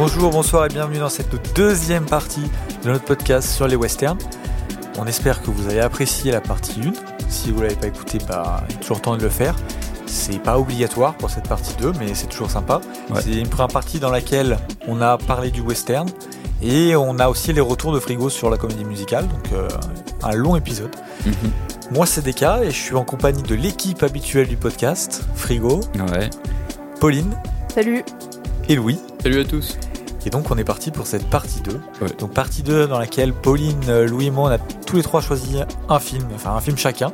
Bonjour, bonsoir et bienvenue dans cette deuxième partie de notre podcast sur les westerns. On espère que vous avez apprécié la partie 1. Si vous ne l'avez pas écouté, bah, il est toujours temps de le faire. C'est pas obligatoire pour cette partie 2, mais c'est toujours sympa. Ouais. C'est une première partie dans laquelle on a parlé du western et on a aussi les retours de Frigo sur la comédie musicale, donc euh, un long épisode. Mhm. Moi c'est Deka et je suis en compagnie de l'équipe habituelle du podcast, Frigo, Ouais. Pauline Salut. et Louis. Salut à tous. Et donc on est parti pour cette partie 2. Ouais. Donc partie 2 dans laquelle Pauline, euh, Louis et moi on a tous les trois choisi un film, enfin un film chacun,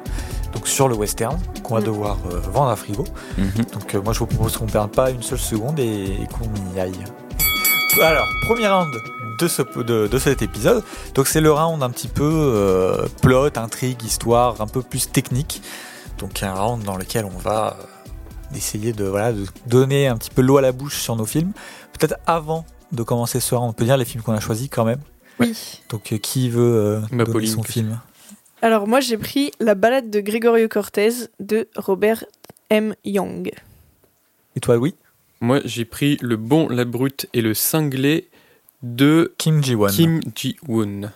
donc sur le western qu'on va Mm. devoir euh, vendre à Frigo. Mhm. Donc euh, moi je vous propose qu'on perde pas une seule seconde et, et qu'on y aille. Alors, premier round de, ce, de, de cet épisode. Donc c'est le round un petit peu euh, plot, intrigue, histoire, un peu plus technique. Donc un round dans lequel on va essayer de, voilà, de donner un petit peu l'eau à la bouche sur nos films. Peut-être avant de commencer ce round, on peut dire les films qu'on a choisis quand même. Oui. Donc euh, qui veut euh, donner Pauline, son film? Alors moi j'ai pris La balade de Gregorio Cortez de Robert M. Young. Et toi Louis? Moi, j'ai pris Le Bon, la Brute et le Cinglé de Kim Ji-won. Kim Ji-woon.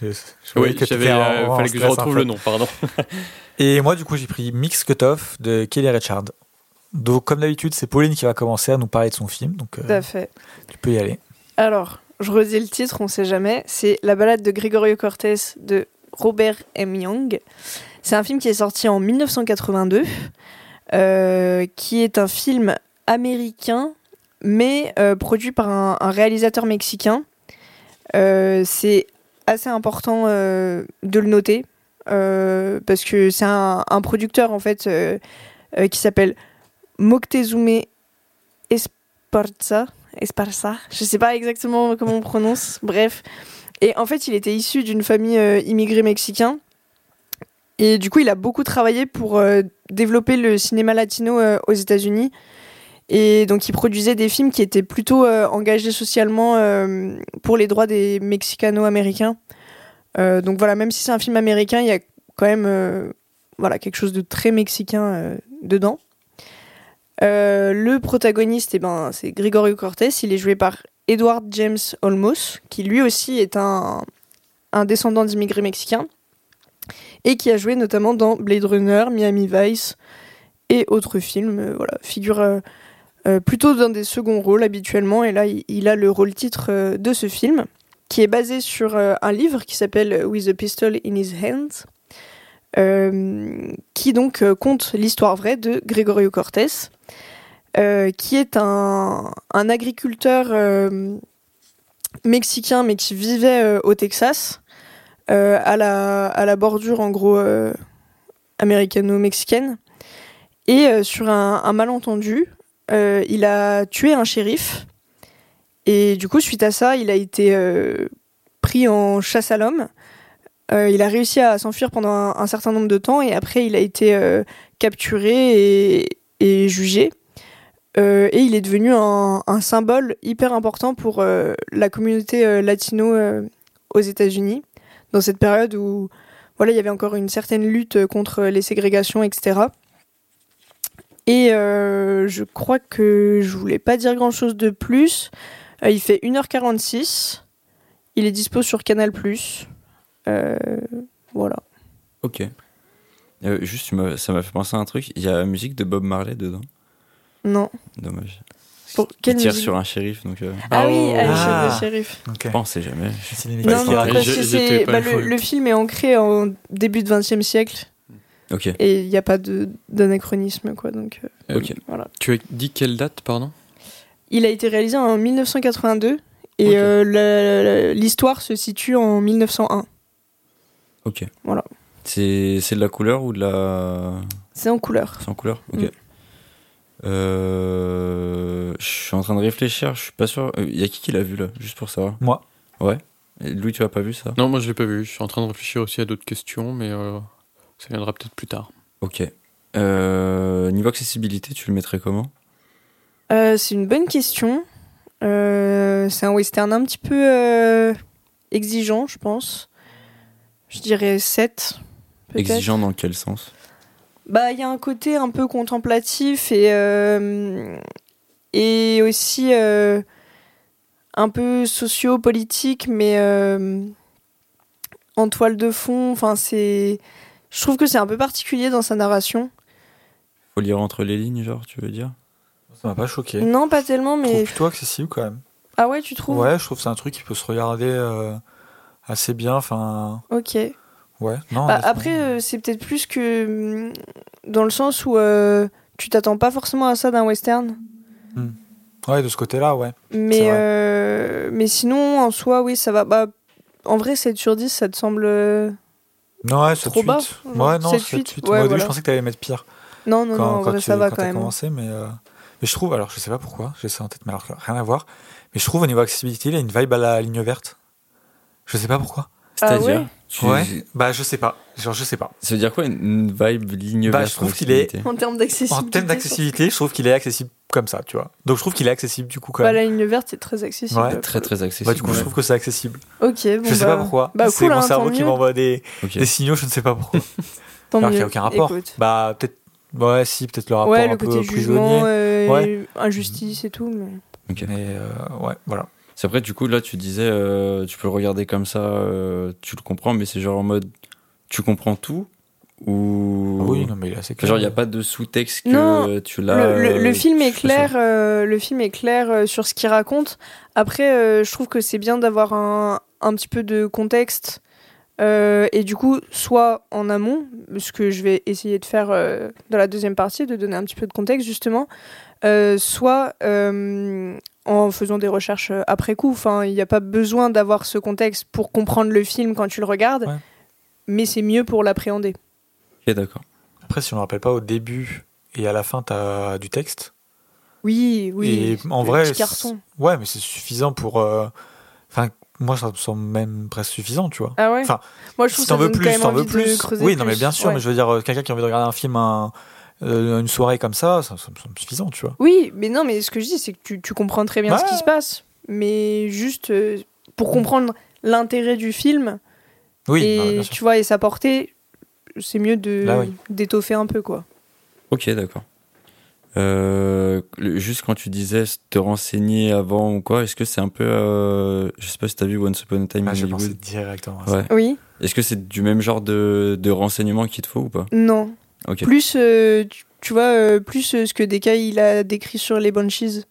Je- je Oui, que j'avais, euh, en fallait que je retrouve le nom, pardon. Et moi, du coup, j'ai pris Mix Cutoff de Kelly Richard. Donc, comme d'habitude, c'est Pauline qui va commencer à nous parler de son film. Donc, euh, Tout à fait. tu peux y aller. Alors, je redis le titre, on sait jamais. C'est La balade de Gregorio Cortez de Robert M. Young. C'est un film qui est sorti en 1982, euh, qui est un film américain, mais euh, produit par un, un réalisateur mexicain. Euh, c'est assez important de le noter, parce que c'est un, un producteur, en fait, qui s'appelle Moctezuma Esparza. Esparza, je sais pas exactement comment on prononce, bref. Et en fait, il était issu d'une famille euh, immigrée mexicain. Et du coup, il a beaucoup travaillé pour euh, développer le cinéma latino euh, aux États-Unis. Et donc, il produisait des films qui étaient plutôt engagés socialement pour les droits des Mexicano-américains. Donc voilà, même si c'est un film américain, il y a quand même voilà, quelque chose de très mexicain dedans. Euh, le protagoniste, eh ben, c'est Gregorio Cortés. Il est joué par Edward James Olmos, qui lui aussi est un, descendant d'immigrés mexicains et qui a joué notamment dans Blade Runner, Miami Vice et autres films. Euh, voilà, figure euh, plutôt dans des seconds rôles habituellement. Et là, il, a le rôle titre de ce film, qui est basé sur un livre qui s'appelle With a Pistol in His Hands, euh, qui donc euh, conte l'histoire vraie de Gregorio Cortés euh, qui est un, agriculteur euh, mexicain, mais qui vivait euh, au Texas, euh, à, la, à la bordure en gros euh, américano-mexicaine. Et euh, sur un, malentendu, euh, il a tué un shérif. Et du coup, suite à ça, il a été euh, pris en chasse à l'homme. Euh, il a réussi à s'enfuir pendant un, certain nombre de temps et après, il a été euh, capturé et, jugé. Euh, et il est devenu un, symbole hyper important pour la communauté latino aux États-Unis, dans cette période où voilà, il y avait encore une certaine lutte contre les ségrégations, etc. Et je crois que je voulais pas dire grand-chose de plus. Il fait 1h46. Il est dispo sur Canal+. Euh, voilà. Ok. Euh, juste, ça m'a fait penser à un truc. Il y a la musique de Bob Marley dedans. Non. Dommage. Pour Il quelle tire musique sur un shérif, donc euh, Ah Oh. oui, ah, Ah. le shérif. Ok. bon, on sait jamais. Non, non, qui parce que pas bah, le, le film est ancré en début de 20e siècle Ok. et il n'y a pas de d'anachronisme quoi donc euh, Ok. voilà. Tu as dit quelle date, pardon? Il a été réalisé en 1982 et euh, l'histoire se situe en 1901. Ok. Voilà. C'est c'est de la couleur ou de la. C'est en couleur. C'est en couleur Ok. Mm. Euh, je suis en train de réfléchir, je suis pas sûr. Il y a qui qui l'a vu là Juste pour savoir. Moi. Ouais. Et Louis, tu l'as pas vu ça Non, moi je l'ai pas vu. Je suis en train de réfléchir aussi à d'autres questions, mais euh, ça viendra peut-être plus tard. Ok. Euh, niveau accessibilité, tu le mettrais comment Euh, c'est une bonne question. Euh, c'est un western un petit peu euh, exigeant, je pense. Je dirais 7. peut-être. Exigeant dans quel sens? Bah, il y a un côté un peu contemplatif et, euh, et aussi euh, un peu socio-politique, mais euh, en toile de fond. Enfin, c'est. Je trouve que c'est un peu particulier dans sa narration. Faut lire entre les lignes, genre, tu veux dire? Ça m'a pas choqué. Non, pas tellement, Je trouve mais. plutôt accessible quand même. Ah ouais, tu trouves? Ouais, je trouve que c'est un truc qui peut se regarder euh, assez bien. Enfin, Ok. ouais. Non, Bah, après, euh, c'est peut-être plus que. hum, Dans le sens où euh, tu t'attends pas forcément à ça d'un western. Ouais, de ce côté-là, ouais. Mais, euh, mais sinon, en soi, oui, ça va. Bah, en vrai, 7 sur 10, ça te semble. euh, Non, ouais, 7 Trop 8. bas, Ouais, non, 7, 7 8. Ouais, Moi, au début, je pensais que t'allais mettre pire. Non, non, quand, non, en quand vrai, tu ça va quand quand même. commencé, mais, euh, mais je trouve, alors je sais pas pourquoi, j'ai ça en tête, mais alors rien à voir. Mais je trouve au niveau accessibilité, il a une vibe à la ligne verte. Je sais pas pourquoi. Ah C'est-à-dire ouais tu- Ouais. Bah, je sais pas. Genre, je sais pas. Ça veut dire quoi une vibe ligne Bah, verte je trouve en qu'il est- En termes d'accessibilité. En termes d'accessibilité, je trouve qu'il est accessible comme ça, tu vois. Donc je trouve qu'il est accessible du coup quand Bah, même. la ligne verte, c'est très accessible. Ouais, Très très accessible. Bah, du coup, je trouve que c'est accessible. Ok, bon. je sais bah, pas pourquoi. bah, c'est cool, mon hein, cerveau qui m'envoie des, signaux, je ne sais pas pourquoi. Tant alors qu'il n'y a aucun rapport. Écoute. Bah, peut-être. Ouais, si, peut-être le rapport ouais, un le peu côté prisonnier. jugement, euh, Ouais. injustice et tout. Mais... Ok. Mais euh, ouais, voilà. C'est après, du coup, là, tu disais, euh, tu peux le regarder comme ça, euh, tu le comprends, mais c'est genre en mode, tu comprends tout ou. Oui, non, mais il est assez Enfin, clair. genre, il n'y a pas de sous-texte que Non, tu l'as. Le, le- le euh, film est clair. euh, le film est clair euh, sur ce qu'il raconte. Après, euh, je trouve que c'est bien d'avoir un, un petit peu de contexte. euh, et du coup, soit en amont, ce que je vais essayer de faire euh, dans la deuxième partie, de donner un petit peu de contexte justement, euh, soit euh, en faisant des recherches euh, après coup. Enfin, il n'y a pas besoin d'avoir ce contexte pour comprendre le film quand tu le regardes, Ouais. mais c'est mieux pour l'appréhender. Ok, d'accord. Après, si on ne rappelle pas, au début et à la fin, tu as du texte. Oui, oui. Et en le vrai. petit c'est- carton. Ouais, mais c'est suffisant pour. euh, Enfin, moi, ça me semble même presque suffisant, tu vois. Ah ouais Enfin, Moi, je trouve si que ça t'en veux plus, t'en veux plus. creuser Oui, non, mais bien sûr, Ouais. mais je veux dire, euh, quelqu'un qui a envie de regarder un film un- euh, une soirée comme ça, ça, ça me semble suffisant, tu vois. Oui, mais non, mais ce que je dis, c'est que tu, tu comprends très bien ce qui se passe. Mais juste euh, pour comprendre l'intérêt du film Oui, et, non, tu vois, et sa portée, c'est mieux de Là, oui. d'étoffer un peu, quoi. Ok, d'accord. Euh, juste quand tu disais te renseigner avant ou quoi, est-ce que c'est un peu. euh, je sais pas si t'as vu Once Upon a Time Ah, in je pensais Hollywood. directement à ça. Ouais. Oui Est-ce que c'est du même genre de, de renseignement qu'il te faut ou pas? Non. Ok. Plus, euh, tu, tu vois, euh, plus euh, ce que Deka il a décrit sur les Banshees.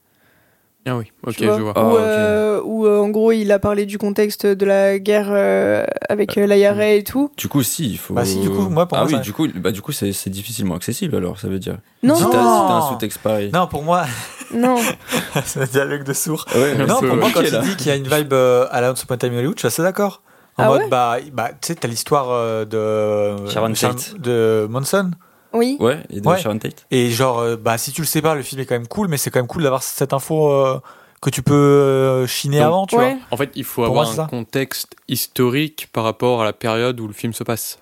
Ah oui, ok, vois, je vois. Ah, où, ok. euh, où, euh, en gros il a parlé du contexte de la guerre euh, avec euh, l'IRA et tout. Du coup, si, il faut. Bah, si, du coup, moi, pour ah moi, oui, ça- du coup, bah, du coup c'est, difficilement accessible alors, ça veut dire. Non, si non, t'as, si non. t'as un sous-texte pareil. Non, pour moi, non. c'est un dialogue de sourds. Ouais, Non, pour moi, quand là. tu dis qu'il y a une vibe euh, à la Once Upon a Time in Hollywood, je suis assez d'accord. En Ah mode, ouais bah, bah tu sais, t'as l'histoire euh, de. Sharon Sharon- Tate. De Monson. Oui. Ouais, et de Ouais. Sharon Tate. Et genre, euh, bah, si tu le sais pas, le film est quand même cool, mais c'est quand même cool d'avoir cette info euh, que tu peux euh, chiner Donc, avant, tu ouais. vois. En fait, il faut Pour avoir moi, un ça. contexte historique par rapport à la période où le film se passe.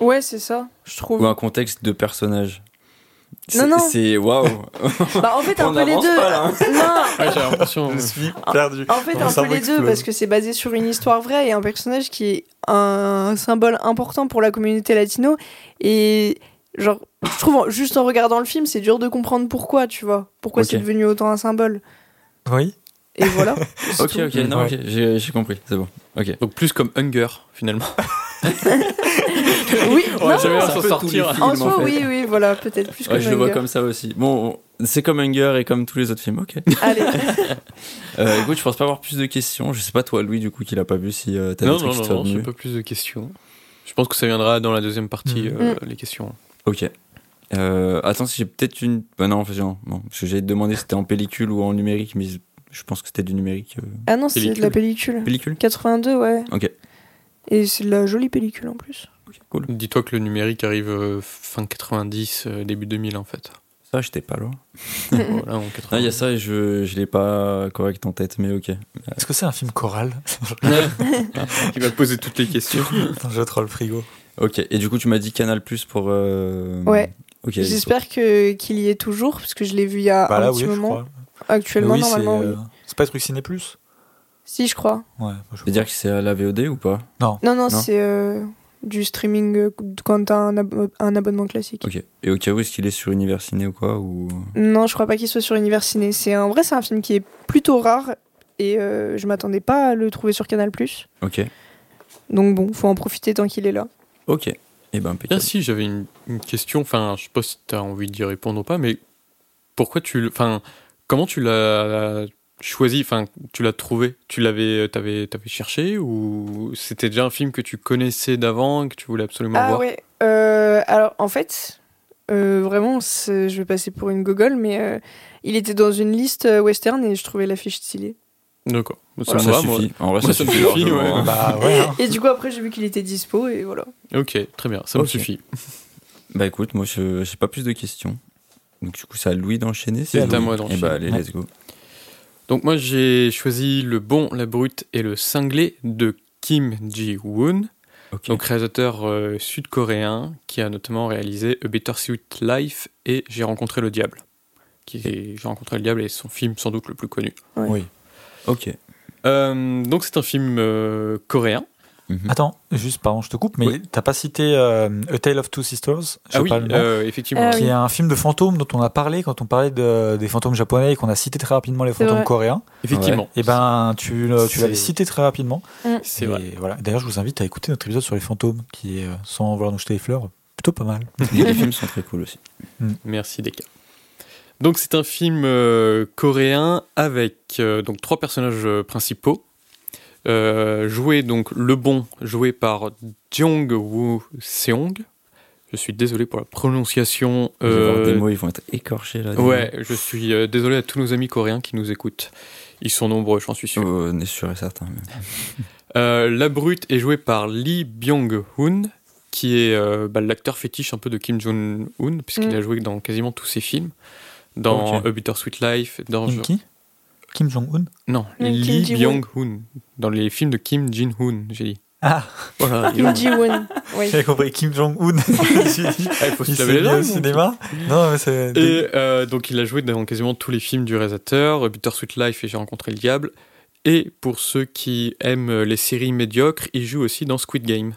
Ouais, c'est ça, je trouve. Ou un contexte de personnage. Non, non. C'est waouh. Bah, en fait, un On peu les deux. pas, là, hein. Non, Ouais, j'ai l'impression. Je suis perdu. En fait, un peu les deux, parce que c'est basé sur une histoire vraie et un personnage qui est un symbole important pour la communauté latino. Et genre, je trouve, juste en regardant le film, c'est dur de comprendre pourquoi, tu vois. Pourquoi c'est devenu autant un symbole. Oui. Et voilà. Ok, ok, non, Ouais. j'ai, compris, c'est bon. Ok. Donc plus comme Hunger, finalement. Oui, On va non, jamais s'en sortir. en soi, en fait. oui, oui, voilà, peut-être plus que Ouais, je le vois comme ça aussi. Bon, c'est comme Hunger et comme tous les autres films, ok. Allez, Euh, écoute, je pense pas avoir plus de questions. Je sais pas toi, Louis, du coup, qui l'a pas vu, si euh, t'as Non, des trucs non, qui non, non, j'ai venus. pas plus de questions. Je pense que ça viendra dans la deuxième partie, Mhm. euh, Mm. les questions. Ok. Euh, attends, si j'ai peut-être une. Bah non, en fait, non. non. Parce que j'allais te demander si c'était en pellicule ou en numérique, mais je pense que c'était du numérique. euh. ah non, c'est de la pellicule. Pellicule? 82, ouais. Ok. Et c'est de la jolie pellicule en plus. Ok, cool. Dis-toi que le numérique arrive euh, fin 90, euh, début 2000 en fait. Ça, j'étais pas loin. voilà, en 80. Ah, il y a ça et je, je l'ai pas correct en tête, mais ok. Est-ce que c'est un film choral? Qui va poser toutes les questions. Attends, Je troll le frigo. Ok. Et du coup, tu m'as dit Canal Plus pour. euh, Ouais. Ok. J'espère que qu'il y est toujours, parce que je l'ai vu il y a Bah un là, petit oui, je moment. crois. Actuellement, oui, normalement, c'est oui. euh, c'est pas truc Ciné Plus? Si, je crois. Ouais, C'est-à-dire que c'est à la VOD ou pas? Non, non, Non. c'est euh, du streaming quand t'as un, abo- un abonnement classique. Ok. Et au cas où, est-ce qu'il est sur Univers Ciné ou quoi ou... Non, je crois pas qu'il soit sur Univers Ciné. C'est un vrai, c'est un film qui est plutôt rare et euh, je m'attendais pas à le trouver sur Canal+. Ok. Donc bon, faut en profiter tant qu'il est là. Ok. Et ben Bien impeccable. si, j'avais une, une question, enfin, je sais pas si tu as envie d'y répondre ou pas, mais pourquoi tu le. Enfin, comment tu l'as choisi? Enfin, tu l'as trouvé? Tu l'avais t'avais, t'avais cherché ou c'était déjà un film que tu connaissais d'avant et que tu voulais absolument Ah voir? ouais. Euh, alors en fait, euh, vraiment, je vais passer pour une gogole, mais euh, il était dans une liste western et je trouvais l'affiche stylée. D'accord. Ça Ça, me va, moi. suffit. En vrai, Moi, ça, ça me suffit. suffit, ouais. hein. Bah ouais. hein. Et du coup après j'ai vu qu'il était dispo et voilà. Ok, très bien, ça me suffit. Bah écoute, moi je j'ai pas plus de questions. Donc du coup, c'est à Louis d'enchaîner. C'est à moi Et d'enchaîner. bah allez, Ouais. let's go. Donc moi j'ai choisi Le Bon, la Brute et le Cinglé de Kim Ji-woon, Ok. donc réalisateur euh, sud-coréen qui a notamment réalisé A Better Sweet Life et J'ai rencontré le diable. Qui est J'ai rencontré le diable est son film sans doute le plus connu. Oui. Ok. Euh, donc c'est un film euh, coréen. Mhm. Attends, juste pardon, je te coupe, mais Oui. t'as pas cité euh, A Tale of Two Sisters? Ah oui, pas le nom, euh, effectivement. Qui est un film de fantômes dont on a parlé quand on parlait de- des fantômes japonais et qu'on a cité très rapidement les C'est fantômes coréens. Effectivement. Et ben tu, tu l'avais C'est- cité très rapidement. C'est Et vrai. Voilà. D'ailleurs, je vous invite à écouter notre épisode sur les fantômes, qui est, sans vouloir nous jeter les fleurs, plutôt pas mal. Et les films sont très cool aussi. Merci Deka. Donc c'est un film euh, coréen avec euh, donc trois personnages euh, principaux. Euh, joué donc le bon joué par Jong Woo Seong. Je suis désolé pour la prononciation. Avoir euh, des mots, ils vont être écorchés là. ouais, je suis euh, désolé à tous nos amis coréens qui nous écoutent. Ils sont nombreux, j'en suis sûr. Oh, on est sûr et certain. mais- Euh, la brute est jouée par Lee Byung-hun, qui est euh, bah, l'acteur fétiche un peu de Kim Jong-un, puisqu'il Mm. a joué dans quasiment tous ses films. Dans Ok. A Bitter Sweet Life, dans... Kim, qui? Kim Jong-un? Non, Lee. Byung-hun. Dans les films de Kim Jin-hoon, j'ai dit. Ah, Voilà, Kim Ji-woon. Oui. j'avais compris Kim Jong-un. Ah, il faut se il laver les dents. au cinéma Non, mais c'est... Et euh, donc il a joué dans quasiment tous les films du réalisateur, A Bitter Sweet Life et J'ai rencontré le diable. Et pour ceux qui aiment les séries médiocres, il joue aussi dans Squid Game.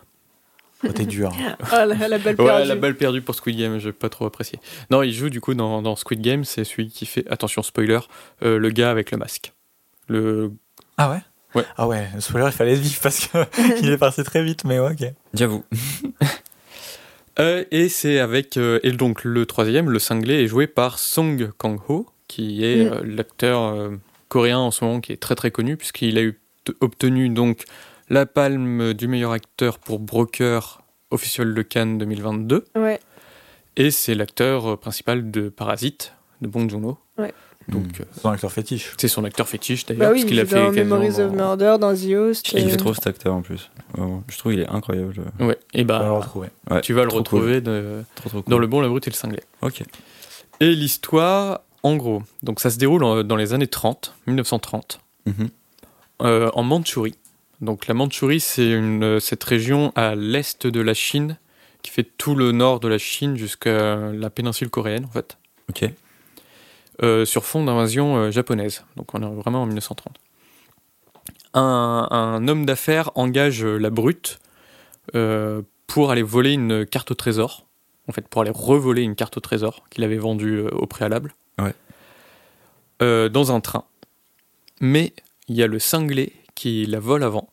Oh, t'es dur. Ah, la, la balle Ouais, perdue. la balle perdue pour Squid Game, j'ai pas trop apprécié. Non, il joue du coup dans, dans Squid Game, c'est celui qui fait, attention spoiler, euh, le gars avec le masque. Le... Ah ouais? Ouais. Ah ouais, le spoiler, il fallait être vif parce qu'il est passé très vite, mais ouais, ok. J'avoue. Euh, et c'est avec, euh, et donc le troisième, le cinglé, est joué par Song Kang-ho, qui est Mm. euh, l'acteur euh, coréen en ce moment qui est très très connu, puisqu'il a eu, obtenu donc la palme du meilleur acteur pour Broker, officiel de Cannes 2022, Ouais. et c'est l'acteur euh, principal de Parasite, de Bong Joon-ho. Ouais. Donc, Mm. euh, C'est un acteur fétiche. C'est son acteur fétiche d'ailleurs, Bah oui, parce il qu'il a est fait dans Memories of Murder, dans The Host. Il euh, fait trop cet acteur en plus. Je trouve qu'il est incroyable. Ouais, et On va le bah retrouver. Ouais, tu vas le trop retrouver de- Trop trop cool. dans Le Bon, la Brute et le Cinglé. Ok. Et l'histoire, en gros, donc ça se déroule en- dans les années 30, 1930, Mhm. euh, en Mandchourie. Donc la Mandchourie, c'est une- cette région à l'est de la Chine qui fait tout le nord de la Chine jusqu'à la péninsule coréenne en fait. Ok. euh, sur fond d'invasion euh, japonaise. Donc on est vraiment en 1930. Un, un homme d'affaires engage euh, la brute euh, pour aller voler une carte au trésor. En fait, pour aller revoler une carte au trésor qu'il avait vendue euh, au préalable. Ouais. Euh, dans un train. Mais il y a le cinglé qui la vole avant.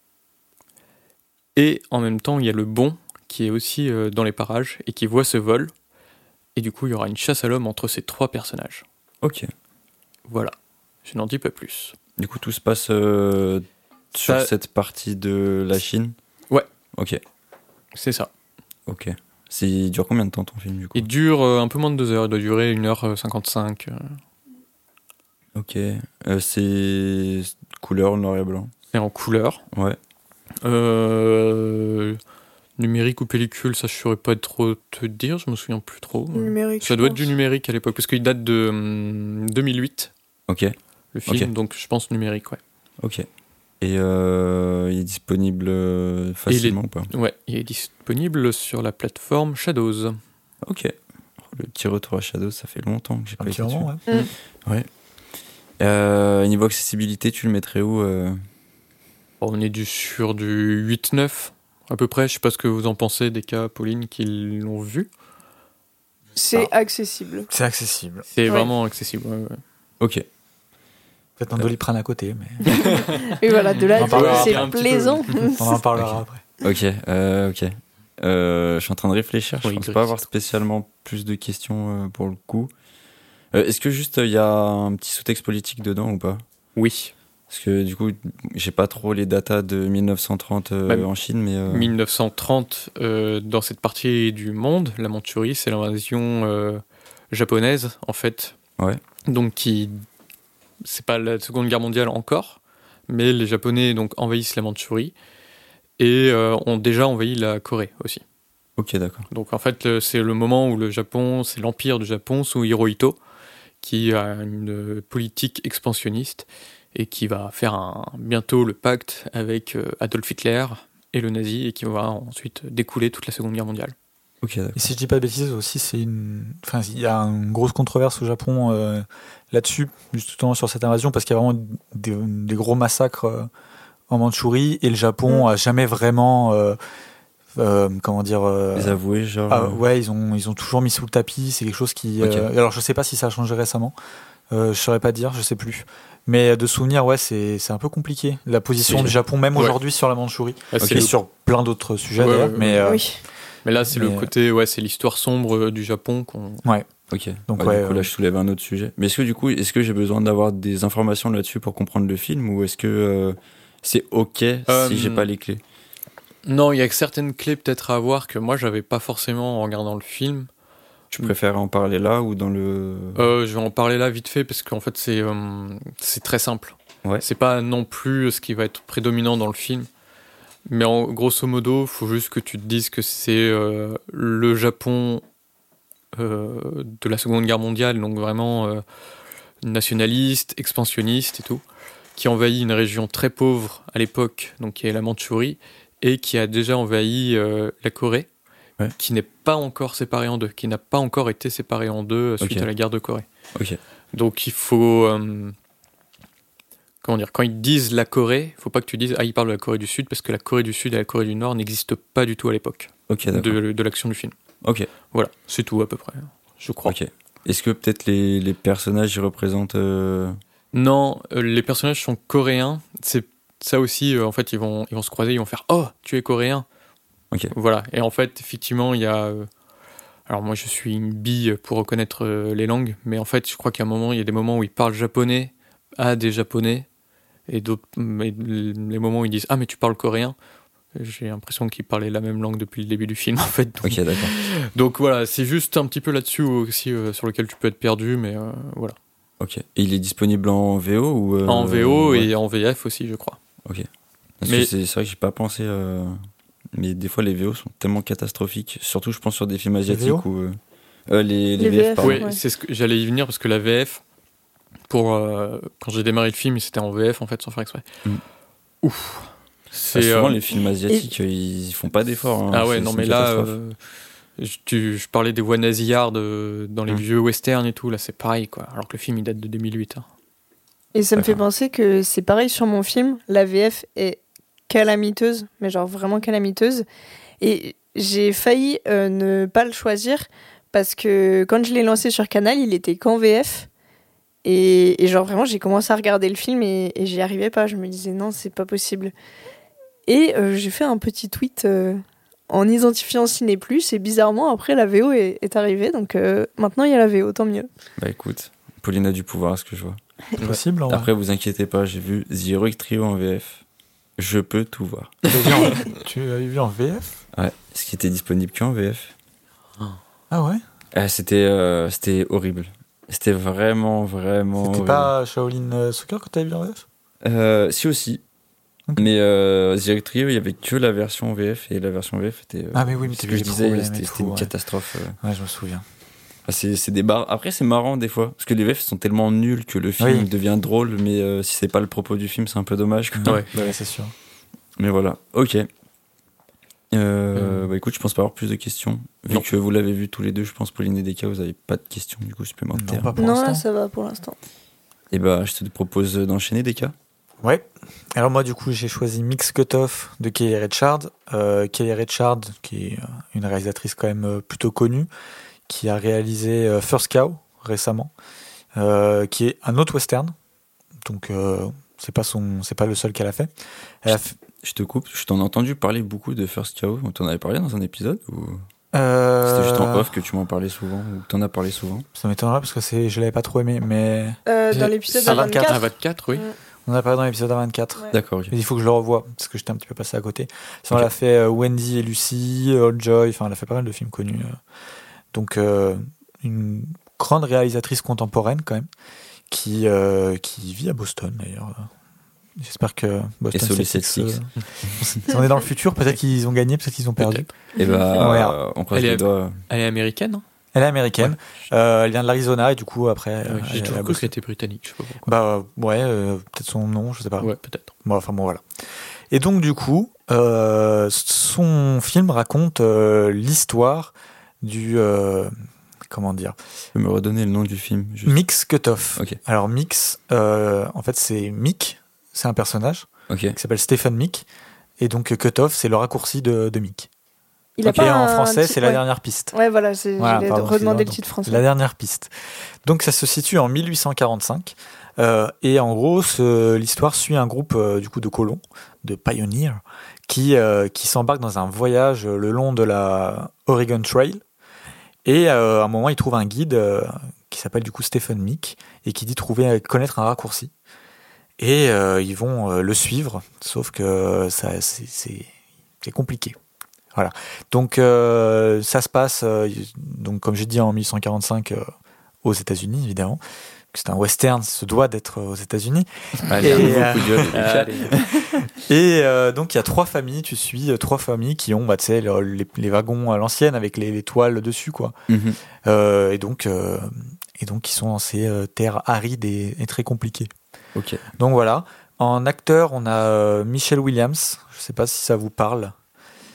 Et en même temps, il y a le bon qui est aussi euh, dans les parages et qui voit ce vol. Et du coup, il y aura une chasse à l'homme entre ces trois personnages. Ok. Voilà, je n'en dis pas plus. Du coup, tout se passe euh, sur Ça- cette partie de la Chine Ouais. Ok. C'est ça. Ok. C'est- Il dure combien de temps ton film du coup Il dure euh, un peu moins de deux heures, il doit durer 1h55. euh, Ok. C'est couleur noir et blanc. et en couleur. Ouais. Euh, numérique ou pellicule, ça je saurais pas trop te dire, je me souviens plus trop. Numérique. Ça doit être du numérique à l'époque, parce qu'il date de hum, 2008, Ok. le film, donc je pense numérique, ouais. Ok. Et euh, il est disponible euh, facilement ou pas? Ouais, il est disponible sur la plateforme Shadows. Ok. Le petit retour à Shadow, ça fait longtemps que j'ai pas été moment, dessus. ouais. Euh, niveau accessibilité, tu le mettrais où euh? On est du, sur du 8-9 à peu près, je sais pas ce que vous en pensez des cas, Pauline, qui l'ont vu. C'est accessible. C'est accessible. C'est Ouais. vraiment accessible. ouais, ouais. Ok. Peut-être un doliprane à côté, mais Et voilà, de là, c'est plaisant. on en parlera après. Ok, euh, ok. Euh, je suis en train de réfléchir. Je Oui, pense pas avoir spécialement plus de questions euh, pour le coup. Euh, Est-ce que juste il y a un petit sous-texte politique dedans ou pas? Oui. Parce que du coup, j'ai pas trop les datas de 1930 euh, Bah, en Chine, mais euh, 1930, euh, dans cette partie du monde, la Mandchourie, c'est l'invasion euh, japonaise, en fait. Ouais. Donc, qui. C'est pas la Seconde Guerre mondiale encore, mais les Japonais donc, envahissent la Mandchourie et euh, ont déjà envahi la Corée aussi. ok, d'accord. Donc, en fait, c'est le moment où le Japon, c'est l'empire du Japon sous Hirohito, qui a une politique expansionniste et qui va faire un- bientôt le pacte avec euh, Adolf Hitler et le nazi et qui va ensuite découler toute la Seconde Guerre mondiale. Et si je dis pas de bêtises aussi, c'est une. Enfin, il y a une grosse controverse au Japon euh, là-dessus, justement sur cette invasion, parce qu'il y a vraiment des, des gros massacres euh, en Mandchourie et le Japon a jamais vraiment. euh, euh, comment dire. euh, Les avoués, genre. ah, euh, ouais, ils ont, ils ont toujours mis sous le tapis. C'est quelque chose qui. Euh, alors, je sais pas si ça a changé récemment. Euh, je saurais pas dire, je sais plus. Mais de souvenir, ouais, c'est c'est un peu compliqué. La position du Japon, même Ouais. aujourd'hui, sur la Mandchourie. Là, c'est Et sur plein d'autres sujets, Ouais, d'ailleurs. ouais, mais, ouais. euh, Oui. Mais là, c'est le euh, côté, ouais, c'est l'histoire sombre euh, du Japon qu'on. Ok. Donc, Ouais, ouais, du coup, là, euh, je soulève un autre sujet. Mais est-ce que du coup, est-ce que j'ai besoin d'avoir des informations là-dessus pour comprendre le film ou est-ce que euh, c'est ok Euh, si j'ai pas les clés? Non, il y a que certaines clés peut-être à avoir que moi j'avais pas forcément en regardant le film. Tu préfères en parler là ou dans le. Euh, je vais en parler là vite fait parce qu'en fait c'est euh, c'est très simple. Ouais. C'est pas non plus ce qui va être prédominant dans le film. Mais en grosso modo, faut juste que tu te dises que c'est euh, le Japon de la Seconde Guerre mondiale, donc vraiment nationaliste, expansionniste et tout, qui envahit une région très pauvre à l'époque, donc qui est la Mandchourie, et qui a déjà envahi la Corée, Ouais. qui n'est pas encore séparée en deux, qui n'a pas encore été séparée en deux euh, suite à la guerre de Corée. Donc il faut. euh, comment dire Quand ils disent la Corée, il faut pas que tu dises Ah, ils parlent de la Corée du Sud, parce que la Corée du Sud et la Corée du Nord n'existent pas du tout à l'époque de, de l'action du film. Ok. Voilà, c'est tout à peu près, je crois. Ok. Est-ce que peut-être les, les personnages ils représentent. euh, Non, euh, les personnages sont coréens. C'est ça aussi, en fait, ils vont, ils vont se croiser, ils vont faire Oh, tu es coréen Ok. Voilà, et en fait, effectivement, il y a. euh, alors, moi, je suis une bille pour reconnaître euh, les langues, mais en fait, je crois qu'à un moment, il y a des moments où ils parlent japonais à des japonais, et d'autres. Les moments où ils disent Ah, mais tu parles coréen j'ai l'impression qu'ils parlaient la même langue depuis le début du film en fait. Donc, Ok, d'accord. donc voilà, c'est juste un petit peu là-dessus aussi euh, sur lequel tu peux être perdu, mais euh, voilà. Ok. Et il est disponible en VO ou. euh, en VO ouais. et en VF aussi, je crois. Parce Mais- c'est vrai que j'ai pas pensé. Mais des fois, les VO sont tellement catastrophiques. Surtout, je pense sur des films asiatiques où. euh, euh, les, les Les VF, VF, pardon. Oui, ouais. c'est ce que j'allais y venir parce que la VF, pour euh, quand j'ai démarré le film, c'était en VF en fait, sans faire exprès. Mm. Ouf. Ah, C'est souvent, euh, les films asiatiques, euh, ils font pas d'efforts. hein. ah ouais, non mais là, euh, je, tu- je parlais des voix nasillardes dans les Mm. vieux westerns et tout, là c'est pareil quoi. Alors que le film il date de 2008. hein. Et ça me fait penser que c'est pareil sur mon film. La VF est calamiteuse, mais genre vraiment calamiteuse. Et j'ai failli euh, ne pas le choisir parce que quand je l'ai lancé sur Canal, il était qu'en VF. Et, et genre vraiment, j'ai commencé à regarder le film et, et j'y arrivais pas. Je me disais non, c'est pas possible. Et euh, j'ai fait un petit tweet euh, en identifiant Ciné Plus et bizarrement après la VO est, est arrivée. Donc euh, maintenant il y a la VO, tant mieux. Bah écoute, Pauline a du pouvoir, à ce que je vois. Possible. en vrai. Après, vous inquiétez pas, j'ai vu The Heroic Trio en VF. Je peux tout voir. Tu l'avais vu en VF Ouais, ce qui était disponible qu'en VF. Ah ouais? Ah, c'était euh, c'était horrible. C'était vraiment, vraiment. C'était pas Shaolin euh, Soccer que t'avais vu en VF Euh, si aussi. Mais euh, The Trio, il y avait que la version VF et la version VF était. euh, Ah mais oui, mais ce t'as que je disais, c'était une catastrophe. Ouais, je me souviens. Ah, c'est c'est des barres. Après, c'est marrant des fois. Parce que les VF sont tellement nuls que le film Oui. devient drôle, mais euh, si c'est pas le propos du film, c'est un peu dommage. quoi. Ouais. Ouais, c'est sûr. Mais voilà, ok. Euh, Euh. Bah écoute, je pense pas avoir plus de questions. Vu Non. que vous l'avez vu tous les deux, je pense Pauline et Deka, vous avez pas de questions du coup Non, supplémentaires. pas pour non, là l'instant. ça va pour l'instant. Et bah je te propose d'enchaîner Deka. Ouais. Alors moi du coup j'ai choisi Mix Cutoff de Kelly Richard. Euh, Kelly Richard qui est une réalisatrice quand même euh, plutôt connue, qui a réalisé euh, First Cow récemment, euh, qui est un autre western Donc euh, c'est pas son, c'est pas le seul qu'elle a fait. Elle a fait- Je te coupe, je t'en ai entendu parler beaucoup de First Cow. On t'en avait parlé dans un épisode ou? Euh, c'était juste en off que tu m'en parlais souvent ou que t'en as parlé souvent? Ça m'étonnerait parce que c'est, je l'avais pas trop aimé, mais Euh, dans l'épisode à de 24. 24. À 24, oui. on en a parlé dans l'épisode 24. Ouais. D'accord, ok. Mais il faut que je le revoie parce que j'étais un petit peu passé à côté. Sinon, Ok. elle a fait Wendy et Lucy, Old Joy, enfin, elle a fait pas mal de films connus. Donc, euh, une grande réalisatrice contemporaine quand même, qui, euh, qui vit à Boston d'ailleurs. J'espère que Boston Et sur les Celtics, Celtics. euh, on est dans le futur, peut-être qu'ils ont gagné, peut-être qu'ils ont perdu. Et bah, Ouais. euh, on croise Elle les est- doigts. Elle est américaine. hein? Elle est américaine, Euh, elle vient de l'Arizona et du coup après. J'ai toujours cru qu'elle était britannique, je sais pas pourquoi. Bah ouais, euh, peut-être son nom, je sais pas. Ouais, peut-être. Bon, enfin bon, voilà. Et donc, du coup, euh, son film raconte euh, l'histoire du. euh, comment dire? Tu peux me redonner le nom du film juste Mix Cutoff. Ok. Alors, Mix, euh, en fait, c'est Mick, c'est un personnage Ok. qui s'appelle Stephen Mick. Et donc, Cutoff, c'est le raccourci de, de Mick. Il a pas en un français, c'est la dernière piste. Ouais, voilà, c'est Voilà, redemander le titre français. La dernière piste. Donc ça se situe en 1845 euh, et en gros l'histoire suit un groupe euh, du coup de colons, de pioneers, qui euh, qui s'embarquent dans un voyage le long de la Oregon Trail et euh, à un moment ils trouvent un guide euh, qui s'appelle du coup Stephen Mick et qui dit trouver connaître un raccourci et euh, ils vont euh, le suivre sauf que ça c'est compliqué. Voilà. Donc euh, ça se passe euh, donc comme j'ai dit en 1845 euh, aux États-Unis évidemment. C'est un western, ça se doit d'être aux États-Unis. Et, euh. Et euh, donc il y a trois familles, tu suis euh, trois familles qui ont, bah, tu sais, le- les, les wagons à l'ancienne avec les, les toiles dessus, quoi. Mhm. Euh, et donc, euh, et donc ils sont dans ces euh, terres arides et, et très compliquées. Ok. Donc voilà. En acteur, on a euh, Michelle Williams. Je sais pas si ça vous parle.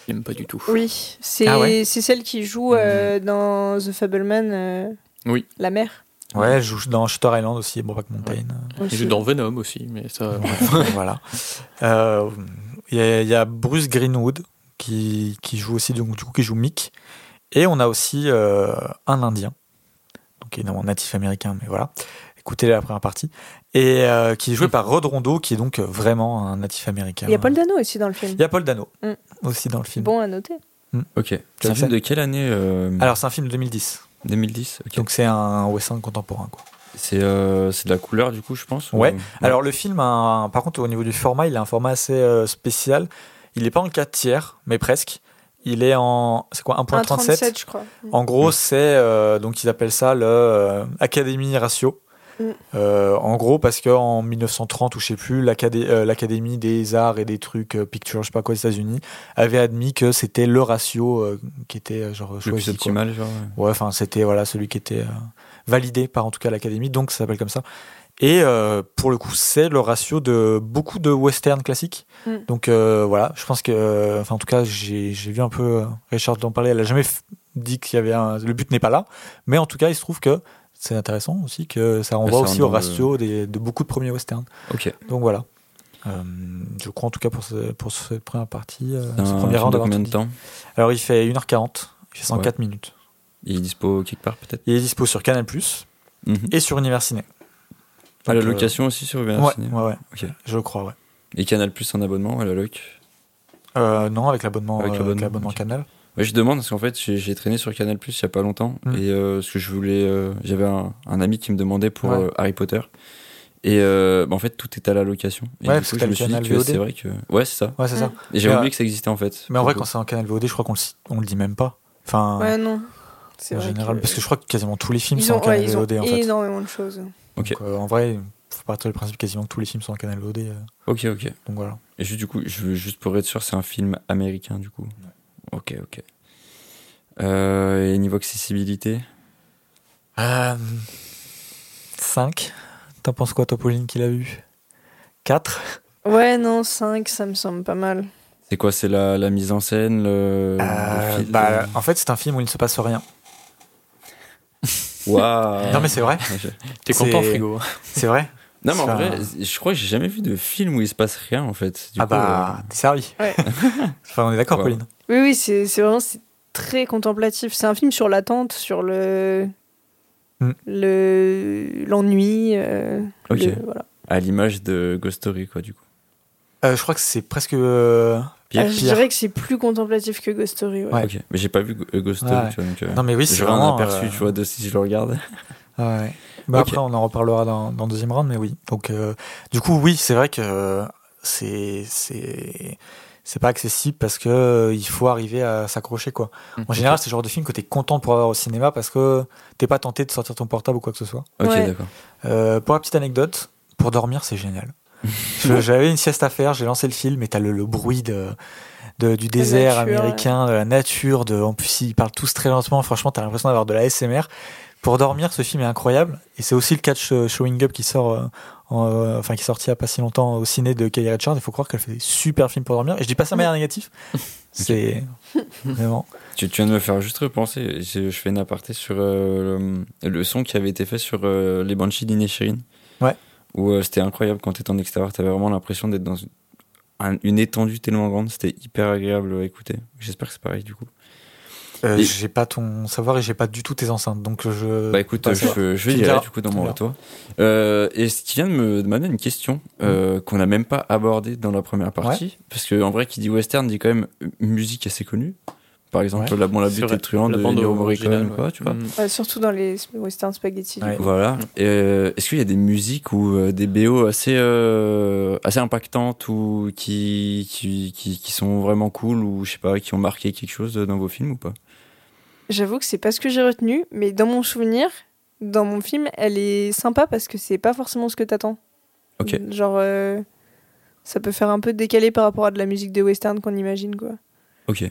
J'aime pas du tout. Oui, c'est Ah ouais c'est celle qui joue euh, dans The Fableman, euh, Oui. la mère. Ouais, elle joue dans Shutter Island aussi, et Brokeback Mountain. Il aussi. joue dans Venom aussi, mais ça. voilà. Euh, Il y, a- il y a Bruce Greenwood qui, qui joue aussi, donc, du coup, qui joue Mick. Et on a aussi euh, un Indien, donc évidemment natif américain, mais voilà. Écoutez la première partie. Et euh, qui est joué par Rod Rondo, qui est donc vraiment un natif américain. Il y a Paul Dano aussi dans le film. Il y a Paul Dano Mm. aussi dans le film. Bon à noter. Ok. C'est un film de quelle année euh, Alors c'est un film de 2010, 2010. Ok. donc c'est un western contemporain. Quoi. C'est euh, c'est de la couleur du coup, je pense. ou- Ouais. Alors le film, a un- par contre au niveau du format, il a un format assez euh, spécial. Il n'est pas en 4 tiers, mais presque. Il est en, c'est quoi, 1.37 1,37 je crois. En gros, c'est euh, donc ils appellent ça le euh, Académie Ratio. Mm. Euh, en gros, parce qu'en 1930 ou je sais plus, euh, l'Académie des arts et des trucs euh, picture, je sais pas quoi, aux États-Unis, avait admis que c'était le ratio euh, qui était genre le choisi. plus quoi. optimal, genre. ouais. Ouais, enfin c'était voilà celui qui était euh, validé par en tout cas l'Académie, donc ça s'appelle comme ça. Et euh, pour le coup, c'est le ratio de beaucoup de westerns classiques. Mm. Donc euh, voilà, je pense que, euh, enfin en tout cas, j'ai vu un peu euh, Richard en parler. Elle a jamais dit qu'il y avait un, le but n'est pas là, mais en tout cas, il se trouve que c'est intéressant aussi que ça renvoie aussi au ratio des, de beaucoup de premiers westerns. Ok. Donc voilà. Euh, je crois en tout cas pour, ce, pour cette première partie, euh, ce premier round. de combien de temps? Alors il fait 1h40, il fait 104 minutes. Il est dispo quelque part peut-être? Il est dispo sur Canal+, Mhm. et sur Univers Ciné. À la Donc, euh, location aussi sur Uber Ouais, Ciné? ouais, ouais. Ok. Je crois, ouais. Et Canal Plus en abonnement à la loc? Euh, non, avec l'abonnement euh. Canal. Ouais, je demande parce qu'en fait j'ai traîné sur Canal Plus il y a pas longtemps Mm. et euh, ce que je voulais euh, j'avais un, un ami qui me demandait pour Ouais. euh, Harry Potter et euh, bah, en fait tout est à la location et Ouais, du coup je me suis dit canal que VOD. c'est vrai que ouais c'est ça Ouais, c'est ça. et j'avais oublié que ça existait en fait Mais en vrai, quand c'est en Canal VOD, je crois qu'on le, on le dit même pas. Enfin, Ouais, non. C'est en vrai général. que- Parce que je crois que quasiment tous les films ils sont en ont, Canal ouais, ils ont VOD, en fait. énormément de choses. Ok. Donc, euh, en vrai, faut partir du principe quasiment que tous les films sont en Canal VOD. ok ok donc voilà. et juste du coup je veux juste pour être sûr c'est un film américain du coup ok ok euh, et niveau accessibilité Euh, 5. T'en penses quoi, toi, Pauline, qui l'a vu 4 Ouais, non, 5, ça me semble pas mal. c'est quoi c'est la, la mise en scène le, le fil- bah, En fait, c'est un film où il ne se passe rien. Waouh Non, mais c'est vrai. T'es content, frigo C'est vrai. Non, mais en vrai, je crois que j'ai jamais vu de film où il se passe rien en fait. Du ah coup, bah, t'es servi. Ouais. enfin, on est d'accord, Ouais. Pauline. Oui, oui, c'est c'est vraiment c'est très contemplatif. C'est un film sur l'attente, sur le Mm. le l'ennui. euh, Ok. le- voilà. à l'image de Ghost Story, quoi, du coup. Euh, je crois que c'est presque. euh, Pire. Ah, je dirais que c'est plus contemplatif que Ghost Story. Ouais. Ouais. Ok, mais j'ai pas vu euh, Ghost Story, Ouais. tu vois, donc. euh, Non, mais oui, c'est J'aurais un vraiment. aperçu, euh, tu vois, de si je le regarde. Ouais. Bah. Après, on en reparlera dans, dans le deuxième round, mais oui. Donc, euh, du coup, oui, c'est vrai que euh, c'est c'est c'est pas accessible parce que euh, il faut arriver à s'accrocher quoi. En général, c'est le genre de film que t'es content pour avoir au cinéma parce que t'es pas tenté de sortir ton portable ou quoi que ce soit. Ok, Ouais. d'accord. Euh, pour la petite anecdote, pour dormir, c'est génial. J'avais une sieste à faire, j'ai lancé le film, et t'as le, le bruit de, de- du désert nature, américain, de la nature, de, en plus ils parlent tous très lentement, franchement t'as l'impression d'avoir de la SMR. Pour dormir, ce film est incroyable, et c'est aussi le catch euh, Showing Up qui sort, euh, en, euh, enfin qui est sorti il y a pas si longtemps au ciné de Kelly Richard. Il faut croire qu'elle fait des super films pour dormir, et je dis pas ça de manière négative, c'est vraiment. Tu, tu viens de me faire juste repenser. Je, je fais une aparté sur euh, le, le son qui avait été fait sur euh, les Banshees d'Inisherin. Ouais. Où euh, c'était incroyable quand t'étais en extérieur. T'avais vraiment l'impression d'être dans une, un- une étendue tellement grande. C'était hyper agréable à écouter. J'espère que c'est pareil du coup. Euh, J'ai pas ton savoir et j'ai pas du tout tes enceintes, donc je. Bah écoute, pas je, je, vais y aller du coup dans mon retour. Euh, et ce qui vient de me de m'amener une question euh, qu'on n'a même pas abordée dans la première partie. Parce qu'en vrai, qui dit western dit quand même musique assez connue. Par exemple, Ouais. la, bon, la et le truand de Ennio Morricone, quoi, ouais. tu vois. Mm. Ouais, surtout dans les western spaghetti. du Ouais. coup. Voilà. Euh, Est-ce qu'il y a des musiques ou euh, des BO assez euh, assez impactantes ou qui, qui qui qui sont vraiment cool ou je sais pas qui ont marqué quelque chose dans vos films ou pas? J'avoue que c'est pas ce que j'ai retenu, mais dans mon souvenir, dans mon film, elle est sympa parce que c'est pas forcément ce que t'attends. Ok. Genre, euh, ça peut faire un peu décalé par rapport à de la musique de western qu'on imagine, quoi. Ok.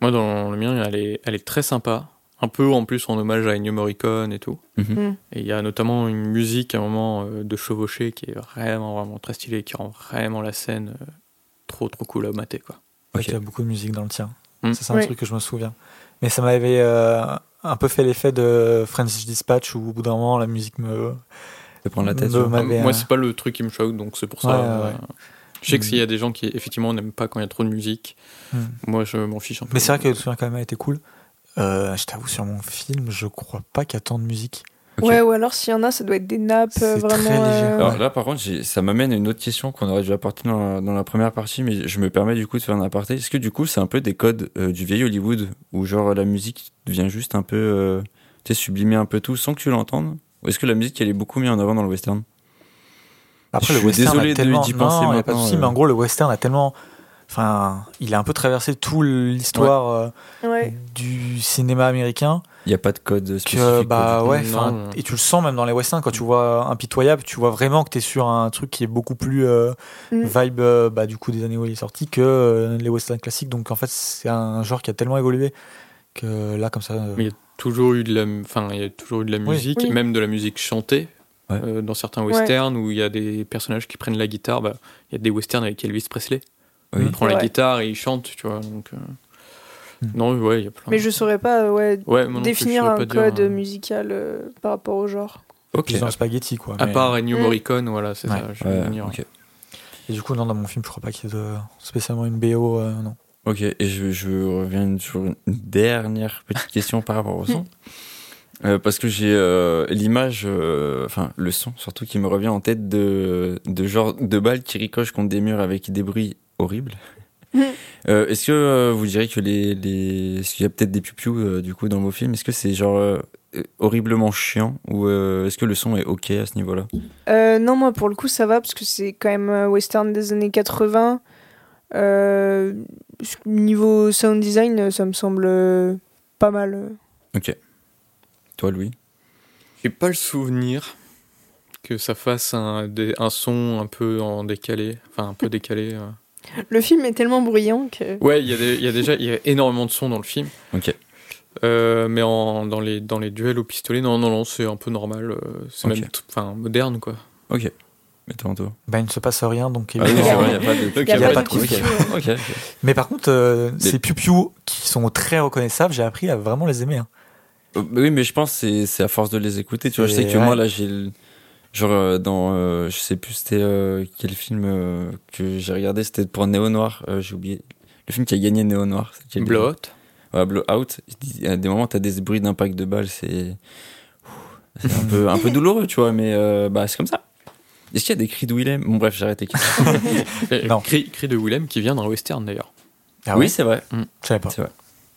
Moi, dans le mien, elle est, elle est très sympa. Un peu en plus en hommage à Ennio Morricone et tout. Mhm. Mm. Et il y a notamment une musique à un moment euh, de chevauché qui est vraiment, vraiment très stylée, qui rend vraiment la scène euh, trop, trop cool à mater, quoi. Ouais, Ok. Il y a beaucoup de musique dans le tien. Mm. Ça, c'est un Oui. truc que je me souviens. Mais ça m'avait euh, un peu fait l'effet de French Dispatch où au bout d'un moment la musique me. Ça prend la tête. Me- Moi, euh, c'est pas le truc qui me choque, donc c'est pour ça. Ouais, ouais. Je sais que Mm. s'il y a des gens qui, effectivement, n'aiment pas quand il y a trop de musique, Hmm. moi, je m'en fiche un peu. Mais c'est vrai que le souvenir quand même a été cool. Euh, je t'avoue, sur mon film, je crois pas qu'il y a tant de musique. Ouais, ou alors s'il y en a, ça doit être des nappes euh, vraiment. très léger. euh, Alors là, par contre, ça m'amène à une autre question qu'on aurait dû apporter dans la, dans la première partie, mais je me permets du coup de faire un aparté. Est-ce que du coup, c'est un peu des codes euh, du vieil Hollywood où genre la musique vient juste un peu, euh, tu sais, sublimer un peu tout sans que tu l'entendes? Ou est-ce que la musique elle est beaucoup mise en avant dans le western? Après, Je le suis western désolé a de- tellement... d'y penser non, y a pas de maintenant, souci, mais en gros, le western a tellement. Enfin, il a un peu traversé toute l'histoire euh, Ouais. du cinéma américain. Il n'y a pas de code spécifique. que bah ouais Non, et tu le sens même dans les westerns quand tu vois impitoyable tu vois vraiment que t'es sur un truc qui est beaucoup plus euh, Mm. vibe euh, bah, du coup des années où il est sorti que euh, les westerns classiques donc en fait c'est un genre qui a tellement évolué que là comme ça euh, Mais il y a toujours eu de la, enfin, il y a toujours eu de la musique, Oui. même de la musique chantée. Ouais. euh, dans certains Ouais. westerns où il y a des personnages qui prennent la guitare, bah, il y a des westerns avec Elvis Presley. Oui. Il prend la guitare et il chante, tu vois. Donc. Non, ouais, il y a plein. Mais je saurais pas euh, ouais, plus, définir un pas dire, code euh, musical euh, par rapport au genre. Ok. plus dans le spaghetti quoi À mais- part Ennio Mm. Morricone, voilà, c'est Ouais. ça. Je vais Ouais, venir. ok. et du coup non dans mon film je crois pas qu'il y ait de, spécialement une BO euh, non Ok, et je, je reviens sur une dernière petite question par rapport au son. Euh, parce que j'ai euh, l'image, euh, enfin le son surtout qui me revient en tête de, de genre de balles qui ricochent contre des murs avec des bruits horribles. Euh, est-ce que euh, vous direz que les, les... est-ce qu'il y a peut-être des piou euh, du coup dans vos films Est-ce que c'est genre euh, horriblement chiant ou euh, est-ce que le son est ok à ce niveau-là? Euh, non, moi pour le coup ça va parce que c'est quand même euh, western des années 80. Euh, niveau sound design, ça me semble euh, pas mal. Ok. Toi, Louis? J'ai pas le souvenir que ça fasse un, des- un son un peu en décalé, enfin un peu décalé. Le film est tellement bruyant que. Ouais, il y, a y déjà il y a énormément de sons dans le film. Ok. Euh, mais en, dans, les, dans les duels au pistolet, non, non, non, c'est un peu normal. euh, C'est Ok. même moderne, quoi. Ok. Mais toi, Anto bah il ne se passe rien donc Ah il n'y a pas de. Ok, Il y a pas, de de coup, piou-piou, Ok. ouais. Ok. mais par contre euh, Mais- ces piou qui sont très reconnaissables j'ai appris à vraiment les aimer hein. Euh, Oui, mais je pense que c'est- c'est à force de les écouter. Tu vois, je sais C'est- que moi, là, j'ai. Genre, euh, dans. euh, je sais plus c'était euh, quel film euh, que j'ai regardé. C'était pour Néo Noir. euh, j'ai oublié. Le film qui a gagné Néo Noir. Blowout. Ouais, Blowout. Il y a des moments, t'as des bruits d'impact de balles. C'est. C'est un peu, un peu douloureux, tu vois, mais euh, bah, c'est comme ça. Est-ce qu'il y a des cris de Willem? Bon, bref, j'ai arrêté. Non. Cri, cri de Willem qui vient d'un western d'ailleurs. Ah oui, c'est vrai. Je savais pas. C'est vrai.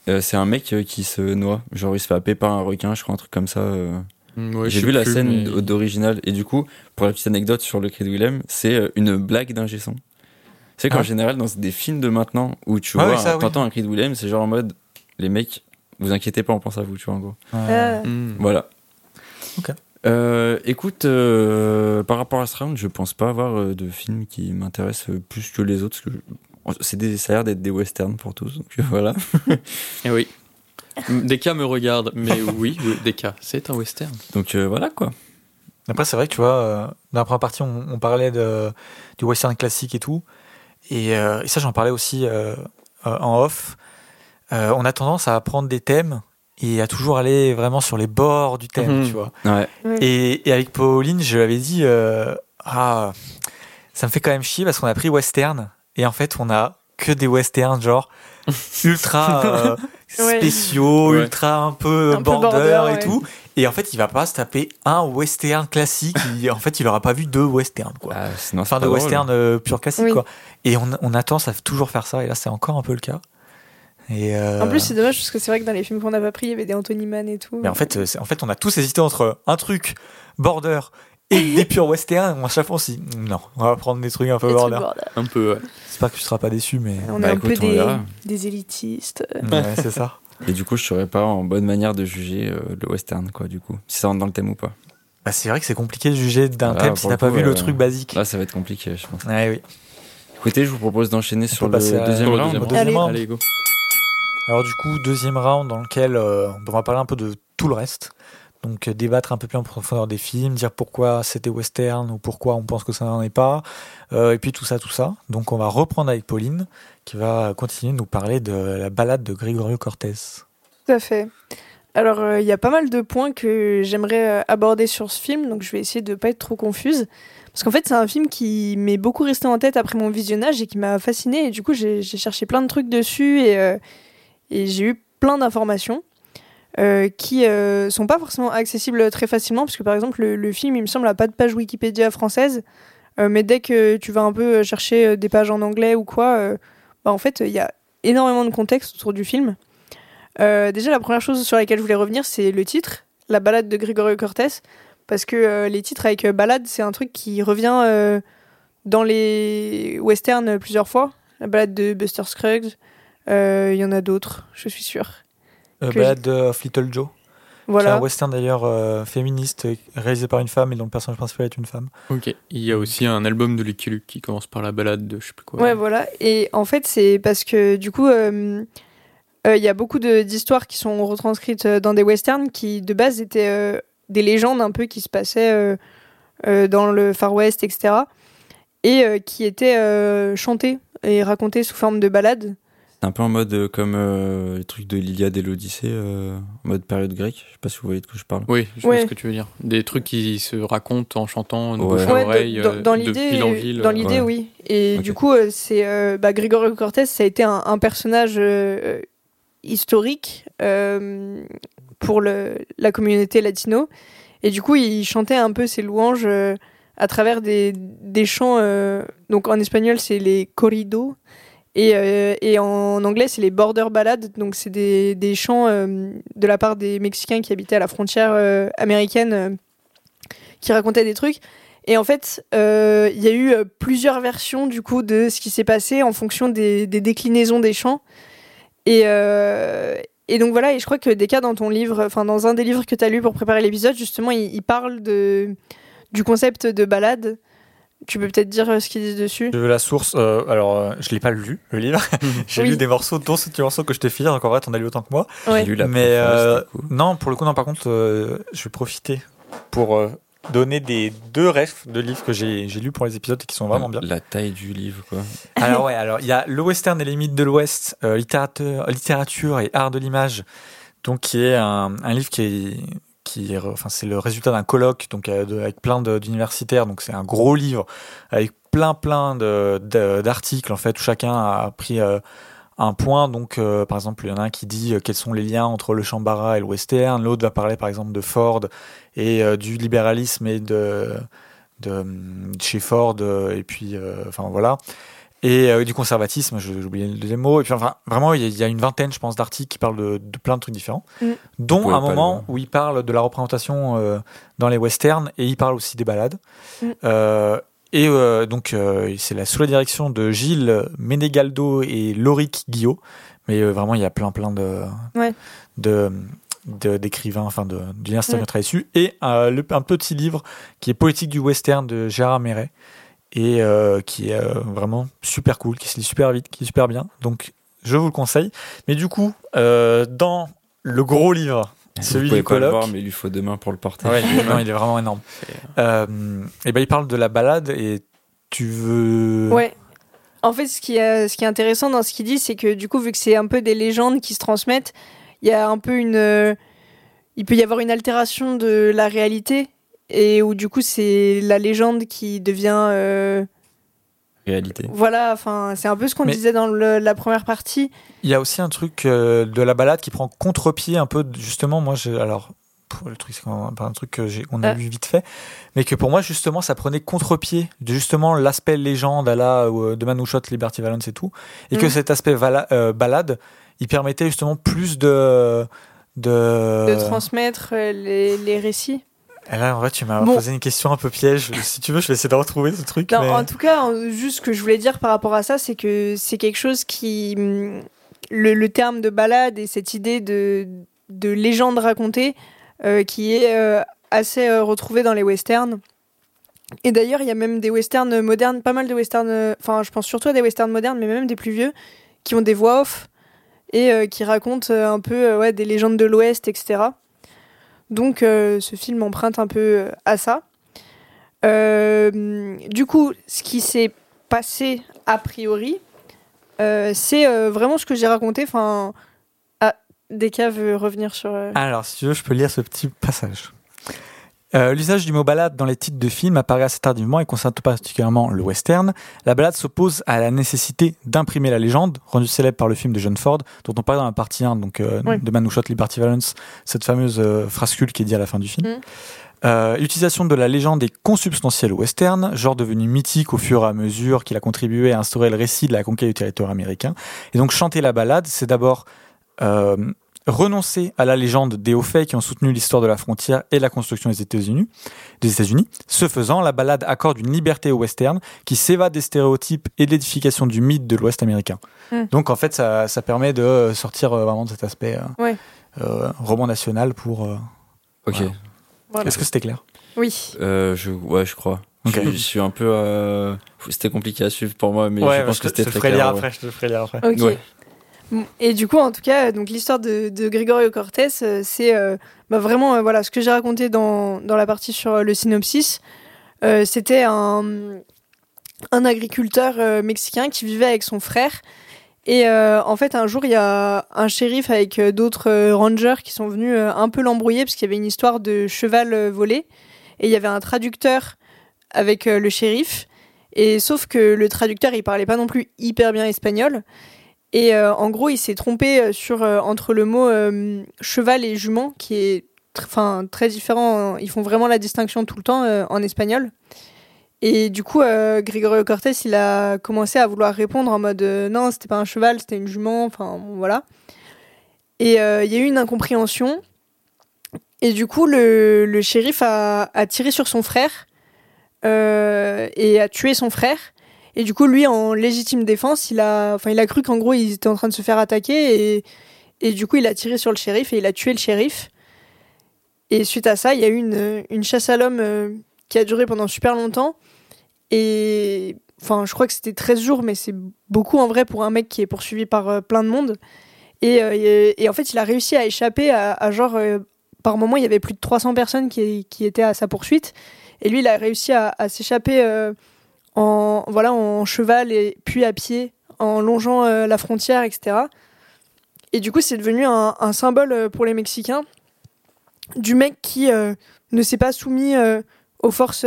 Euh, c'est un mec euh, qui se noie. Genre, il se fait happer par un requin, je crois, un truc comme ça. euh. Mm, ouais, J'ai vu la plus, scène mais- d'original. Et du coup, pour la petite anecdote sur le cri de Willem, c'est euh, une blague d'un son. C'est qu'en Ah. général, dans des films de maintenant où tu Ouais, vois, oui, ça, un- oui. t'entends un cri de Willem, c'est genre en mode, les mecs, vous inquiétez pas, on pense à vous, tu vois, en gros. Ah. Mm. Voilà. Ok. Euh, écoute, euh, par rapport à ce round, je pense pas avoir euh, de film qui m'intéresse euh, plus que les autres. Parce que je- c'est des, ça a l'air d'être des westerns pour tous. Donc euh, voilà. Eh oui. Deka me regarde, mais oui, oui Deka, c'est un western. Donc euh, voilà quoi. Après, c'est vrai que tu vois, euh, dans la première partie, on, on parlait de, du western classique et tout. Et, euh, et ça, j'en parlais aussi euh, euh, en off. Euh, on a tendance à prendre des thèmes et à toujours aller vraiment sur les bords du thème, Mhm. tu vois. Ouais. Et, et avec Pauline, je lui avais dit, euh, ah, ça me fait quand même chier parce qu'on a pris western et en fait, on a que des westerns genre ultra euh. Spéciaux, Ouais. ultra un peu Un peu border, et ouais. tout. Et en fait, il va pas se taper un western classique. Il- en fait, il aura pas vu deux westerns, quoi. Ah, sinon, Enfin, de drôle. western euh, pur classique, Oui. quoi. Et on, on a tendance à toujours faire ça. Et là, c'est encore un peu le cas. Et euh, En plus, c'est dommage parce que c'est vrai que dans les films qu'on n'a pas pris, il y avait des Anthony Mann et tout. mais en fait, euh, en fait, on a tous hésité entre un truc border et des purs westerns. À chaque fois, on s'est dit, non, on va prendre des trucs un peu Des border. border. Un peu, ouais. J'espère que tu seras pas déçu, mais On Bah, est un écoute, peu des, élitistes. ouais, c'est ça. Et du coup, je serais pas en bonne manière de juger euh, le western, quoi, du coup. Si ça rentre dans le thème ou pas. Bah, c'est vrai que c'est compliqué de juger d'un Voilà, thème si t'as pas coup, vu le euh, truc basique. Là, ça va être compliqué, je pense. Ouais, oui. Écoutez, je vous propose d'enchaîner sur le deuxième Au round. deuxième Deuxième Allez. round. Allez, go. Alors du coup, deuxième round dans lequel euh, on va parler un peu de tout le reste. Donc euh, débattre un peu plus en profondeur des films, dire pourquoi c'était western ou pourquoi on pense que ça n'en est pas, euh, et puis tout ça, tout ça. Donc on va reprendre avec Pauline qui va continuer de nous parler de la balade de Gregorio Cortés. Tout à fait. Alors, euh, il y a pas mal de points que j'aimerais aborder sur ce film, donc je vais essayer de pas être trop confuse. Parce qu'en fait, c'est un film qui m'est beaucoup resté en tête après mon visionnage et qui m'a fasciné. Et du coup, j'ai cherché plein de trucs dessus et j'ai eu plein d'informations euh, qui euh, sont pas forcément accessibles très facilement. Parce que par exemple, le, film, il me semble, a pas de page Wikipédia française. Euh, mais dès que tu vas un peu chercher euh, des pages en anglais ou quoi, bah, en fait, il y a énormément de contexte autour du film. Déjà, la première chose sur laquelle je voulais revenir, c'est le titre, La balade de Gregorio Cortés. Parce que les titres avec balade, c'est un truc qui revient dans les westerns plusieurs fois. La balade de Buster Scruggs, il y en a d'autres, je suis sûre. Euh, Que balade of Little Joe, qui est Voilà. un western d'ailleurs euh, féministe réalisé par une femme et dont le personnage principal est une femme. Ok. Il y a aussi un album de Lucky Luke qui commence par la balade de je sais plus quoi. Ouais, voilà. Et en fait, c'est parce que du coup, euh, euh, il y a beaucoup de- d'histoires qui sont retranscrites dans des westerns qui, de base, étaient euh, des légendes un peu qui se passaient euh, euh, dans le Far West, etc. Et euh, qui étaient euh, chantées et racontées sous forme de ballades. C'est un peu en mode euh, comme euh, les trucs de l'Iliade et l'Odyssée, euh, en mode période grecque. Je sais pas si vous voyez de quoi je parle. Oui, je Ouais. vois ce que tu veux dire. Des trucs qui se racontent en chantant de Ouais. bouche à Ouais, oreille, dans, dans de l'idée, ville en ville. dans l'idée, ouais. oui. Et du coup, euh, c'est euh, bah, Gregorio Cortés, ça a été un, un personnage euh, historique euh, pour le, la communauté latino. Et du coup, il chantait un peu ses louanges euh, à travers des, des chants. euh, donc en espagnol, c'est les corridos. Et, euh, et en anglais, c'est les border ballades. Donc c'est des, chants euh, de la part des Mexicains qui habitaient à la frontière euh, américaine qui racontaient des trucs. Et en fait, il y a eu plusieurs versions du coup de ce qui s'est passé en fonction des, déclinaisons des chants. Et, donc voilà, et je crois que des dans ton livre, enfin dans un des livres que tu as lu pour préparer l'épisode, justement, il, parle du concept de balade. Tu peux peut-être dire euh, ce qu'ils disent dessus? Je veux la source. euh, alors, euh, je l'ai pas lu, le livre. J'ai Oui. lu des morceaux, dont ce petit morceau que je t'ai filé. Donc en vrai, t'en as lu autant que moi. Ouais. J'ai lu la Mais euh, non, pour le coup, non. Par contre, euh, je vais profiter pour euh, donner des deux refs de livres que j'ai j'ai lus pour les épisodes et qui sont vraiment bien. La taille du livre, quoi. Alors ouais, alors il y a le western et les mythes de l'Ouest, euh, littérature, littérature et art de l'image, donc qui est un, un livre qui est enfin c'est le résultat d'un colloque donc euh, avec plein d'universitaires. Donc c'est un gros livre avec plein plein d'articles en fait où chacun a pris euh, un point. Donc euh, par exemple il y en a un qui dit quels sont les liens entre le chambara et le western. L'autre va parler par exemple de Ford et du libéralisme et de de chez Ford et puis enfin voilà et du conservatisme, j'ai oublié le deuxième mot. Et puis enfin, vraiment, il y, a une vingtaine, je pense, d'articles qui parlent de, de, plein de trucs différents, Mm. dont un moment où il parle de la représentation euh, dans les westerns et il parle aussi des balades. Mm. Euh, et euh, donc, euh, c'est la, sous la direction de Gilles Ménégaldo et Loric Guillot. Mais euh, vraiment, il y a plein, plein de, Ouais. de, d'écrivains, enfin, de, d'universitaires qui Ouais. ont travaillé dessus. Et euh, le- un petit livre qui est Politique du western de Gérard Méret et euh, qui est euh, vraiment super cool, qui se lit super vite, qui est super bien. Donc, je vous le conseille. Mais du coup, euh, dans le gros livre, celui Vous pouvez du pas le colloque, voir, mais il lui faut deux mains pour le porter. Ouais, non, il est vraiment énorme. Euh, et ben, il parle de la balade et tu veux. Ouais. En fait, ce qui est, ce qui est intéressant dans ce qu'il dit, c'est que du coup, vu que c'est un peu des légendes qui se transmettent, il y a un peu une. euh, il peut y avoir une altération de la réalité, et où du coup, c'est la légende qui devient. euh, Réalité. voilà, enfin, c'est un peu ce qu'on Mais- disait dans le- la première partie. Il y a aussi un truc euh, de la balade qui prend contre-pied un peu. Justement, moi, j'ai. Alors. Le truc, c'est un, pas un truc que j'ai- qu'on a Ah. vu vite fait, mais que pour moi, justement, ça prenait contre-pied de justement l'aspect légende à la euh, de Manouchot, Liberty Valance et tout, et que Mhm. cet aspect vala- euh, balade, il permettait justement plus de. de... de transmettre euh, les, les récits. Et là, en vrai, tu m'as Bon. posé une question un peu piège. si tu veux, je vais essayer de retrouver ce truc. Non, mais- En tout cas, juste ce que je voulais dire par rapport à ça, c'est que c'est quelque chose qui. Le, le terme de balade et cette idée de, de légende racontée euh, qui est euh, assez euh, retrouvée dans les westerns. Et d'ailleurs, il y a même des westerns modernes, pas mal de westerns, enfin, je pense surtout à des westerns modernes, mais même des plus vieux, qui ont des voix off et qui racontent un peu ouais, des légendes de l'Ouest, etc. Donc, euh, ce film emprunte un peu euh, à ça. Euh, du coup, ce qui s'est passé a priori, c'est vraiment ce que j'ai raconté. Enfin, ah, Deka veut revenir sur. Alors, si tu veux, je peux lire ce petit passage. Euh, L'usage du mot balade dans les titres de films apparaît assez tardivement et concerne tout particulièrement le western. La balade s'oppose à la nécessité d'imprimer la légende, rendue célèbre par le film de John Ford, dont on parlait dans la partie 1 donc, euh, Oui. de Manouchot Liberty Valance, cette fameuse euh, phrascule qui est dit à la fin du film. Mhm. Euh, L'utilisation de la légende est consubstantielle au western, genre devenu mythique au fur et à mesure qu'il a contribué à instaurer le récit de la conquête du territoire américain. Et donc chanter la balade, c'est d'abord euh, renoncer à la légende des hauts faits qui ont soutenu l'histoire de la frontière et la construction des États-Unis. Des États-Unis. Ce faisant, la balade accorde une liberté au western qui s'évade des stéréotypes et de l'édification du mythe de l'Ouest américain. Mm. Donc en fait, ça, ça permet de sortir euh, vraiment de cet aspect euh, Ouais. euh, roman national pour. euh, Ok. Voilà. voilà. Est-ce que c'était clair? Oui. Euh, je, ouais, je crois. Je, je suis un peu. euh, C'était compliqué à suivre pour moi, mais je pense que c'était très clair. après. Je te ferai lire après. Ok. Ouais. Et du coup, en tout cas, donc l'histoire de, de Gregorio Cortés, euh, c'est euh, bah, vraiment euh, voilà ce que j'ai raconté dans, dans la partie sur le synopsis. C'était un, un agriculteur mexicain qui vivait avec son frère. Et en fait, un jour, il y a un shérif avec d'autres rangers qui sont venus un peu l'embrouiller parce qu'il y avait une histoire de cheval volé. Et il y avait un traducteur avec le shérif. Et sauf que le traducteur, il parlait pas non plus hyper bien espagnol. Et euh, en gros, il s'est trompé euh, sur euh, entre le mot cheval et jument, qui est tr- très différent. Ils font vraiment la distinction tout le temps en espagnol. Et du coup, Gregorio Cortés, il a commencé à vouloir répondre en mode non, c'était pas un cheval, c'était une jument. Enfin voilà. Et il y a eu une incompréhension. Et du coup, le, shérif a, tiré sur son frère et a tué son frère. Et du coup, lui, en légitime défense, il a, enfin, il a cru qu'en gros, ils étaient en train de se faire attaquer et, et du coup, il a tiré sur le shérif et il a tué le shérif. Et suite à ça, il y a eu une, une chasse à l'homme euh, qui a duré pendant super longtemps. Et enfin, je crois que c'était 13 jours, mais c'est beaucoup en vrai pour un mec qui est poursuivi par euh, plein de monde. Et, euh, et, et en fait, il a réussi à échapper à, genre, par moment, il y avait plus de 300 personnes qui, qui étaient à sa poursuite. Et lui, il a réussi à, s'échapper en, voilà, en cheval et puis à pied, en longeant euh, la frontière, etc. Et du coup, c'est devenu un, symbole euh, pour les Mexicains du mec qui euh, ne s'est pas soumis aux forces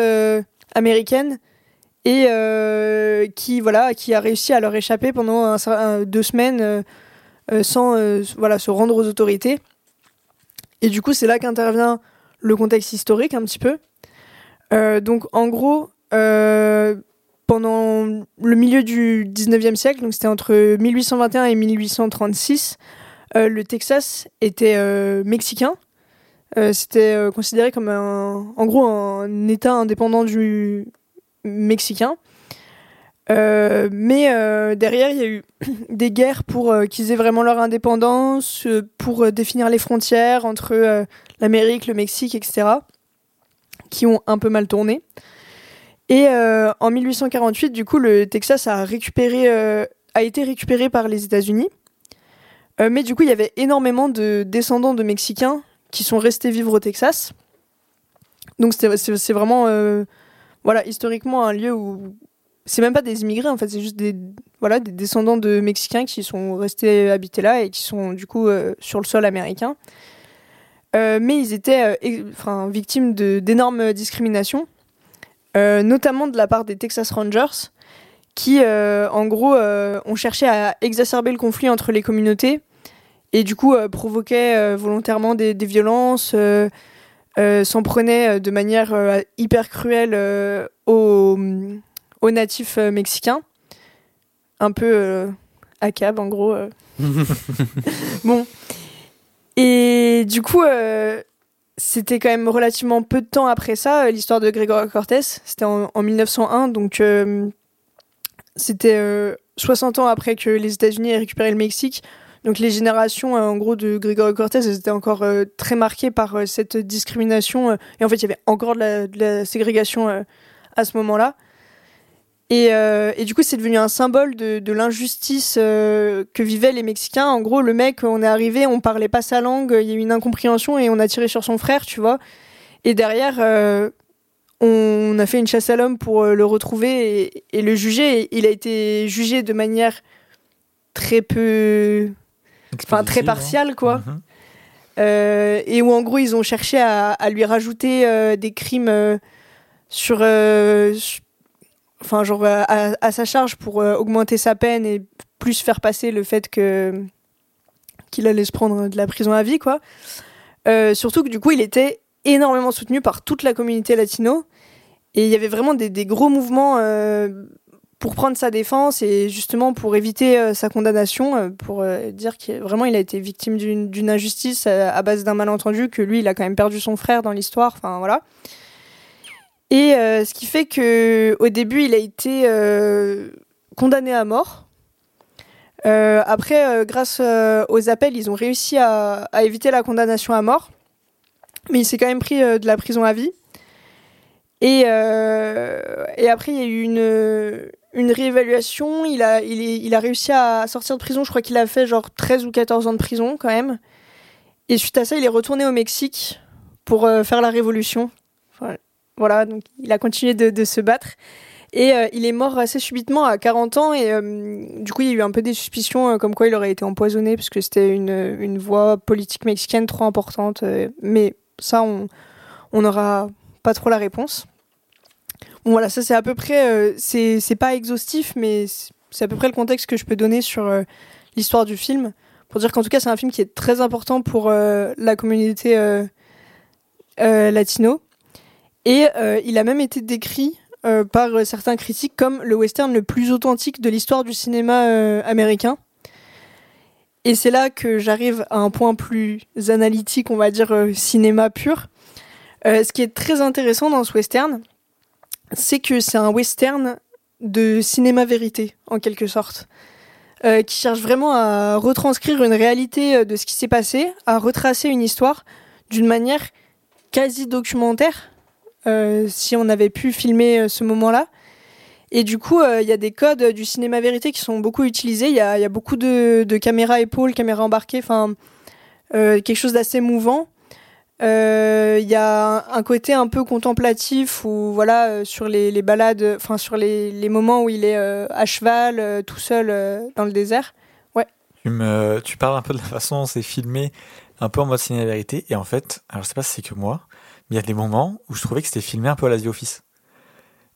américaines et qui voilà qui a réussi à leur échapper pendant deux semaines sans voilà se rendre aux autorités. Et du coup, c'est là qu'intervient le contexte historique un petit peu. Donc en gros, pendant le milieu du 19e siècle, donc c'était entre 1821 et 1836, euh, le Texas était euh, mexicain. Euh, c'était considéré comme un, en gros un État indépendant du mexicain. Mais derrière, il y a eu des guerres pour qu'ils aient vraiment leur indépendance, pour définir les frontières entre l'Amérique, le Mexique, etc., qui ont un peu mal tourné. Et euh, en 1848, du coup, le Texas a récupéré, euh, été récupéré par les États-Unis. Euh, mais du coup, il y avait énormément de descendants de Mexicains qui sont restés vivre au Texas. Donc c'est vraiment, voilà, historiquement un lieu où c'est même pas des immigrés en fait, c'est juste des, voilà, des descendants de Mexicains qui sont restés habités là et qui sont du coup sur le sol américain. Mais ils étaient victimes d'énormes discriminations, notamment de la part des Texas Rangers, qui euh, en gros euh, ont cherché à exacerber le conflit entre les communautés et du coup euh, provoquaient euh, volontairement des, des violences, euh, euh, s'en prenaient euh, de manière euh, hyper cruelle euh, aux, aux natifs euh, mexicains, un peu euh, à cab en gros. euh. bon. Et du coup, euh, c'était quand même relativement peu de temps après ça, euh, l'histoire de Grégoire Cortés. C'était en, en 1901, donc euh, c'était euh, 60 ans après que les États-Unis aient récupéré le Mexique. Donc les générations, euh, en gros, de Grégoire Cortés, elles étaient encore euh, très marquées par euh, cette discrimination. euh, et en fait, il y avait encore de la, de la ségrégation euh, à ce moment-là. Et, euh, et du coup, c'est devenu un symbole de, de l'injustice euh, que vivaient les Mexicains. En gros, le mec, on est arrivé, on parlait pas sa langue, il y a eu une incompréhension et on a tiré sur son frère, tu vois. Et derrière, euh, on a fait une chasse à l'homme pour le retrouver et, et le juger. Il a été jugé de manière très peu, enfin très Expéditive, partiale, quoi. hein. Mhm. Euh, et où en gros ils ont cherché à, à lui rajouter des crimes sur, su- enfin genre à, à- à sa charge pour euh, augmenter sa peine et plus faire passer le fait que qu'il allait se prendre de la prison à vie quoi. Euh, surtout que du coup il était énormément soutenu par toute la communauté latino et il y avait vraiment des, gros mouvements euh, pour prendre sa défense et justement pour éviter euh, sa condamnation, euh, pour euh, dire qu'il vraiment il a été victime d'une injustice euh, à base d'un malentendu, que lui il a quand même perdu son frère dans l'histoire, enfin voilà. Et euh, ce qui fait que au début il a été euh, condamné à mort. Euh, après, grâce aux appels, ils ont réussi à, éviter la condamnation à mort, mais il s'est quand même pris de la prison à vie. Et, après, il y a eu une, réévaluation. Il a, réussi à sortir de prison. Je crois qu'il a fait genre 13 ou 14 ans de prison quand même. Et suite à ça, il est retourné au Mexique pour faire la révolution. Voilà. Donc il a continué de, se battre. Et euh, il est mort assez subitement à 40 ans. Et euh, du coup, il y a eu un peu des suspicions euh, comme quoi il aurait été empoisonné parce que c'était une, une voix politique mexicaine trop importante. mais ça, on n'aura pas trop la réponse. Bon, voilà, ça c'est à peu près, c'est pas exhaustif, mais c'est- à peu près le contexte que je peux donner sur l'histoire du film. Pour dire qu'en tout cas, c'est un film qui est très important pour la communauté latino. Et euh, il a même été décrit euh, par euh, certains critiques comme le western le plus authentique de l'histoire du cinéma américain. Et c'est là que j'arrive à un point plus analytique, on va dire cinéma pur. Ce qui est très intéressant dans ce western, c'est que c'est un western de cinéma vérité, en quelque sorte, qui cherche vraiment à retranscrire une réalité de ce qui s'est passé, à retracer une histoire d'une manière quasi documentaire, si on avait pu filmer euh, ce moment-là. Et du coup, euh, il y a des codes euh, du cinéma vérité qui sont beaucoup utilisés. Il y a, beaucoup de, de caméras épaules, caméras embarquées, enfin, euh, quelque chose d'assez mouvant. Euh, Il y a un, côté un peu contemplatif où voilà euh, sur les, balades, enfin sur les, moments où il est euh, à cheval, euh, tout seul euh, dans le désert. Tu, me, tu parles un peu de la façon dont c'est filmé, un peu en mode ciné vérité. Et en fait, alors je sais pas si c'est que moi, il y a des moments où je trouvais que c'était filmé un peu à la The Office.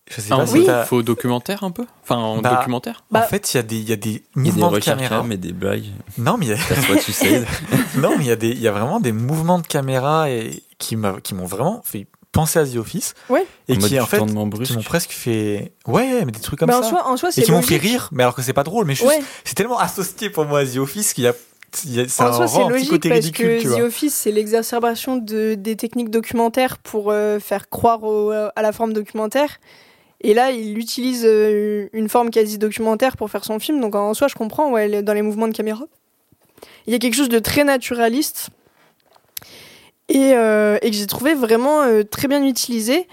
Je sais pas oui. si faux documentaire un peu? Enfin, en Bah, documentaire? Bah- En fait, il y a des, y a des Il y a des mouvements de caméra. mais des blagues. Non, mais il y a- non, mais il y a des, il y a vraiment des mouvements de caméra et qui m'a, qui m'ont vraiment fait pensé à The Office. Ouais. Et En qui, en fait, qui m'ont presque fait. Ouais, mais des trucs comme Bah, en ça. soi, en soi, et c'est qui m'ont fait rire, mais alors que c'est pas drôle. Mais juste, Ouais. c'est tellement associé pour moi à The Office qu'il y a. ça En soi, c'est rend un petit logique côté parce ridicule, que The. Office, c'est l'exacerbation de, des techniques documentaires pour euh, faire croire au- à la forme documentaire. Et là, il utilise euh, une forme quasi documentaire pour faire son film. Donc en soi, je comprends ouais, dans les mouvements de caméra. Il y a quelque chose de très naturaliste et, euh, et que j'ai trouvé vraiment très bien utilisé.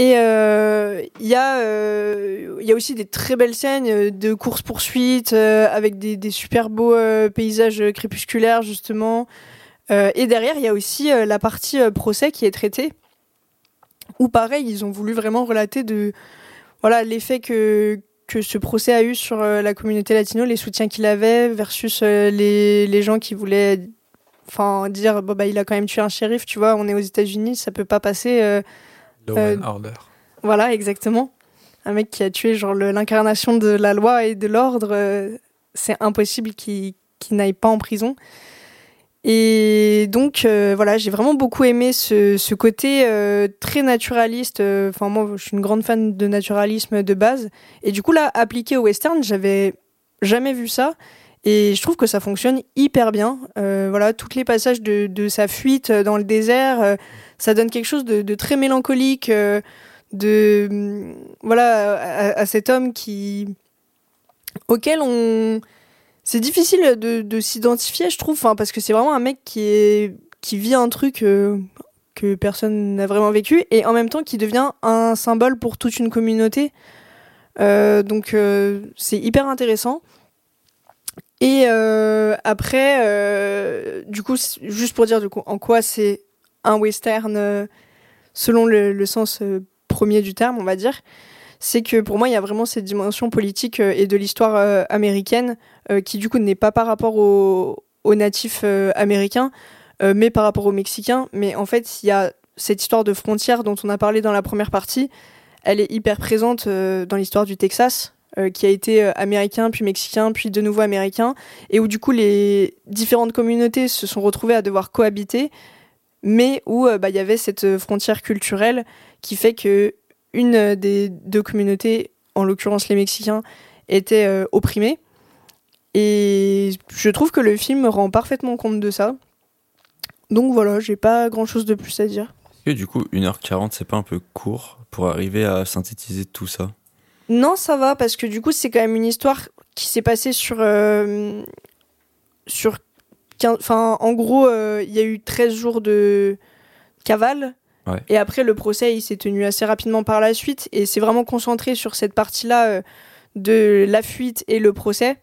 Et euh, il y, a, euh, y a aussi des très belles scènes euh, de course-poursuite euh, avec des, des super beaux euh, paysages crépusculaires, justement. Euh, et derrière, il y a aussi euh, la partie euh, procès qui est traitée, où pareil, ils ont voulu vraiment relater de voilà l'effet que, que ce procès a eu sur euh, la communauté latino, les soutiens qu'il avait, versus euh, les, les gens qui voulaient dire bon, bah, il a quand même tué un shérif, tu vois, on est aux États-Unis, ça peut pas passer. Law and Order. voilà, exactement. Un mec qui a tué genre l'incarnation de la loi et de l'ordre, euh, c'est impossible qu'il n'aille pas en prison. Et donc euh, voilà, j'ai vraiment beaucoup aimé ce, ce côté euh, très naturaliste. euh, Enfin moi, je suis une grande fan de naturalisme de base. Et du coup là, appliqué au western, j'avais jamais vu ça. Et je trouve que ça fonctionne hyper bien. Voilà, tous les passages de, de sa fuite dans le désert, ça donne quelque chose de, très mélancolique. euh, de hum, voilà à, cet homme qui auquel on c'est difficile de, de s'identifier je trouve enfin parce que c'est vraiment un mec qui qui vit un truc euh, que personne n'a vraiment vécu et en même temps qui devient un symbole pour toute une communauté Euh, donc c'est hyper intéressant et après du coup juste pour dire du coup en quoi c'est un western euh, selon le, sens euh, premier du terme, on va dire, c'est que pour moi, il y a vraiment cette dimension politique euh, et de l'histoire américaine qui, du coup, n'est pas par rapport aux, aux natifs américains, mais par rapport aux Mexicains. Mais en fait, il y a cette histoire de frontière dont on a parlé dans la première partie. Elle est hyper présente dans l'histoire du Texas, qui a été américain, puis mexicain, puis de nouveau américain, et où, du coup, les différentes communautés se sont retrouvées à devoir cohabiter mais où euh, bah, il y avait cette euh, frontière culturelle qui fait que une euh, des deux communautés, en l'occurrence les Mexicains, était opprimée. Et je trouve que le film rend parfaitement compte de ça. Donc voilà, j'ai pas grand chose de plus à dire. Que du coup, 1h40, c'est pas un peu court pour arriver à synthétiser tout ça? Non, ça va, parce que du coup, c'est quand même une histoire qui s'est passée sur. euh, sur 15 Enfin, en gros, euh, il y a eu 13 jours de cavale. Ouais. Et après, le procès, il s'est tenu assez rapidement par la suite. Et c'est vraiment concentré sur cette partie-là euh, de la fuite et le procès.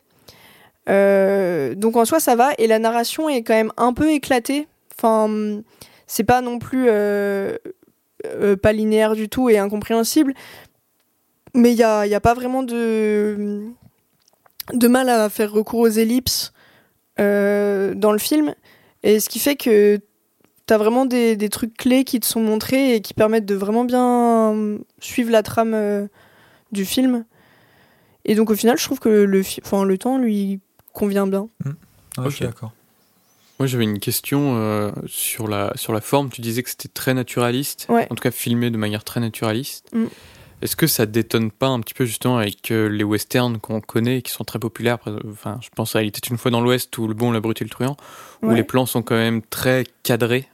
Euh, donc en soi, ça va. Et la narration est quand même un peu éclatée. Enfin, c'est pas non plus pas linéaire du tout et incompréhensible. Mais il n'y a, y a pas vraiment de, de mal à faire recours aux ellipses euh, dans le film. Et ce qui fait que tu as vraiment des, des trucs clés qui te sont montrés et qui permettent de vraiment bien suivre la trame euh, du film. Et donc au final, je trouve que le, fi- enfin, le temps lui convient bien. Ouais, Je suis Ok. d'accord. Moi, j'avais une question euh, sur, la, sur la forme. Tu disais que c'était très naturaliste, Ouais. en tout cas filmé de manière très naturaliste. Mm. Est-ce que ça détonne pas un petit peu justement avec euh, les westerns qu'on connaît et qui sont très populaires Enfin, je pense à Il était une fois dans l'Ouest ou Le Bon, la Brute et le Truand, où Ouais. les plans sont quand même très cadrés,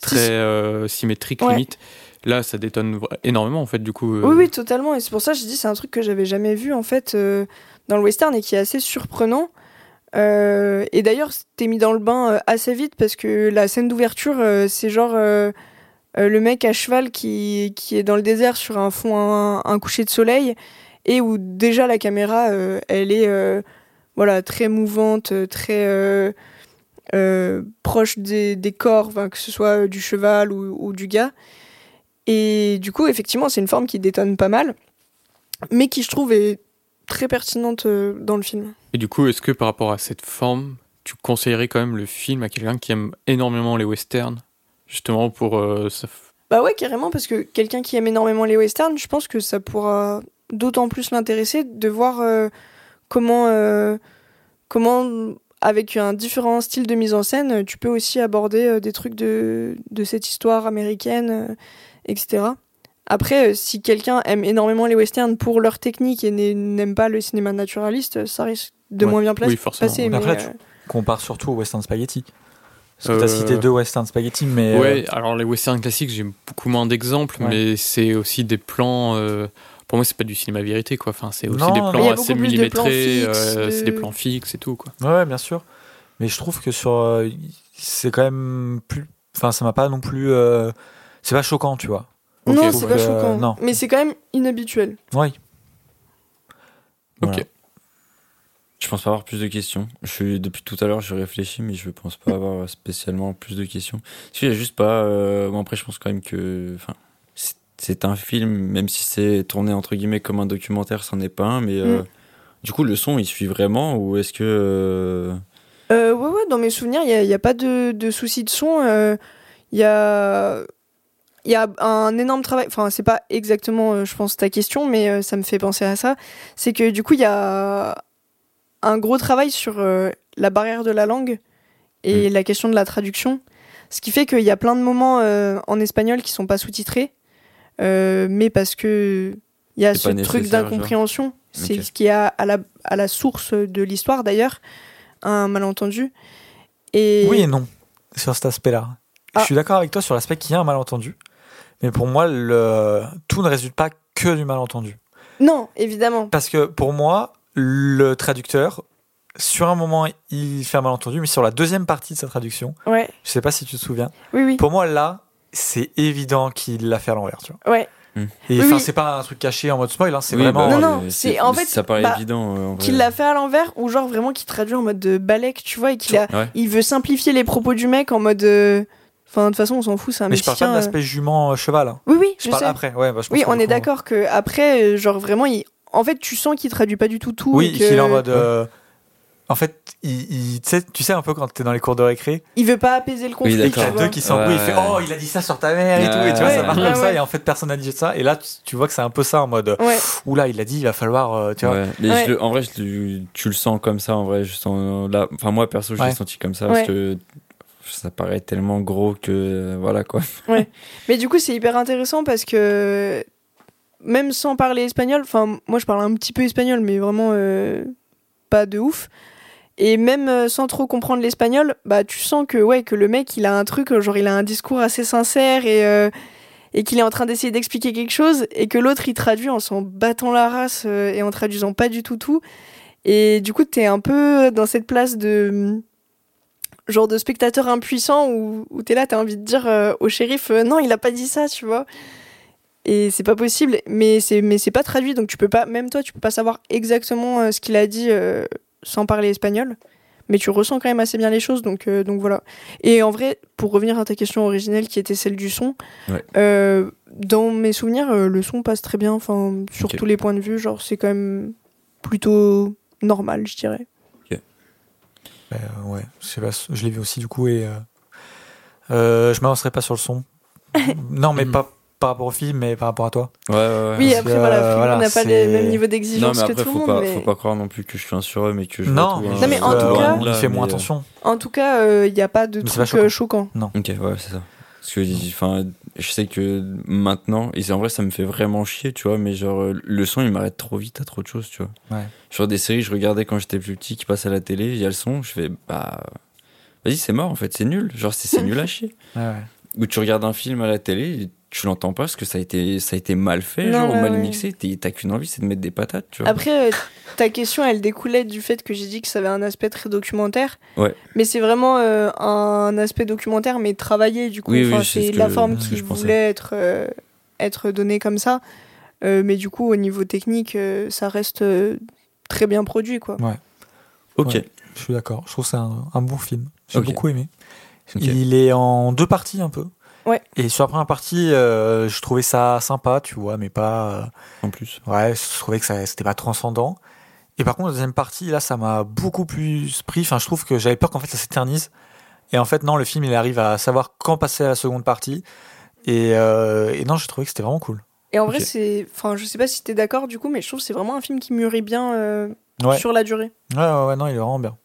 très euh, symétriques Ouais. limite. Là, ça détonne énormément en fait. Du coup, euh, Oui, oui, totalement. Et c'est pour ça que je dis c'est un truc que j'avais jamais vu en fait euh, dans le western et qui est assez surprenant. Et d'ailleurs, c'était mis dans le bain assez vite parce que la scène d'ouverture, c'est genre euh, le mec à cheval qui, qui est dans le désert sur un fond, un, coucher de soleil et où déjà la caméra, euh, elle est euh, voilà très mouvante, très proche des, des corps, que ce soit du cheval ou, ou du gars. Et du coup, effectivement, c'est une forme qui détonne pas mal, mais qui, je trouve, est très pertinente dans le film. Et du coup, est-ce que par rapport à cette forme, tu conseillerais quand même le film à quelqu'un qui aime énormément les westerns, justement pour euh, ça Bah ouais, carrément, parce que quelqu'un qui aime énormément les westerns, je pense que ça pourra d'autant plus l'intéresser de voir euh, comment, euh, comment avec un différent style de mise en scène, tu peux aussi aborder euh, des trucs de, de cette histoire américaine, euh, etc. Après, euh, si quelqu'un aime énormément les westerns pour leur technique et n'aime pas le cinéma naturaliste, ça risque de Ouais. moins bien pla- Oui, forcément. passer. mais, Après, tu- euh, compare surtout au western spaghetti. Parce que Euh, t'as cité deux western spaghetti, mais. euh, Ouais, alors les westerns classiques, j'ai beaucoup moins d'exemples, Ouais. mais c'est aussi des plans. euh, pour moi, c'est pas du cinéma vérité, quoi. Enfin, c'est aussi Non, des plans assez millimétrés. euh, de- C'est des plans fixes et tout, quoi. Ouais, bien sûr. Mais je trouve que sur. euh, c'est quand même plus. Enfin, ça m'a pas non plus. euh, C'est pas choquant, tu vois. Ok, non, c'est pas Euh, choquant. non. Mais c'est quand même inhabituel. Oui. Ok. Voilà. Je pense pas avoir plus de questions. Je suis depuis tout à l'heure, je réfléchis, mais je pense pas avoir spécialement plus de questions. Parce qu'il y a juste pas. euh, bon, après, je pense quand même que. Enfin, c'est- un film, même si c'est tourné entre guillemets comme un documentaire, c'en est pas un. Mais euh, Mm. du coup, le son, il suit vraiment ou est-ce que euh, Euh, ouais, ouais, dans mes souvenirs, il n'y a, il y a pas de, de souci de son. euh, Il y, a, y a un énorme travail. Enfin, c'est pas exactement, je pense, ta question, mais ça me fait penser à ça. C'est que du coup, il y a un gros travail sur euh, la barrière de la langue et la question de la traduction. Ce qui fait qu'il y a plein de moments euh, en espagnol qui sont pas sous-titrés, euh, mais parce que il y a ce truc d'incompréhension. C'est ce qui est à, à la, à la source de l'histoire d'ailleurs, un malentendu. Et Oui et non, sur cet aspect-là. Ah. Je suis d'accord avec toi sur l'aspect qu'il y a un malentendu. Mais pour moi, le... tout ne résulte pas que du malentendu. non, évidemment. Parce que pour moi, le traducteur, sur un moment, il fait un malentendu, mais sur la deuxième partie de sa traduction, Ouais, je sais pas si tu te souviens, oui, oui, pour moi, là, c'est évident qu'il l'a fait à l'envers, tu vois. ouais. Et Oui, enfin, oui. c'est pas un truc caché en mode spoil, hein, c'est oui, vraiment. bah, Non, non, euh, c'est- en fait, ça paraît bah, évident. euh, en vrai. Qu'il l'a fait à l'envers ou genre vraiment qu'il traduit en mode de balèque, tu vois, et qu'il a, Ouais. il veut simplifier les propos du mec en mode. euh, Enfin, de toute façon, on s'en fout, c'est un mais je parle pas de l'aspect jument-cheval. hein. euh. Oui, oui, Je, je, parle sais. après. Ouais, bah, je pense Oui, on est d'accord que après, euh, genre vraiment, il... en fait, tu sens qu'il traduit pas du tout tout. Oui, qu'il est en mode. euh, En fait, il, il- tu sais- tu sais un peu quand t'es dans les cours de récré, Il veut pas apaiser le conflit. et qu'il y a deux qui s'embrouillent, il fait. Oh, il a dit ça sur ta mère et tout, et tu vois, Ouais, ça part ouais, comme ça, et en fait, personne n'a dit ça. Et là, tu, tu vois que c'est un peu ça en mode Ouais, Oula, il a dit, il va falloir, euh, tu vois. Ouais, mais Ouais. je le- en vrai, je tu le sens comme ça. En vrai, je sens là. Enfin, moi perso, je Ouais. l'ai senti comme ça Ouais. parce que ça paraît tellement gros que euh, voilà quoi. mais du coup, c'est hyper intéressant parce que même sans parler espagnol, enfin, moi je parle un petit peu espagnol, mais vraiment euh, pas de ouf. Et même euh, sans trop comprendre l'espagnol, bah tu sens que ouais que le mec il a un truc, genre il a un discours assez sincère et euh, et qu'il est en train d'essayer d'expliquer quelque chose et que l'autre il traduit en s'en battant la race et en traduisant pas du tout tout. Et du coup t'es un peu dans cette place de genre de spectateur impuissant où, où t'es là t'as envie de dire au shérif non il a pas dit ça tu vois. Et c'est pas possible, mais c'est mais c'est pas traduit donc tu peux pas même toi tu peux pas savoir exactement euh, ce qu'il a dit euh, sans parler espagnol, mais tu ressens quand même assez bien les choses, donc, euh, donc voilà. Et en vrai, pour revenir à ta question originelle qui était celle du son, Ouais. euh, dans mes souvenirs, le son passe très bien, enfin, sur tous les points de vue, genre c'est quand même plutôt normal, je dirais. Euh, ouais, je sais pas, je l'ai vu aussi du coup et. Euh, euh, je m'avancerai pas sur le son. non, mais pas par rapport au film, mais par rapport à toi. Ouais, ouais, ouais. Oui, après que, voilà, euh, on voilà, n'a pas c'est- le même niveau Non, d'exigence mais que après, tout faut le pas, monde, mais faut pas croire non plus que je suis un sur eux, mais que je Non, vois tout, hein. Non, mais en Euh, tout cas- il fait moins euh, attention. en tout cas, il n'y a pas de pas truc euh, choquant. Ok, ouais, c'est ça. Parce que, enfin, je sais que maintenant, et c'est- en vrai, ça me fait vraiment chier, tu vois, mais genre, euh, le son, il m'arrête trop vite à trop de choses, tu vois. Ouais. Sur des séries, je regardais quand j'étais plus petit, qui passent à la télé, il y a le son, je fais, bah, vas-y, c'est mort, en fait, c'est nul. Genre, c'est c'est nul à chier. Ouais, ouais. Ou tu regardes un film à la télé, tu l'entends pas parce que ça a été, ça a été mal fait, Non, genre, ouais, mal ouais. mixé, t'as qu'une envie, c'est de mettre des patates, tu vois. Après, euh, ta question, elle découlait du fait que j'ai dit que ça avait un aspect très documentaire. Ouais. Mais c'est vraiment euh, un aspect documentaire, mais travaillé, du coup. Oui, oui, Enfin, c'est c'est ce que- la forme ce qui voulait être, euh, être donnée comme ça. Euh, mais du coup, au niveau technique, euh, ça reste euh, très bien produit, quoi. ok. Ouais. Je suis d'accord. Je trouve que c'est un, un bon film. J'ai Ok. beaucoup aimé. Ok. Il est en deux parties un peu. Ouais. Et sur la première partie, euh, je trouvais ça sympa, tu vois, mais pas. euh, En plus. Ouais, je trouvais que ça c'était pas transcendant. Et par contre, la deuxième partie, là, ça m'a beaucoup plus pris. Enfin, je trouve que j'avais peur qu'en fait ça s'éternise. Et en fait, non, le film, il arrive à savoir quand passer à la seconde partie. Et, euh, et non, j'ai trouvé que c'était vraiment cool. Et en vrai, Ok. c'est. Enfin, je sais pas si t'es d'accord, du coup, mais je trouve que c'est vraiment un film qui mûrit bien euh, Ouais. sur la durée. ouais, ouais, ouais, non, il est vraiment bien.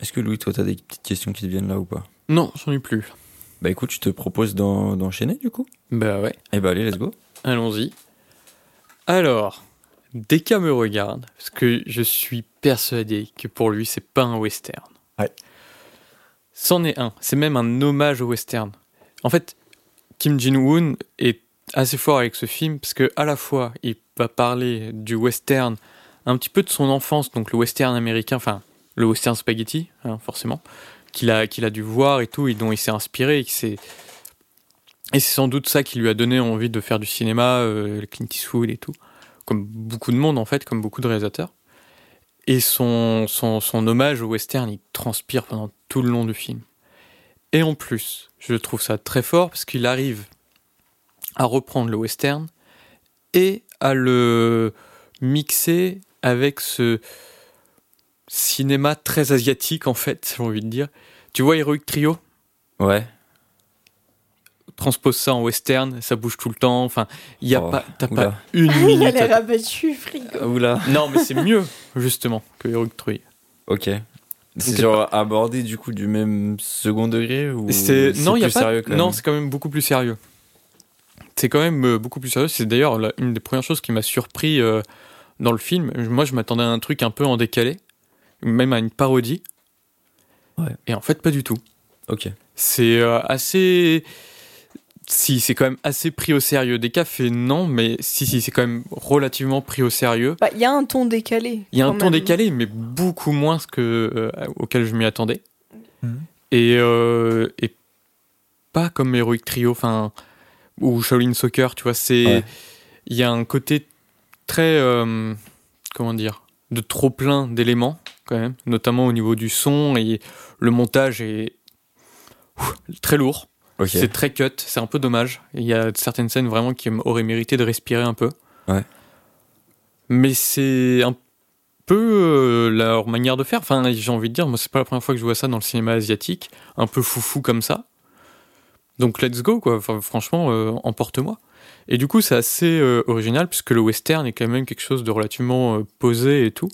Est-ce que Louis, toi, t'as des petites questions qui te viennent là ou pas? Non, j'en ai plus. Bah écoute, je te propose d'en- d'enchaîner du coup. Bah ouais. Eh bah allez, let's go. Allons-y. Alors, Deka me regarde, parce que je suis persuadé que pour lui, c'est pas un western. Ouais. C'en est un. C'est même un hommage au western. En fait, Kim Jin-woon est assez fort avec ce film, parce que à la fois, il va parler du western, un petit peu de son enfance, donc le western américain, enfin, le western spaghetti, hein, forcément, qu'il a, qu'il a dû voir et tout, dont il s'est inspiré, et que c'est et c'est sans doute ça qui lui a donné envie de faire du cinéma, euh, Clint Eastwood et tout. Comme beaucoup de monde, en fait, comme beaucoup de réalisateurs. Et son, son, son hommage au western, il transpire pendant tout le long du film. Et en plus, je trouve ça très fort parce qu'il arrive à reprendre le western et à le mixer avec ce cinéma très asiatique, en fait, j'ai envie de dire. Tu vois Heroic Trio? Ouais. transpose ça en western, ça bouge tout le temps. Enfin, il y a Oh, pas, t'as pas une Il a minute. l'air à- abattu, frigo. Oula. Non, mais c'est mieux justement que Heroic Trio. Ok. C'est genre abordé du coup du même second degré ou C'est non, il y a plus pas. sérieux non, c'est quand même beaucoup plus sérieux. C'est quand même euh, beaucoup plus sérieux. C'est d'ailleurs une des premières choses qui m'a surpris euh, dans le film. Moi, je m'attendais à un truc un peu en décalé, même à une parodie. Ouais. Et en fait, pas du tout. Ok. C'est euh, assez. Si, c'est quand même assez pris au sérieux. Des cas fait non, mais si, si, c'est quand même relativement pris au sérieux. Bah, il y a un ton décalé. Il y a un ton décalé, mais beaucoup moins que, euh, auquel je m'y attendais. Mhm. Et, euh, et pas comme Heroic Trio, enfin, ou Shaolin Soccer, tu vois, c'est. Ouais. Il y a un côté très. euh, comment dire De trop plein d'éléments, quand même, notamment au niveau du son, et le montage est. ouf, très lourd. C'est très cut, c'est un peu dommage. Il y a certaines scènes vraiment qui auraient mérité de respirer un peu. Ouais. Mais c'est un peu euh, leur manière de faire. Enfin, j'ai envie de dire, moi, c'est pas la première fois que je vois ça dans le cinéma asiatique, un peu foufou comme ça. Donc, let's go, quoi. Enfin, franchement, euh, emporte-moi. Et du coup, c'est assez euh, original, puisque le western est quand même quelque chose de relativement euh, posé et tout.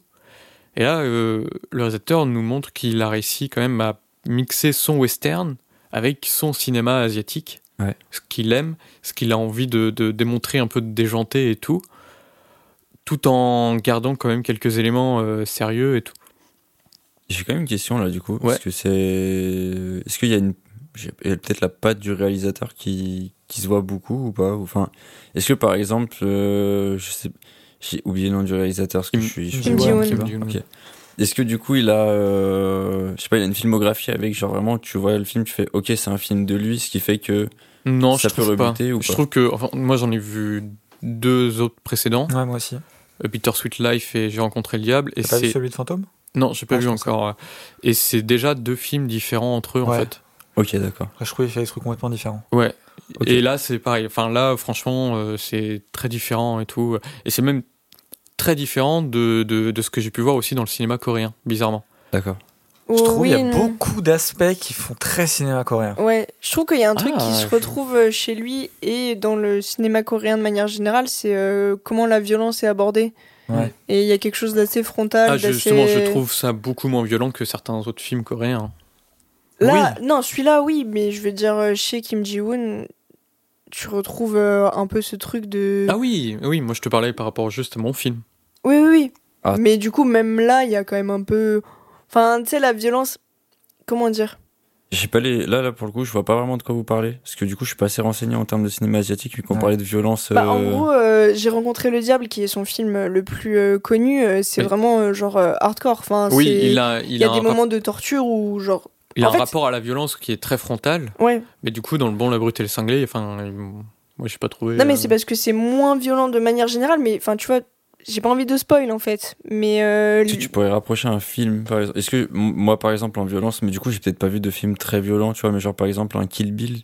Et là, euh, le réalisateur nous montre qu'il a réussi quand même à mixer son western avec son cinéma asiatique, Ouais. ce qu'il aime, ce qu'il a envie de, de démontrer un peu de déjanté et tout, tout en gardant quand même quelques éléments euh, sérieux et tout. J'ai quand même une question là du coup. Ouais. Parce que c'est. Est-ce qu'il y a une. j'ai- il y a peut-être la patte du réalisateur qui, qui se voit beaucoup ou pas? Enfin, est-ce que par exemple, euh, je sais, j'ai oublié le nom du réalisateur parce que je suis. je suis- Ji-woon. ouais, Kim Ji-woon. Ok. Est-ce que du coup il a, euh, je sais pas, il a une filmographie avec genre vraiment tu vois le film, tu fais ok c'est un film de lui, ce qui fait que Non, Ça je peut trouve pas. rebuter ou Je pas trouve que, enfin, moi j'en ai vu deux autres précédents, Ouais, moi aussi. euh, Peter Sweet Life et J'ai rencontré le diable. Et T'as pas vu c'est celui de Fantôme? Non, j'ai pas Ah, vu je encore. Et c'est déjà deux films différents entre eux en Ouais. fait. ok d'accord. Je trouvais qu'il fait des trucs complètement différents. Ouais. Et là, c'est pareil. Enfin, là, franchement, euh, c'est très différent et tout. Et c'est même très différent de, de, de ce que j'ai pu voir aussi dans le cinéma coréen, bizarrement. D'accord. Je trouve qu'il y a Oui, beaucoup d'aspects qui font très cinéma coréen. Ouais, je trouve qu'il y a un truc Ah, qui se retrouve euh, chez lui et dans le cinéma coréen de manière générale, c'est euh, comment la violence est abordée. Ouais. Et il y a quelque chose d'assez frontal. Ah, justement, je trouve ça beaucoup moins violent que certains autres films coréens. Là, non, celui-là, oui, mais je veux dire, euh, chez Kim Ji-woon, tu retrouves euh, un peu ce truc de. Ah oui, oui, moi je te parlais par rapport juste à mon film. Oui, oui, oui. Ah. Mais du coup, même là, il y a quand même un peu. Enfin, tu sais, la violence. Comment dire? J'ai pas les. Là, là, pour le coup, je vois pas vraiment de quoi vous parlez. Parce que du coup, je suis pas assez renseigné en termes de cinéma asiatique, vu qu'on Ouais. parlait de violence. Bah, en euh, gros, euh, j'ai rencontré le diable, qui est son film le plus euh, connu. c'est Oui. vraiment euh, genre euh, hardcore. Enfin, Oui, il a, il Il y a a, des un, moments de torture où, genre. Il a en un fait- rapport à la violence qui est très frontal. Ouais. Mais du coup, dans le bon, la brute et le cinglé, enfin, moi j'ai pas trouvé. Non, mais euh, c'est parce que c'est moins violent de manière générale, mais enfin, tu vois, j'ai pas envie de spoil en fait. Mais. euh, que tu pourrais rapprocher un film, par exemple Est-ce que moi, par exemple, en violence, mais du coup, j'ai peut-être pas vu de film très violent, tu vois, mais genre par exemple un Kill Bill,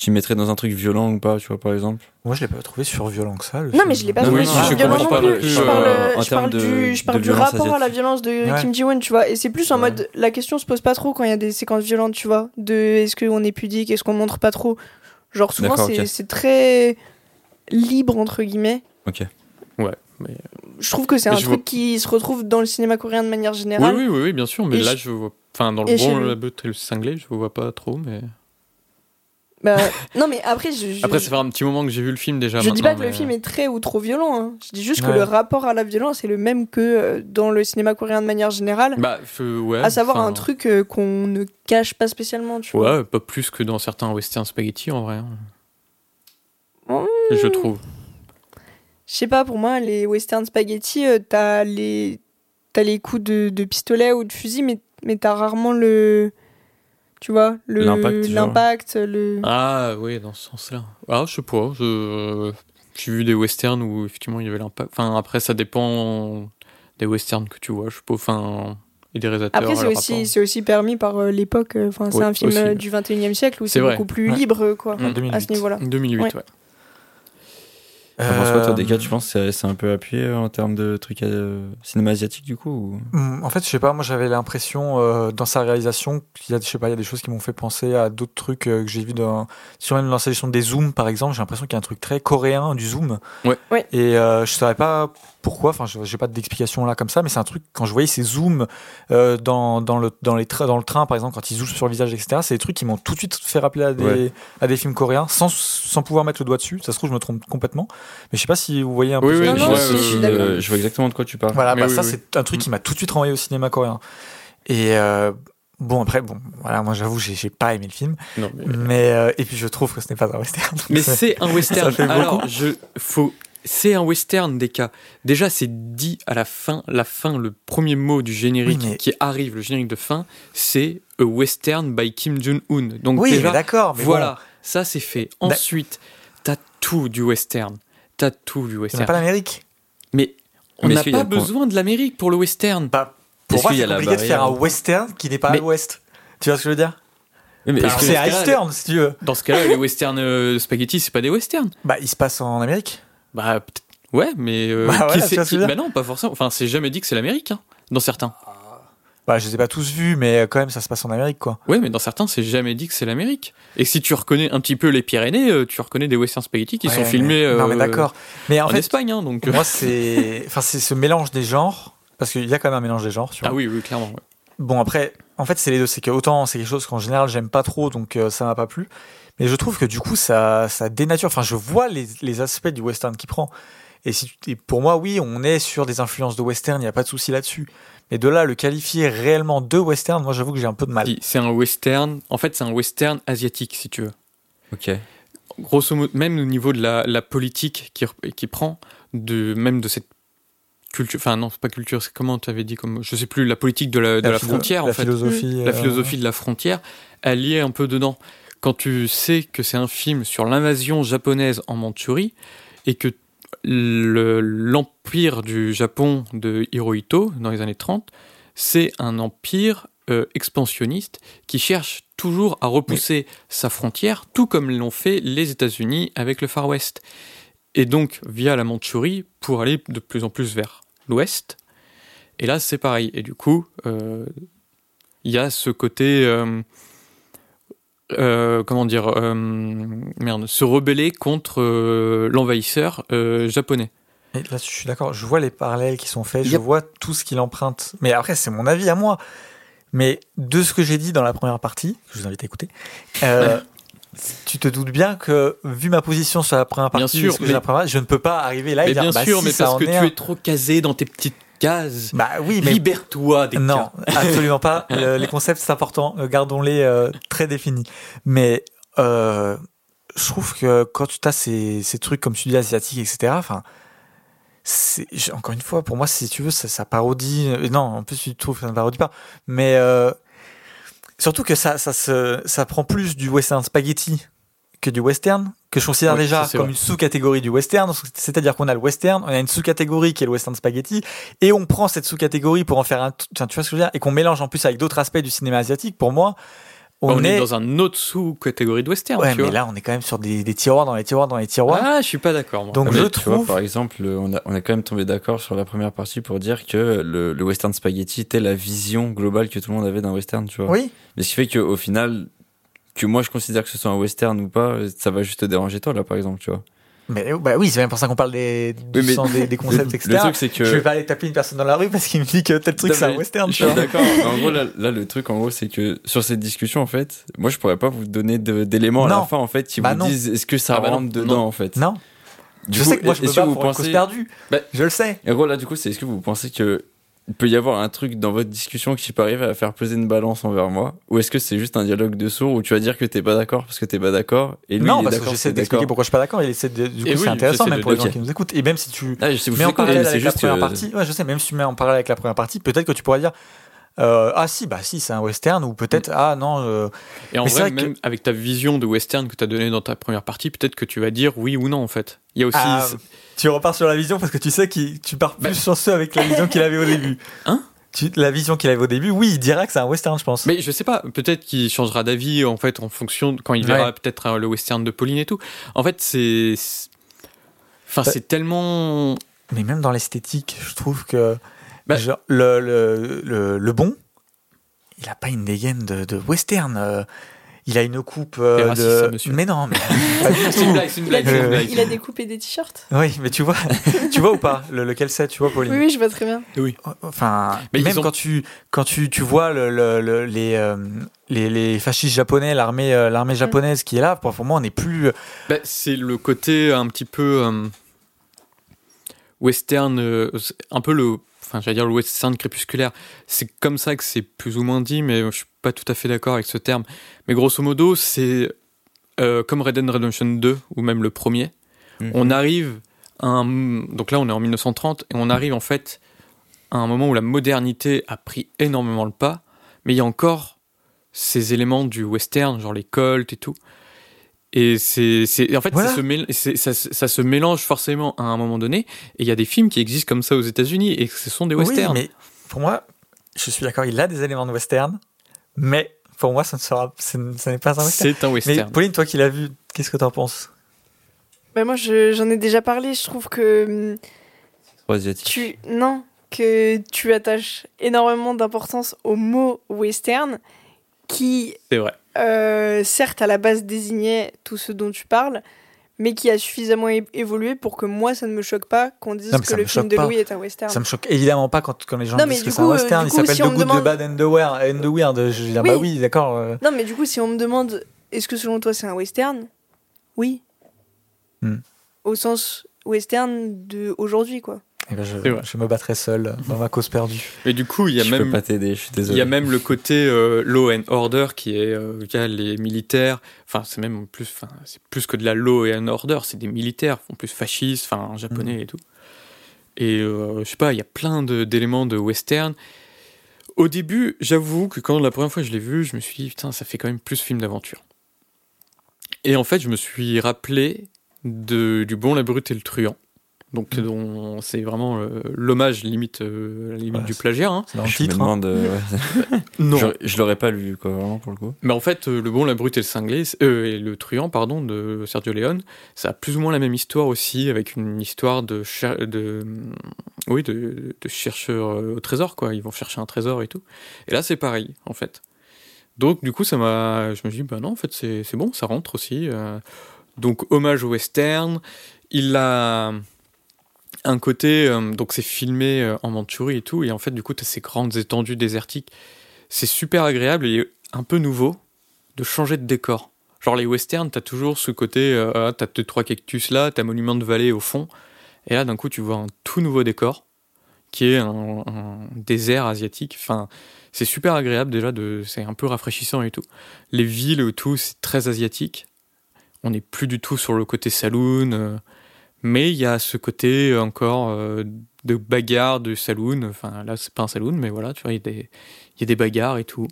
tu mettrais dans un truc violent ou pas, tu vois, par exemple Moi, je l'ai pas trouvé surviolent que ça. le Non, film. mais je l'ai pas Non, trouvé sur violent non plus. Je euh, parle, en je termes parle de- du, je parle du violence rapport à la violence de Ouais. Kim Ji-woon, tu vois. Et c'est plus en Ouais. mode, la question se pose pas trop quand il y a des séquences violentes, tu vois. De est-ce qu'on est pudique, est-ce qu'on montre pas trop. Genre, souvent, c'est ok. c'est très libre, entre guillemets. Ok. Ouais, mais- je trouve que c'est un truc vois- qui se retrouve dans le cinéma coréen de manière générale. oui, oui, oui, bien sûr, mais Et là, je- je vois. Enfin, dans le bon, la et le cinglé, je vois pas trop, mais. Bah, non, mais après, je, je, Après, ça fait un petit moment que j'ai vu le film déjà. je dis pas maintenant, que le mais- film est très ou trop violent. hein. Je dis juste que Ouais. le rapport à la violence est le même que euh, dans le cinéma coréen de manière générale. Bah, ouais. à savoir enfin, un truc euh, qu'on ne cache pas spécialement, tu vois. Ouais, pas plus que dans certains western spaghetti en vrai. hein. Mmh. Je trouve. Je sais pas, pour moi, les western spaghetti, euh, t'as les... t'as les coups de, de pistolet ou de fusil, mais, mais t'as rarement le. Tu vois, le- L'impact, le. Ah, oui, dans ce sens-là. Ah, je sais pas. je- J'ai vu des westerns où effectivement il y avait l'impact. Enfin, après, ça dépend des westerns que tu vois. Je sais pas. Enfin, et des réalisateurs. Après, c'est aussi, c'est aussi permis par euh, l'époque. euh, Enfin, c'est Ouais, un film aussi. euh, du 21e siècle où C'est beaucoup plus Ouais. libre, quoi, Mm. En 2008. à ce niveau-là. 2008, Ouais. ouais. Penses quoi, toi, Euh, des cas, tu penses que c'est- un peu appuyé euh, en termes de trucs euh, cinéma asiatique, du coup ou- Hmm, En fait, je sais pas, moi j'avais l'impression euh, dans sa réalisation qu'il y a, je sais pas, il y a des choses qui m'ont fait penser à d'autres trucs euh, que j'ai vu dans, sur même l'installation des zooms par exemple. J'ai l'impression qu'il y a un truc très coréen du zoom. Ouais. Ouais. Et euh, je savais pas pourquoi, enfin, je- j'ai pas d'explication là comme ça, mais c'est un truc quand je voyais ces zooms euh, dans, dans le dans les dans le train par exemple quand ils zooment sur le visage etc. C'est des trucs qui m'ont tout de suite fait rappeler à des Ouais. à des films coréens sans sans pouvoir mettre le doigt dessus. Ça se trouve je me trompe complètement, mais je sais pas si vous voyez un peu. Oui, ce oui, Non, je suis. Euh, je vois exactement de quoi tu parles. Voilà, bah oui, ça oui. c'est un truc qui m'a tout de suite renvoyé au cinéma coréen. Et euh, bon après bon voilà moi j'avoue j'ai j'ai pas aimé le film Non, mais... mais euh, et puis je trouve que ce n'est pas un western. Mais c'est un western. Alors, je faut. C'est un western des cas. Déjà, c'est dit à la fin, la fin, le premier mot du générique Oui, mais- qui arrive, le générique de fin, c'est a western by Kim Jong-un. Donc oui déjà, d'accord mais voilà, ça c'est fait. D'a- Ensuite, t'as tout du western. T'as tout du western. pas l'Amérique. Mais on Mais n'a pas besoin de l'Amérique pour le western. Bah, pour moi c'est a la compliqué de faire un western qui n'est pas Mais- à l'ouest. Tu vois ce que je veux dire? Que- C'est cas-là, Eastern si tu veux. Dans ce cas-là, les westerns euh, spaghetti, c'est pas des westerns. Bah il se passe en Amérique. Bah, peut-être- ouais, mais. euh, Bah, qui bah non, pas forcément. Enfin, c'est jamais dit que c'est l'Amérique, hein, dans certains. Bah je les ai pas tous vus mais quand même ça se passe en Amérique quoi. Ouais, mais dans certains, c'est jamais dit que c'est l'Amérique. Et si tu reconnais un petit peu les Pyrénées, euh, tu reconnais des westerns spaghetti qui Ouais, sont filmés Non mais euh, d'accord. Mais en, en, fait Espagne, hein, donc. euh, moi c'est enfin c'est ce mélange des genres parce qu'il y a quand même un mélange des genres. Tu vois. Ah oui, oui, clairement. ouais. Bon après, en fait c'est les deux, c'est que autant c'est quelque chose qu'en général j'aime pas trop, donc euh, ça m'a pas plu. Mais je trouve que du coup ça, ça dénature. Enfin je vois les, les aspects du western qui prend. Et, si, et pour moi oui, on est sur des influences de western, il n'y a pas de souci là-dessus. Mais de là le qualifier réellement de western, moi j'avoue que j'ai un peu de mal. Si, C'est un western. En fait, c'est un western asiatique, si tu veux. Ok. Grosso modo, même au niveau de la, la politique qui, qui prend, de, même de cette culture. Enfin, non, c'est pas culture, c'est comment tu avais dit comme. Je sais plus, la politique de la, de la, frontière, la en fait. philosophie, la euh, philosophie de la frontière, elle y est un peu dedans. Quand tu sais que c'est un film sur l'invasion japonaise en Mandchourie et que le- l'empire du Japon de Hirohito dans les années 30, c'est un empire euh, expansionniste qui cherche toujours à repousser sa frontière, tout comme l'ont fait les États-Unis avec le Far West. Et donc, via la Mandchourie, pour aller de plus en plus vers l'ouest. Et là, c'est pareil. Et du coup, euh, il y a ce côté euh, euh, comment dire euh, merde se rebeller contre euh, l'envahisseur euh, japonais Et là, je suis d'accord. Je vois les parallèles qui sont faits. Je vois tout ce qu'il emprunte. Mais après, c'est mon avis à moi. Mais de ce que j'ai dit dans la première partie, que je vous invite à écouter, euh, tu te doutes bien que, vu ma position sur la première Bien partie, sûr, ce que mais- la première, je ne peux pas arriver là et mais dire bien bah, sûr si, mais ça parce en que est tu un. es trop casé dans tes petites Bah oui, mais libère-toi des non, cas. absolument pas. Le- les concepts, c'est important. Euh, Gardons-les euh, très définis. Mais euh, je trouve que quand tu as ces, ces trucs, comme tu dis, asiatiques, etc., enfin, encore une fois, pour moi, si tu veux, ça, ça parodie. Non, en plus, tu trouves que ça ne parodie pas. Mais euh, surtout que ça, ça, se, ça prend plus du western spaghetti que du western, que je considère Oui, déjà ça, comme vrai. une sous-catégorie du western. C'est-à-dire qu'on a le western, on a une sous-catégorie qui est le western spaghetti, et on prend cette sous-catégorie pour en faire un. Tu vois ce que je veux dire? Et qu'on mélange en plus avec d'autres aspects du cinéma asiatique. Pour moi, on, on, est... dans un autre sous-catégorie de western Ouais, tu mais vois là, on est quand même sur des, des tiroirs dans les tiroirs dans les tiroirs. ah je suis pas d'accord moi. Donc Mais je tu vois, trouve. par exemple, on a, on a quand même tombé d'accord sur la première partie pour dire que le, le western spaghetti était la vision globale que tout le monde avait d'un western, tu vois. oui, Mais ce qui fait qu'au final, que moi je considère que ce soit un western ou pas, ça va juste te déranger toi là, par exemple, tu vois. Mais bah oui, c'est même pour ça qu'on parle des, du Oui, mais sens des, des concepts, le, etc. le truc, c'est que. Je vais pas aller taper une personne dans la rue parce qu'il me dit que tel truc c'est un western. Je tu suis vois. d'accord. En gros, là, là, le truc, en gros, c'est que sur cette discussion, en fait, moi, je pourrais pas vous donner de- d'éléments à la fin, en fait, qui Bah vous non. disent est-ce que ça Ah bah non. rentre dedans, Non. en fait. Non, Du je coup, sais que moi je me est-ce bats que vous pour une cause pensez- perdue. Bah- je le sais. En gros, là, du coup, c'est est-ce que vous pensez que il peut y avoir un truc dans votre discussion qui peut arriver à faire peser une balance envers moi Ou est-ce que c'est juste un dialogue de sourds où tu vas dire que t'es pas d'accord parce que t'es pas d'accord et lui, non, il est parce que j'essaie d'expliquer pourquoi je suis pas d'accord. De, du coup, Et c'est oui, intéressant même pour les gens qui nous écoutent. Et même si tu Ah, je sais, vous mets en parallèle avec la première partie, ouais, je sais, même si tu mets en parallèle avec la première partie, peut-être que tu pourrais dire euh, ah si, bah si, c'est un western ou peut-être ah non. euh, Et en Mais vrai, vrai que- même avec ta vision de western que tu as donnée dans ta première partie, peut-être que tu vas dire oui ou non en fait. Il y a aussi. ah, tu repars sur la vision parce que tu sais que tu pars plus chanceux avec la vision qu'il avait au début. Hein? Tu, La vision qu'il avait au début, oui, il dira que c'est un western, je pense. Mais je sais pas, peut-être qu'il changera d'avis en fait en fonction quand il verra Ouais. peut-être euh, le western de Pauline et tout. En fait, c'est. c'est- Enfin, Bah- c'est tellement. Mais même dans l'esthétique, je trouve que Bah- genre, le, le, le, le bon, il a pas une dégaine de, de western. euh, il a une coupe euh, raciste, de. ça, monsieur. Mais non, mais pas du C'est une tout. blague, c'est une Il a, blague, c'est une Euh, blague. il a découpé des t-shirts. Oui, mais tu vois, tu vois ou pas le, lequel c'est, tu vois, Pauline? Oui, oui, je vois très bien. Enfin, Mais ils même ont- quand tu quand tu, tu vois le, le- le- les, euh, les les fascistes japonais, l'armée euh, l'armée japonaise qui est là, pour, pour moi, on n'est plus. Bah, c'est le côté un petit peu euh, western, euh, un peu le, enfin j'allais dire le western crépusculaire. C'est comme ça que c'est plus ou moins dit, mais je suis pas tout à fait d'accord avec ce terme. Mais grosso modo, c'est euh, comme Red Dead Redemption 2 ou même le premier. Mhm. On arrive à un, donc là on est en 1930 et on arrive en fait à un moment où la modernité a pris énormément le pas, mais il y a encore ces éléments du western, genre les colts et tout. Et c'est, c'est, en fait, Voilà. ça, se ça, ça se mélange forcément à un moment donné. Et il y a des films qui existent comme ça aux États-Unis et ce sont des westerns. Oui, mais pour moi, je suis d'accord, il a des éléments de western, mais pour moi, ça ne sera, ce n'est pas un western. c'est un Mais western. Pauline, toi qui l'as vu, qu'est-ce que t'en penses? Bah, moi, je- j'en ai déjà parlé. Je trouve que hum, Trop asiatique. tu. Non, que tu attaches énormément d'importance au mot western qui, C'est vrai. euh, certes, à la base désignait tout ce dont tu parles, mais qui a suffisamment é- évolué pour que moi, ça ne me choque pas qu'on dise Non, que le film de pas. Louis est un western. Ça me choque évidemment pas quand, quand les gens Non, disent que c'est un euh, western. Il s'appelle si The Good, demande- The Bad and the Weird. And the Weird. Je veux dire, Oui. bah oui, d'accord. euh, Non, mais du coup, si on me demande est-ce que selon toi c'est un western? Oui. Hmm. Au sens western de aujourd'hui, quoi. Eh ben, je, me battrai seul dans ma cause perdue. Mais du coup, il y a je même. peux pas t'aider, je suis Il y a même le côté euh, law and order qui est euh, il y a les militaires. Enfin, c'est même plus, enfin, c'est plus que de la law and order. C'est des militaires, en plus fascistes, enfin japonais et tout. Et euh, je sais pas, il y a plein de- d'éléments de western. Au début, j'avoue que quand la première fois je l'ai vu, je me suis dit putain, ça fait quand même plus film d'aventure. Et en fait, je me suis rappelé de, du Bon, la Brute et le Truand. Donc, Mm. dont c'est vraiment euh, l'hommage limite, euh, limite Voilà, du plagiat. hein. C'est dans le Je me titre. hein. demande. euh, ouais. Non. Je, je l'aurais pas lu, quoi, vraiment, pour le coup. Mais en fait, euh, Le Bon, la Brute et le Cinglé, euh, et le Truand, pardon, de Sergio Leone, ça a plus ou moins la même histoire aussi, avec une histoire de, de, oui, de, de chercheurs au trésor, quoi. Ils vont chercher un trésor et tout. Et là, c'est pareil, en fait. Donc, du coup, ça m'a, je me suis dit, bah non, en fait, c'est c'est bon, ça rentre aussi. euh. Donc, hommage au western. Il a un côté, euh, donc c'est filmé euh, en Mandchourie et tout, et en fait, du coup, tu as ces grandes étendues désertiques. C'est super agréable et un peu nouveau de changer de décor. Genre les westerns, t'as toujours ce côté, euh, ah, t'as deux trois cactus là, t'as monument de vallée au fond, et là d'un coup tu vois un tout nouveau décor qui est un, désert asiatique. Enfin, c'est super agréable déjà, de, c'est un peu rafraîchissant et tout. Les villes tout, c'est très asiatique. On n'est plus du tout sur le côté saloon, euh, mais il y a ce côté encore euh, de bagarre de saloon. Enfin là c'est pas un saloon, mais voilà, tu vois, il y a des, il y a des bagarres et tout.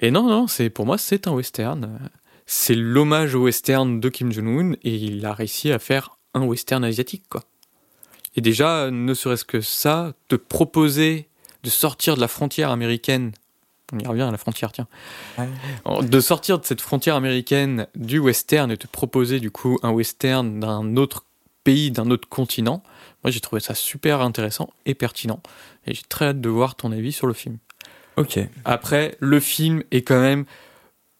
Et non, non, c'est pour moi c'est un western. C'est l'hommage au western de Kim Jong-un et il a réussi à faire un western asiatique, quoi. Et déjà, ne serait-ce que ça, te proposer de sortir de la frontière américaine, on y revient à la frontière, tiens, Ouais. de sortir de cette frontière américaine du western et te proposer du coup un western d'un autre pays, d'un autre continent, moi j'ai trouvé ça super intéressant et pertinent. Et j'ai très hâte de voir ton avis sur le film. Ok. Après, le film est quand même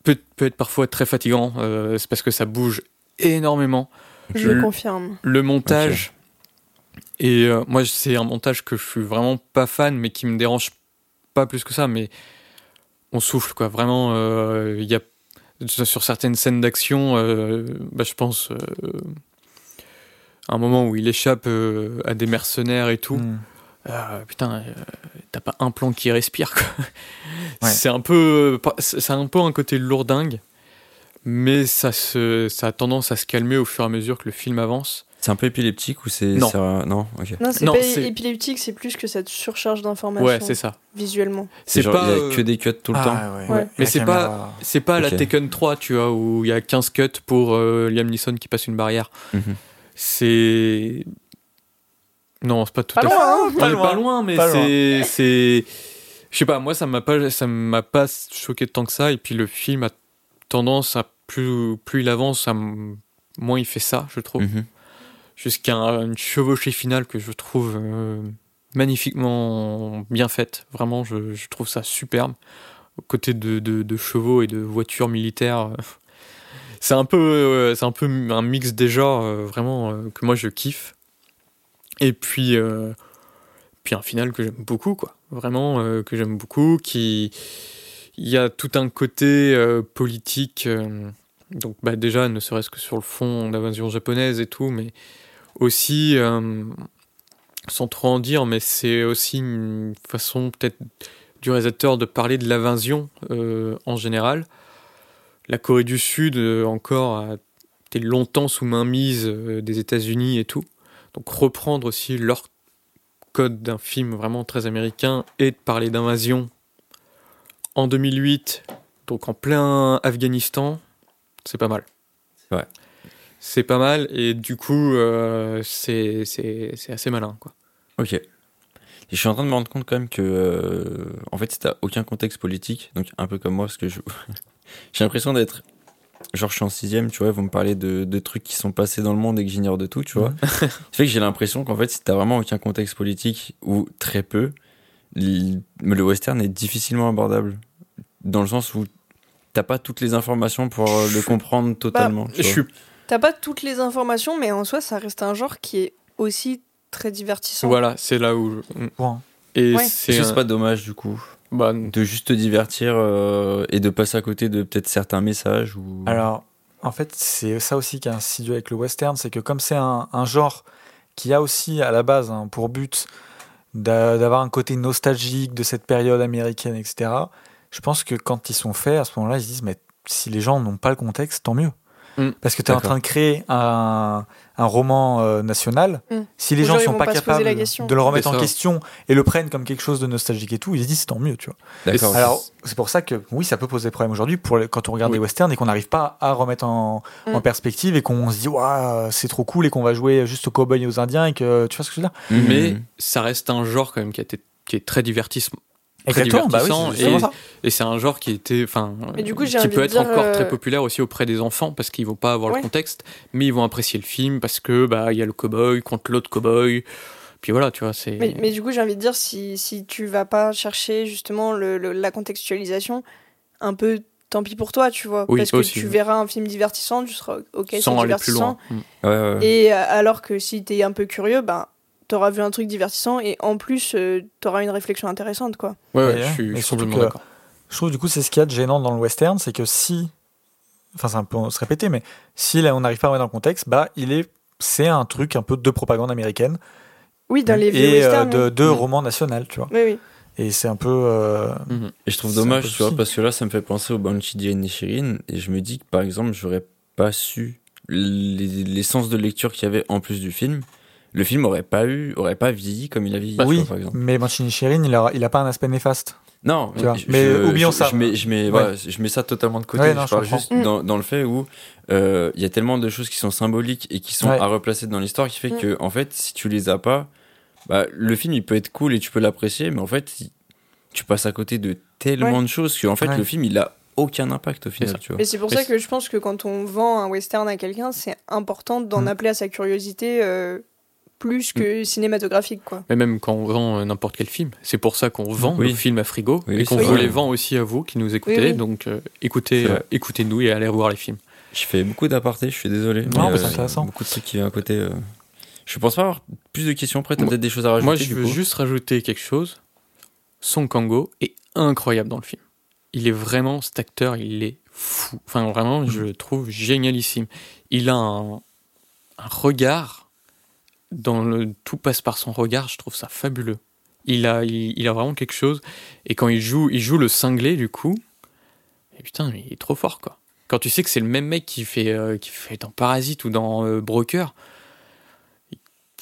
peut, peut être parfois très fatigant. euh, c'est parce que ça bouge énormément. Je Le- confirme. Le montage. Et euh, moi, c'est un montage que je suis vraiment pas fan, mais qui me dérange pas plus que ça. Mais on souffle, quoi. Vraiment, euh, il y a sur certaines scènes d'action, euh, bah, je pense euh, un moment où il échappe euh, à des mercenaires et tout. Mm. Euh, putain, euh, t'as pas un plan qui respire. Quoi. Ouais. C'est un peu, c'est un peu un côté lourdingue, mais ça se, ça a tendance à se calmer au fur et à mesure que le film avance. C'est un peu épileptique ou c'est. Non. Non, ok. Non, c'est Non, pas c'est- épileptique, c'est plus que cette surcharge d'informations Ouais, c'est ça. visuellement. C'est genre, pas, il y euh, a que des cuts tout le temps. Ah, ouais. Ouais. Mais La c'est caméra- C'est pas la Ok. Tekken 3, tu vois, où il y a 15 cuts pour euh, Liam Neeson qui passe une barrière. Mhm. C'est. Non, c'est pas tout Pas à loin, fait. hein On Pas loin. pas loin, mais c'est. c'est- Je sais pas, moi, ça m'a pas, ça m'a pas choqué tant que ça. Et puis le film a tendance à. Plus, plus il avance, à moins il fait ça, je trouve. Mhm. Jusqu'à un- une chevauchée finale que je trouve euh, magnifiquement bien faite. Vraiment, je, je trouve ça superbe. Aux côtés de, de- de chevaux et de voitures militaires. C'est un peu, euh, c'est un peu un mix des genres euh, vraiment euh, que moi je kiffe. Et puis, puis un final que j'aime beaucoup, quoi. Vraiment que j'aime beaucoup. Qui, il y a tout un côté politique. donc bah, déjà, ne serait-ce que sur le fond d'invasion japonaise et tout, mais aussi, sans trop en dire, mais c'est aussi une façon peut-être du réalisateur de parler de l'invasion en général. La Corée du Sud, euh, encore, a été longtemps sous mainmise euh, des États-Unis et tout. Donc reprendre aussi leur code d'un film vraiment très américain et de parler d'invasion en 2008, donc en plein Afghanistan, c'est pas mal. Ouais. C'est pas mal et du coup, euh, c'est assez malin. Quoi. Ok. Et je suis en train de me rendre compte quand même que, euh, en fait, t'as aucun contexte politique, donc un peu comme moi, parce que je, j'ai l'impression d'être, genre, je suis en sixième, tu vois, vous me parlez de, de trucs qui sont passés dans le monde et que j'ignore de tout, tu vois. Ça fait que j'ai l'impression qu'en fait, si t'as vraiment aucun contexte politique ou très peu, le western est difficilement abordable, dans le sens où t'as pas toutes les informations pour euh, le comprendre totalement. tu Je vois. suis T'as pas toutes les informations, mais en soi, ça reste un genre qui est aussi très divertissant. voilà, c'est là où je- Point. et Ouais. un- c'est pas dommage du coup bah, de juste te divertir euh, et de passer à côté de peut-être certains messages ou Alors, en fait, c'est ça aussi qui est insidieux avec le western, c'est que comme c'est un, un genre qui a aussi à la base hein, pour but d'a- d'avoir un côté nostalgique de cette période américaine, etc., je pense que quand ils sont faits, à ce moment-là, ils se disent, mais si les gens n'ont pas le contexte, tant mieux. Mm. Parce que tu es en train de créer un, un roman euh, national. Mm. Si les Les gens ils sont pas capables de le remettre en question et le prennent comme quelque chose de nostalgique et tout, ils se disent, tant mieux, tu vois. Alors, c'est pour ça que oui, ça peut poser problème aujourd'hui pour les- quand on regarde Oui. des westerns et qu'on n'arrive pas à remettre en, en Mm. perspective et qu'on se dit, waouh, c'est trop cool et qu'on va jouer juste aux cowboys et aux indiens et que tu vois ce que je veux dire? Mais ça reste un genre quand même qui a été qui est très divertissement Exactement, bah oui, divertissant c'est justement et- c'est un genre qui était enfin qui peut être dire, encore euh, très populaire aussi auprès des enfants parce qu'ils vont pas avoir Ouais. le contexte mais ils vont apprécier le film parce que bah il y a le cowboy contre l'autre cowboy puis voilà tu vois c'est Mais, mais du coup, j'ai envie de dire, si, si tu vas pas chercher justement le, le- la contextualisation, un peu tant pis pour toi, tu vois. Oui, parce que aussi, tu oui. verras un film divertissant, tu seras ok, c'est sans aller plus divertissant. loin Mm. Ouais, ouais, ouais. Et euh, alors que si t'es un peu curieux, ben, t'auras vu un truc divertissant et en plus, euh, t'auras une réflexion intéressante, quoi. ouais, ouais, Ouais, je suis, je complètement d'accord Je trouve du coup, c'est ce qu'il y a de gênant dans le western, c'est que si, enfin, c'est un peu se répéter, mais si là, on n'arrive pas à remettre dans le contexte, bah, il est, c'est un truc un peu de propagande américaine Oui, dans les vieux et euh, westerns. de, oui. de Mm. roman national, tu vois. Oui, oui. Et c'est un peu. euh, Mhm. Et je trouve dommage, tu vois, parce que là, ça me fait penser au Banshee d'Inishirin, et je me dis que, par exemple, j'aurais pas su les- l'essence de lecture qu'il y avait en plus du film. Le film aurait pas eu, aurait pas vieilli comme il a vieilli, oui, vois, par exemple. mais Banshee Shirin, il a, il a pas un aspect néfaste. Non, Tu vois, je- mais je- oublions je- ça. Je mets, je mets, Ouais. voilà, je mets ça totalement de côté. Ouais, non, je je parle comprends. juste dans, dans le fait où euh, il y a tellement de choses qui sont symboliques et qui sont Ouais. à replacer dans l'histoire qui fait Mm. que, en fait, si tu les as pas, bah, le film il peut être cool et tu peux l'apprécier, mais en fait, il- tu passes à côté de tellement Ouais. de choses que, en fait, Ouais. le film il a aucun impact au final, tu vois. Et c'est pour ça que je pense que quand on vend un western à quelqu'un, c'est important d'en Mm. appeler à sa curiosité euh, plus que Mm. cinématographique, quoi. mais même quand on vend euh, n'importe quel film c'est pour ça qu'on vend Oui. le film à frigo Oui, et qu'on vous les vend aussi à vous qui nous écoutez Oui, oui. donc euh, écoutez euh, vrai. écoutez-nous et allez voir les films Je fais beaucoup d'apartés, je suis désolé. Non, mais, mais c'est intéressant. Beaucoup de trucs qui viennent à côté. euh. Je pense pas avoir plus de questions. Après, t'as peut-être des choses à rajouter. Moi, je du veux coup. juste rajouter quelque chose. Son Kango est incroyable dans le film. Il est vraiment, cet acteur, il est fou. Enfin, vraiment, je le trouve génialissime. Il a un, un regard, dans le, tout passe par son regard, je trouve ça fabuleux. Il a, il, a vraiment quelque chose. Et quand il joue, il joue le cinglé, du coup, et putain, il est trop fort, quoi. Quand tu sais que c'est le même mec qui fait, euh, qui fait dans Parasite ou dans euh, Broker,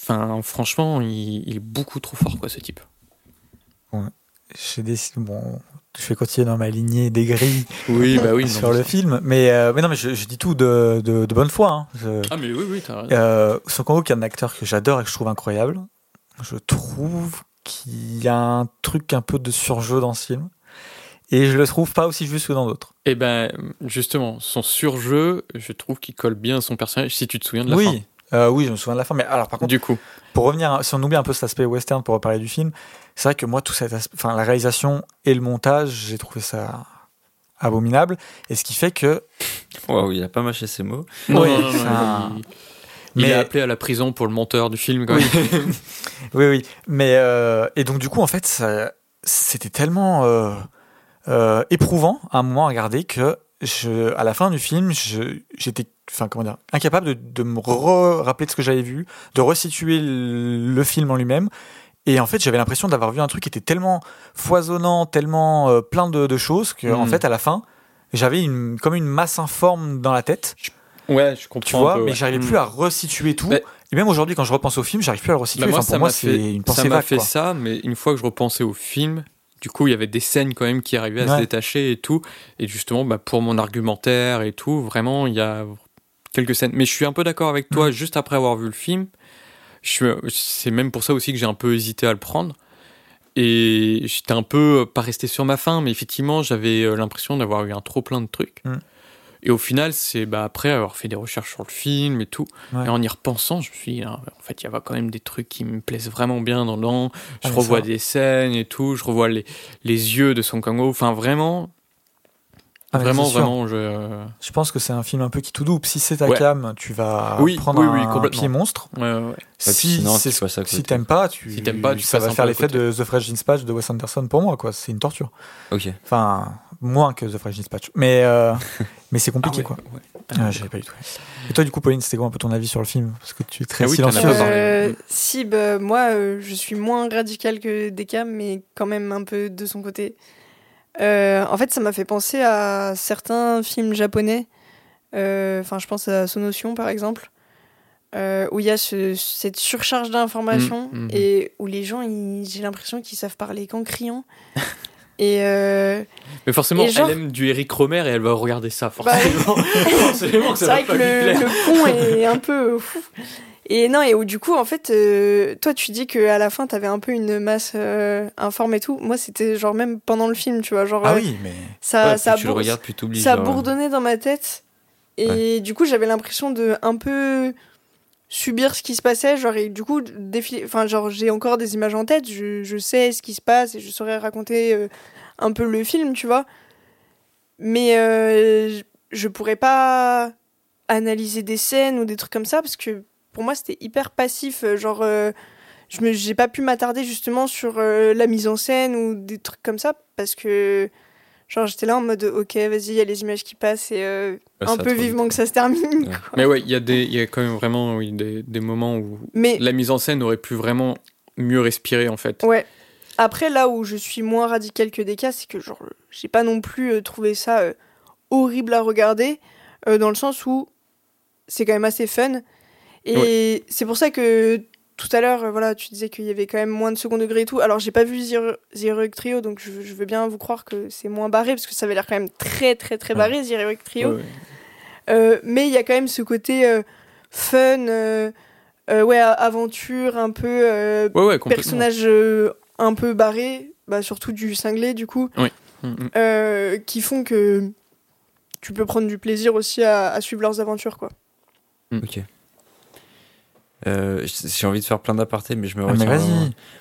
Enfin, franchement, il, il est beaucoup trop fort, quoi, ce type. J'ai décidé, bon, je vais continuer dans ma lignée des grilles Oui, bah oui. sur le film, mais, euh, mais non, mais je, je dis tout de, de, de bonne foi. Hein. Je- Ah, mais oui, oui, t'as raison. Euh, qui est un acteur que j'adore et que je trouve incroyable. Je trouve qu'il y a un truc un peu de surjeu dans ce film. Et je le trouve pas aussi juste que dans d'autres. Et ben, justement, son surjeu, je trouve qu'il colle bien à son personnage, si tu te souviens de la fin. Oui, euh, oui, je me souviens de la fin. Mais alors, par contre, Du coup, pour revenir, si on oublie un peu cet aspect western pour reparler du film, c'est vrai que moi, tout cet aspect, enfin, la réalisation et le montage, j'ai trouvé ça abominable. Et ce qui fait que, Waouh, il a pas mâché ses mots. Oui, non, non, non, ça- il, il Mais- est appelé à la prison pour le monteur du film. Quand même. oui, oui. Mais euh, et donc du coup, en fait, ça- c'était tellement euh, euh, éprouvant à un moment à regarder que je, à la fin du film, je- j'étais, enfin comment dire, incapable de, de me rappeler de ce que j'avais vu, de resituer le, le film en lui-même. Et en fait, j'avais l'impression d'avoir vu un truc qui était tellement foisonnant, tellement euh, plein de, de choses que, en Mm. fait, à la fin, j'avais une, comme une masse informe dans la tête, Ouais, je comprends. tu vois, mais j'arrivais plus à resituer tout. Et même aujourd'hui, quand je repense au film, j'arrive plus à le resituer. Bah, moi, enfin, ça pour moi, m'a c'est fait, une ça pensée m'a vague. fait quoi. ça, mais une fois que je repensais au film, du coup, il y avait des scènes quand même qui arrivaient à Ouais. se détacher et tout. Et justement, bah, pour mon argumentaire et tout, vraiment, il y a quelques scènes. Mais je suis un peu d'accord avec toi, Mm. juste après avoir vu le film. Suis- C'est même pour ça aussi que j'ai un peu hésité à le prendre. Et j'étais un peu pas resté sur ma faim, mais effectivement, j'avais euh, l'impression d'avoir eu un trop plein de trucs. Mm. Et au final, c'est bah, après avoir fait des recherches sur le film et tout, Ouais. et en y repensant, je me suis dit, ah, en fait, il y avait quand même des trucs qui me plaisent vraiment bien dedans. Je Ah, revois des scènes et tout, je revois les, les yeux de son Kango. Enfin, vraiment, Ah, vraiment, vraiment, je. Je pense que c'est un film un peu qui tout double. Si c'est ta Ouais. cam, tu vas Oui, prendre oui, oui, un pied monstre. Ouais, ouais, ouais. Ouais, puis si tu à si t'aimes pas, tu, Si t'aimes pas, tu ça va faire l'effet de The Fresh Dispatch de Wes Anderson pour moi. quoi. C'est une torture. Ok. Enfin, moins que The Fresh Dispatch. Mais, euh, mais c'est compliqué. Ah ouais, quoi. ouais. Ah, j'avais pas du tout. Et toi, du coup, Pauline, c'était quoi un peu ton avis sur le film? Parce que tu es très Ah silencieuse. Euh, si, bah, moi, euh, je suis moins radical que Deka, mais quand même un peu de son côté. Euh, en fait, ça m'a fait penser à certains films japonais. Euh, Enfin, je pense à Sonotion, par exemple, euh, où il y a ce- cette surcharge d'informations Mm, mm, mm. et où les gens, j'ai l'impression qu'ils savent parler qu'en criant. et Mais forcément, Et genre- elle aime du Eric Romer et elle va regarder ça, Bah, forcément. forcément que ça va lui le, plaire. le pont est un peu fou. Et non, et où du coup, en fait, euh, toi, tu dis qu'à la fin, t'avais un peu une masse euh, informe et tout. Moi, c'était genre même pendant le film, tu vois. Genre, Ah euh, oui, mais. ça, Ouais, ça, tu le regardes, puis ça genre, bourdonnait dans ma tête. Et du coup, j'avais l'impression de un peu subir ce qui se passait. Genre, et du coup, défiler. Enfin, genre, j'ai encore des images en tête. Je, je sais ce qui se passe et je saurais raconter euh, un peu le film, tu vois. Mais je pourrais pas analyser des scènes ou des trucs comme ça parce que pour moi, c'était hyper passif. euh, Genre, euh, je me, j'ai pas pu m'attarder justement sur euh, la mise en scène ou des trucs comme ça parce que. Genre, j'étais là en mode, ok, vas-y, il y a les images qui passent et euh, Ouais, un peu vivement que ça se termine. Ouais. Mais ouais, il y, a des- il y a quand même vraiment oui, des, des moments où Mais la mise en scène aurait pu vraiment mieux respirer, en fait. ouais. Après, là où je suis moins radical que des cas, c'est que genre, j'ai pas non plus euh, trouvé ça euh, horrible à regarder, euh, dans le sens où c'est quand même assez fun. Et c'est pour ça que tout à l'heure, voilà, tu disais qu'il y avait quand même moins de second degré et tout. Alors, j'ai pas vu Heroic Trio, donc je, je veux bien vous croire que c'est moins barré, parce que ça avait l'air quand même très, très, très barré, Trio. Ouais, ouais. Euh, mais il y a quand même ce côté euh, fun, euh, euh, ouais, a- aventure, un peu euh, Ouais, ouais, complètement. personnage euh, un peu barré, bah, surtout du cinglé du coup, Mm, mm. euh, qui font que tu peux prendre du plaisir aussi à, à suivre leurs aventures quoi. Ok. Euh, j'ai envie de faire plein d'apartés, mais je me Ah, retiens. vas-y.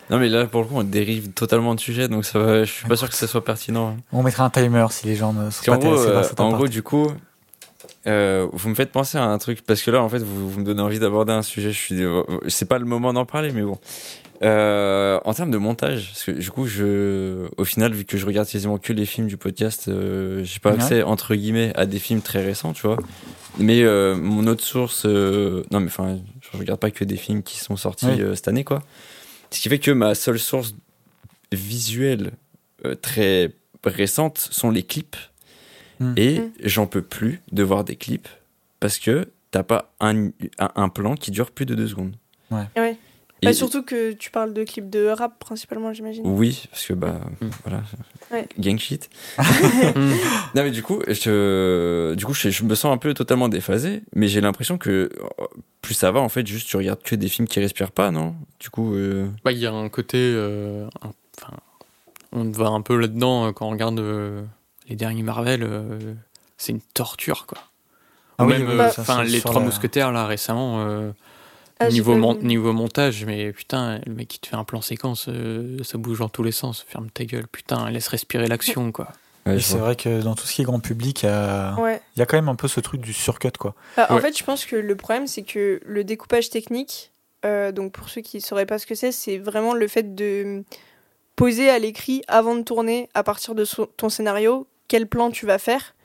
Non, mais là, pour le coup, on dérive totalement de sujet, donc ça va, je suis pas sûr que ça soit pertinent. On mettra un timer si les gens ne sont pas gros, euh, en part. gros, du coup, euh, vous me faites penser à un truc parce que là, en fait, vous, vous me donnez envie d'aborder un sujet. Je suis, c'est pas le moment d'en parler, mais bon. Euh, en termes de montage, parce que du coup, je, au final, vu que je regarde quasiment que les films du podcast, euh, j'ai pas accès entre guillemets à des films très récents, tu vois. Mais euh, mon autre source, non, mais enfin, je regarde pas que des films qui sont sortis euh, cette année, quoi. Ce qui fait que ma seule source visuelle euh, très récente sont les clips. Mm. Et Mm. j'en peux plus de voir des clips parce que t'as pas un, un, plan qui dure plus de deux secondes. Ouais. Bah, surtout que tu parles de clips de rap principalement, j'imagine. Oui, parce que bah Mm. voilà, Ouais. gang shit. Mm. Non mais du coup, je, du coup, je, je me sens un peu totalement déphasé, mais j'ai l'impression que plus ça va en fait, juste tu regardes que des films qui respirent pas, non? Du coup, euh, Bah, il y a un côté. euh, un- Enfin, on va un peu là-dedans euh, quand on regarde euh, les derniers Marvel. euh, c'est une torture, quoi. Ah Ou oui, même, c'est les trois la- mousquetaires, là, récemment. Ah, niveau, mon- montage, mais putain, le mec qui te fait un plan séquence, euh, ça bouge dans tous les sens. Ferme ta gueule, putain, laisse respirer l'action, quoi. ouais, c'est vrai que dans tout ce qui est grand public, il y a, Ouais. il y a quand même un peu ce truc du surcut, quoi. Bah, En Ouais. fait, je pense que le problème, c'est que le découpage technique, euh, donc pour ceux qui ne sauraient pas ce que c'est, c'est vraiment le fait de poser à l'écrit avant de tourner, à partir de ton scénario, quel plan tu vas faire.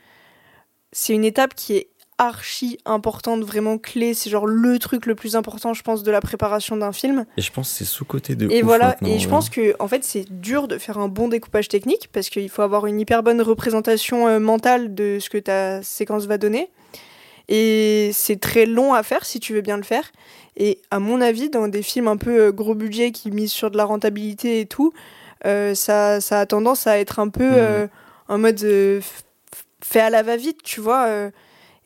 C'est une étape qui est archi importante, vraiment clé. C'est genre le truc le plus important, je pense, de la préparation d'un film. Et je pense que c'est sous côté de. Et ouf voilà, et je ouais. pense que en fait c'est dur de faire un bon découpage technique parce qu'il faut avoir une hyper bonne représentation euh, mentale de ce que ta séquence va donner. Et c'est très long à faire si tu veux bien le faire. Et à mon avis, dans des films un peu euh, gros budget qui misent sur de la rentabilité et tout, euh, ça, ça a tendance à être un peu euh, en mode fait à la va-vite, tu vois.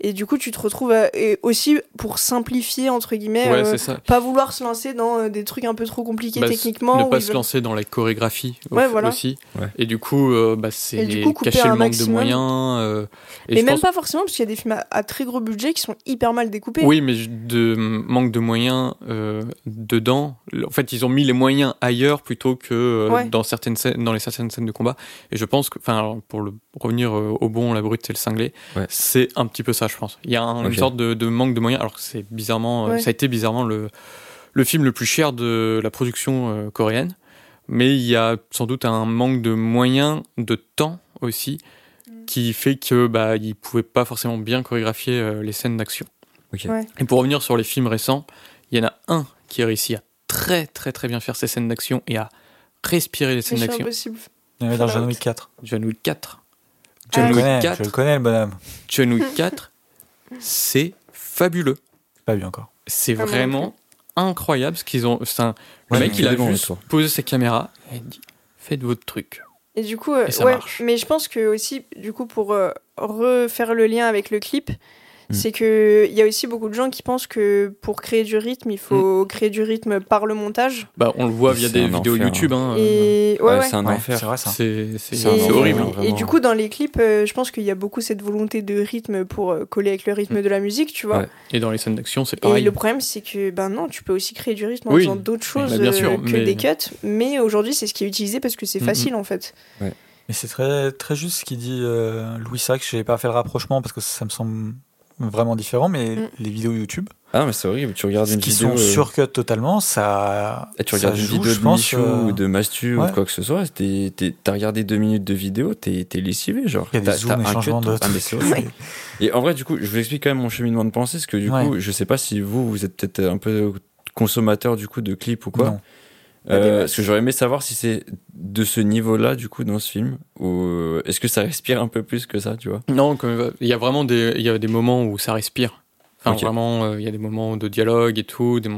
Et du coup, tu te retrouves et aussi pour simplifier entre guillemets, Ouais, euh, pas vouloir se lancer dans euh, des trucs un peu trop compliqués Bah, techniquement. Ne pas se veulent- lancer dans la chorégraphie au- Ouais, voilà. aussi. Ouais. Et du coup, euh, bah, c'est Et du coup, couper cacher un le manque maximum. de moyens. euh, et Mais même pense- pas forcément, parce qu'il y a des films à, à très gros budget qui sont hyper mal découpés. Oui, mais de manque de moyens euh, dedans. En fait, ils ont mis les moyens ailleurs plutôt que euh, Ouais. dans certaines scènes, dans les certaines scènes de combat. Et je pense que, enfin, pour le, revenir euh, au bon, la brute et le cinglé, Ouais. c'est un petit peu ça, je pense. Il y a un- une sorte de, de manque de moyens, alors que c'est bizarrement, euh, Ouais. ça a été bizarrement le le film le plus cher de la production euh, coréenne. Mais il y a sans doute un manque de moyens, de temps aussi, Mm. qui fait que bah ils pouvaient pas forcément bien chorégraphier euh, les scènes d'action. Ouais. Et pour revenir sur les films récents, il y en a un qui a réussi à très très très bien faire ses scènes d'action et à respirer les scènes d'action. Impossible. Il y avait dans. John Wick 4. John Wick 4. Ah, Je John Wick connais, je 4, le connais, le bonhomme. John Wick 4, c'est fabuleux. Pas vu encore. C'est Ah, vraiment incroyable ce qu'ils ont. c'est un- le Ouais, mec, mais il a juste posé ses caméras et dit faites votre truc. Et du coup, euh, Et ça ouais, marche. mais je pense que aussi, du coup, pour euh, refaire le lien avec le clip, Mm. c'est que il y a aussi beaucoup de gens qui pensent que pour créer du rythme, il Mm. faut créer du rythme par le montage. Bah, on le voit via C'est des vidéos enfer, YouTube. Hein, Et ouais, Ouais, ouais. c'est un enfer. c'est vrai ça. c'est c'est- C'est Et- c'est horrible. Et du coup, dans les clips, euh, je pense qu'il y a beaucoup cette volonté de rythme pour euh, coller avec le rythme Mm. de la musique, tu vois. Ouais. Et dans les scènes d'action, c'est Et pareil. le problème, c'est que ben non, tu peux aussi créer du rythme en Oui. faisant d'autres choses Bah, bien sûr, euh, que mais- des cuts. Mais aujourd'hui, c'est ce qui est utilisé parce que c'est facile en fait. Mais c'est très, très juste ce qu'il dit euh, Louis Sac. Je n'ai pas fait le rapprochement parce que ça me semble vraiment différent, mais Mm. les vidéos YouTube, Ah, mais c'est horrible. Tu regardes une qui vidéo. sont euh, surcut totalement, ça. et tu ça regardes une joue, vidéo de pense, Michou euh, ou de Mastu ou ouais. quoi que ce soit, t'es- t'es- t'as regardé deux minutes de vidéo, t'es t'es lessivé, genre. Il y a des zooms, un changements cut. de Ah, mais c'est horrible. Et en vrai, du coup, je vous explique quand même mon cheminement de pensée, parce que du Ouais. coup, je sais pas si vous, vous êtes peut-être un peu consommateur du coup de clips ou quoi. Non. Des Euh, parce que j'aurais aimé savoir si c'est de ce niveau-là, du coup, dans ce film, ou euh, est-ce que ça respire un peu plus que ça, tu vois? Non, il y a vraiment des, il y a des moments où ça respire. Enfin, vraiment, euh, il y a des moments de dialogue et tout. Des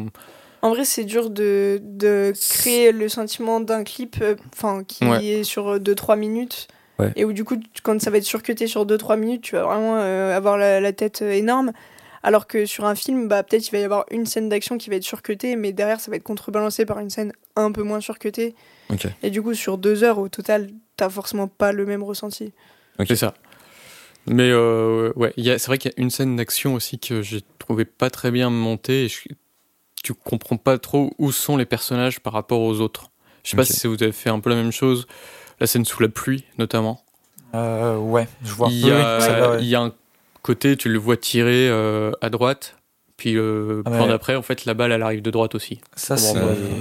En vrai, c'est dur de, de créer le sentiment d'un clip euh, enfin qui Ouais. est sur 2-3 minutes. Ouais. Et où du coup, quand ça va être surcuté sur 2-3 minutes, tu vas vraiment euh, avoir la, la tête énorme. Alors que sur un film, bah, peut-être il va y avoir une scène d'action qui va être surcutée, mais derrière ça va être contrebalancé par une scène un peu moins surcutée. Ok. Et du coup, sur deux heures au total, t'as forcément pas le même ressenti. C'est ça. Mais euh, ouais, c'est vrai qu'il y a une scène d'action aussi que j'ai trouvé pas très bien montée. Et je- tu comprends pas trop où sont les personnages par rapport aux autres. Je sais pas si vous avez fait un peu la même chose. La scène sous la pluie, notamment. Euh, ouais, je vois. Il y Oui, a, oui, celle-là, ouais. il y a un côté, tu le vois tirer euh, à droite. Puis le Ah, plan mais- d'après, en fait, la balle, elle arrive de droite aussi. Ça, Bon, c'est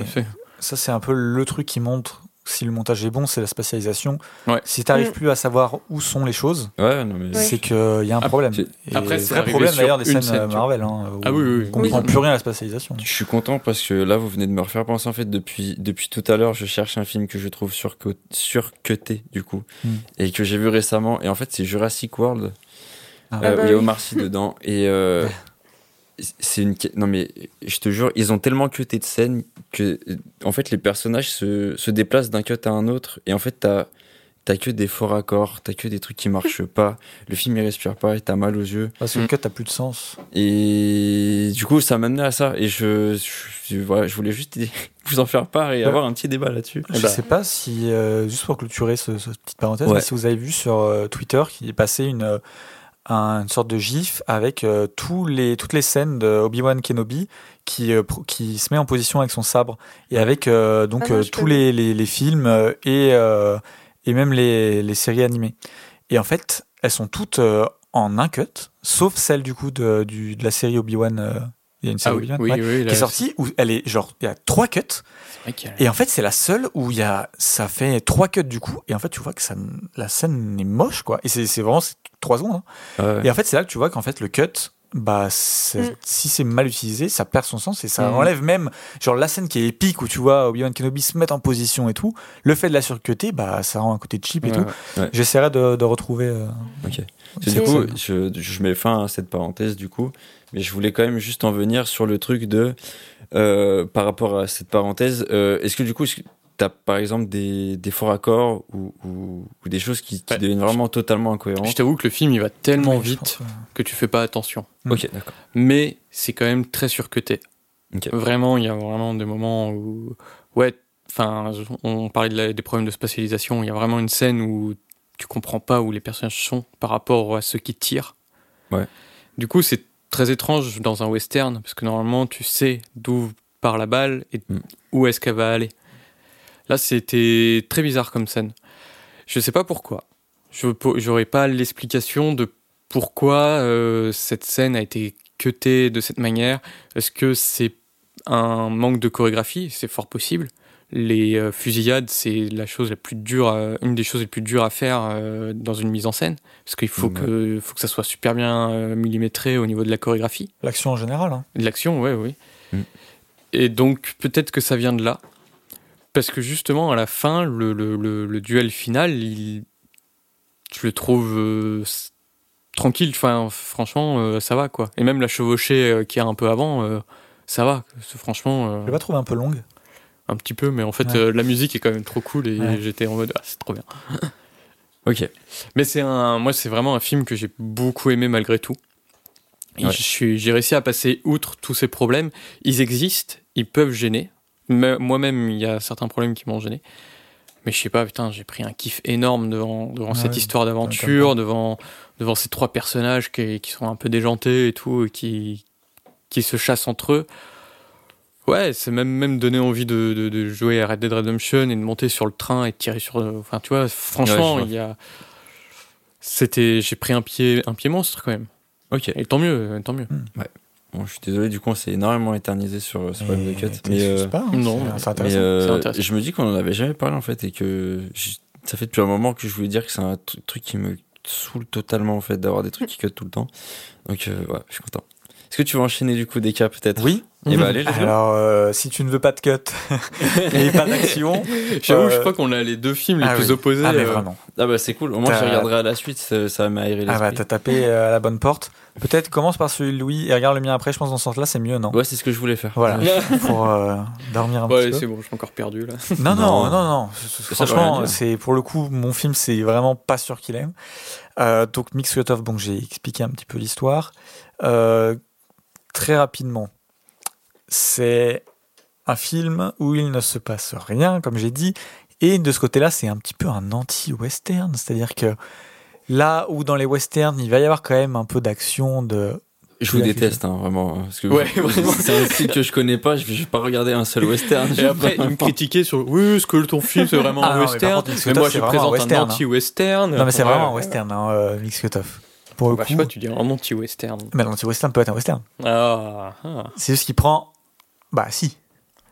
c'est- ça, c'est un peu le truc qui montre si le montage est bon, c'est la spatialisation. Ouais. Si tu n'arrives Mm. plus à savoir où sont les choses, Ouais, mais. C'est qu'il y a un problème. après, c'est vrai arrivé problème sur d'ailleurs des scènes scène, euh. Marvel. Hein, où Ah oui, oui, oui. On comprend Oui. plus rien à la spatialisation. Je suis content parce que là, vous venez de me refaire penser en fait depuis depuis tout à l'heure. Je cherche un film que je trouve surcuté du coup Hmm. et que j'ai vu récemment. Et en fait, c'est Jurassic World Ah. euh, Ah bah où il y a. Omar Sy dedans. Et euh, c'est une non mais je te jure, ils ont tellement cuté de scènes que en fait les personnages se, se déplacent d'un cut à un autre. Et en fait, t'as T'as que des faux raccords, t'as que des trucs qui marchent pas, le film il respire pas et t'as mal aux yeux. Parce que Mm. le cut a plus de sens. Et du coup, ça m'a amené à ça. Et je, je, voilà, je voulais juste vous en faire part et Ouais. avoir un petit débat là-dessus. Je bah. sais pas si, euh, juste pour clôturer ce, ce petite parenthèse, Ouais. mais si vous avez vu sur euh, Twitter qu'il est passé une, euh, un- une sorte de gif avec euh, tous les, toutes les scènes de Obi-Wan Kenobi qui, euh, qui se met en position avec son sabre et avec euh, donc Ah non, tous les, les, les films et, et même les, les séries animées. Et en fait, elles sont toutes en un cut, sauf celle du coup de, du, de la série Obi-Wan. Il y a une Ah série oui, Obi-Wan oui, ouais, oui, qui est sortie où elle est genre il y a trois cuts c'est vrai qu'il y a- et en fait, c'est la seule où il y a, ça fait trois cuts du coup. Et en fait, tu vois que ça, la scène est moche, quoi. Et c'est c'est vraiment c'est trois secondes. hein. Ouais. Et en fait, c'est là que tu vois qu'en fait, le cut, bah, c'est- Mm. si c'est mal utilisé, ça perd son sens et ça Mm. enlève même, genre, la scène qui est épique où tu vois Obi-Wan Kenobi se mettre en position et tout. Le fait de la surcuter, bah, ça rend un côté cheap et Ouais, tout. ouais. Ouais. J'essaierai de, de retrouver. euh, Ok. Du coup, je mets fin à cette parenthèse du coup, mais je voulais quand même juste en venir sur le truc de, euh, par rapport à cette parenthèse, euh, est-ce que du coup, tu as par exemple des, des faux raccords ou, ou, ou des choses qui, qui Ouais. deviennent vraiment totalement incohérentes Je t'avoue que le film, il va tellement vite ouais. que tu fais pas attention. Mm. Ok, d'accord. Mais c'est quand même très surcuté. Ok. Vraiment, il y a vraiment des moments où. Ouais, enfin, on parlait de la- des problèmes de spatialisation. Il y a vraiment une scène où tu comprends pas où les personnages sont par rapport à ceux qui tirent. Ouais. Du coup, c'est très étrange dans un western parce que normalement, tu sais d'où part la balle et Mm. où est-ce qu'elle va aller. Là, c'était très bizarre comme scène. Je sais pas pourquoi. Je j'aurais pas l'explication de pourquoi euh, cette scène a été cutée de cette manière. Est-ce que c'est un manque de chorégraphie? C'est fort possible. Les euh, fusillades, c'est la chose la plus dure, à- une des choses les plus dures à faire euh, dans une mise en scène, parce qu'il faut Ouais. que, faut que ça soit super bien euh, millimétré au niveau de la chorégraphie. L'action en général. hein. De l'action, ouais, oui. Mm. Et donc, peut-être que ça vient de là. Parce que justement, à la fin, le, le, le, le duel final, il, je le trouve euh, tranquille. Enfin, franchement, euh, ça va, quoi. Et même la chevauchée euh, qu'il y a un peu avant, euh, ça va. Franchement, euh, Je l'ai pas trouvé un peu longue. Un petit peu, mais en fait, Ouais. euh, la musique est quand même trop cool et Ouais. j'étais en mode, ah, c'est trop bien. Ok. Mais c'est un, moi, c'est vraiment un film que j'ai beaucoup aimé malgré tout. Ouais. J'ai réussi à passer outre tous ces problèmes. Ils existent, ils peuvent gêner. Moi-même, il y a certains problèmes qui m'ont gêné. Mais je sais pas, putain, j'ai pris un kiff énorme devant, devant Ah cette ouais, histoire d'aventure, devant, devant ces trois personnages qui, qui sont un peu déjantés et tout, et qui, qui se chassent entre eux. Ouais, c'est même, même donné envie de, de, de jouer à Red Dead Redemption et de monter sur le train et de tirer sur. Enfin, tu vois, franchement, Ouais, il y a. C'était. J'ai pris un pied, un pied monstre quand même. Ok. Et tant mieux, tant mieux. Bon, je suis désolé, du coup, on s'est énormément éternisé sur ce problème de cut. Mais, euh, pas, hein, non, c'est- intéressant. euh, C'est intéressant. je me dis qu'on en avait jamais parlé en fait et que ça fait depuis un moment que je voulais dire que c'est un tr- truc qui me saoule totalement en fait d'avoir des trucs qui cut tout le temps. Donc, euh, ouais, je suis content. Est-ce que tu vas enchaîner du coup des cas peut-être? Oui. Et bah allez, let's go. Alors, euh, si tu ne veux pas de cut et pas d'action, J'avoue, Euh, je crois qu'on a les deux films les ah plus oui. opposés. ah mais euh, vraiment. Ah bah c'est cool, au moins je regarderai à la suite, ça, m'a aéré Ah bah t'as tapé euh, à la bonne porte. Peut-être commence par celui de Louis et regarde le mien après. Je pense dans ce sens-là c'est mieux, non? Ouais, c'est ce que je voulais faire. Voilà. Pour euh, dormir un Ouais, petit peu. c'est bon, je suis encore perdu là. Non, non, Non. non, Franchement, dire. c'est pour le coup, mon film, c'est vraiment pas sûr qu'il aime. Euh, donc, Mix Off, donc j'ai expliqué un petit peu l'histoire. Euh, très rapidement, c'est un film où il ne se passe rien, comme j'ai dit. Et de ce côté-là, c'est un petit peu un anti-western. C'est-à-dire que là où dans les westerns, il va y avoir quand même un peu d'action de. Je vous déteste, hein, vraiment. Parce que Ouais, vraiment. c'est un style que je connais pas, je vais, pas regarder un seul western. Et après, il me critiquait sur oui, est-ce que ton film c'est vraiment Ah un non, mais western contre, Mix Mais moi, je présente un western, hein. anti-western. Non, mais c'est Ouais, vraiment un western, hein, euh. Pour le Bah, je sais pas, tu dis un anti-western. Mais l'anti-western peut être un western. Ah, ah. C'est juste qu'il prend. Bah, si.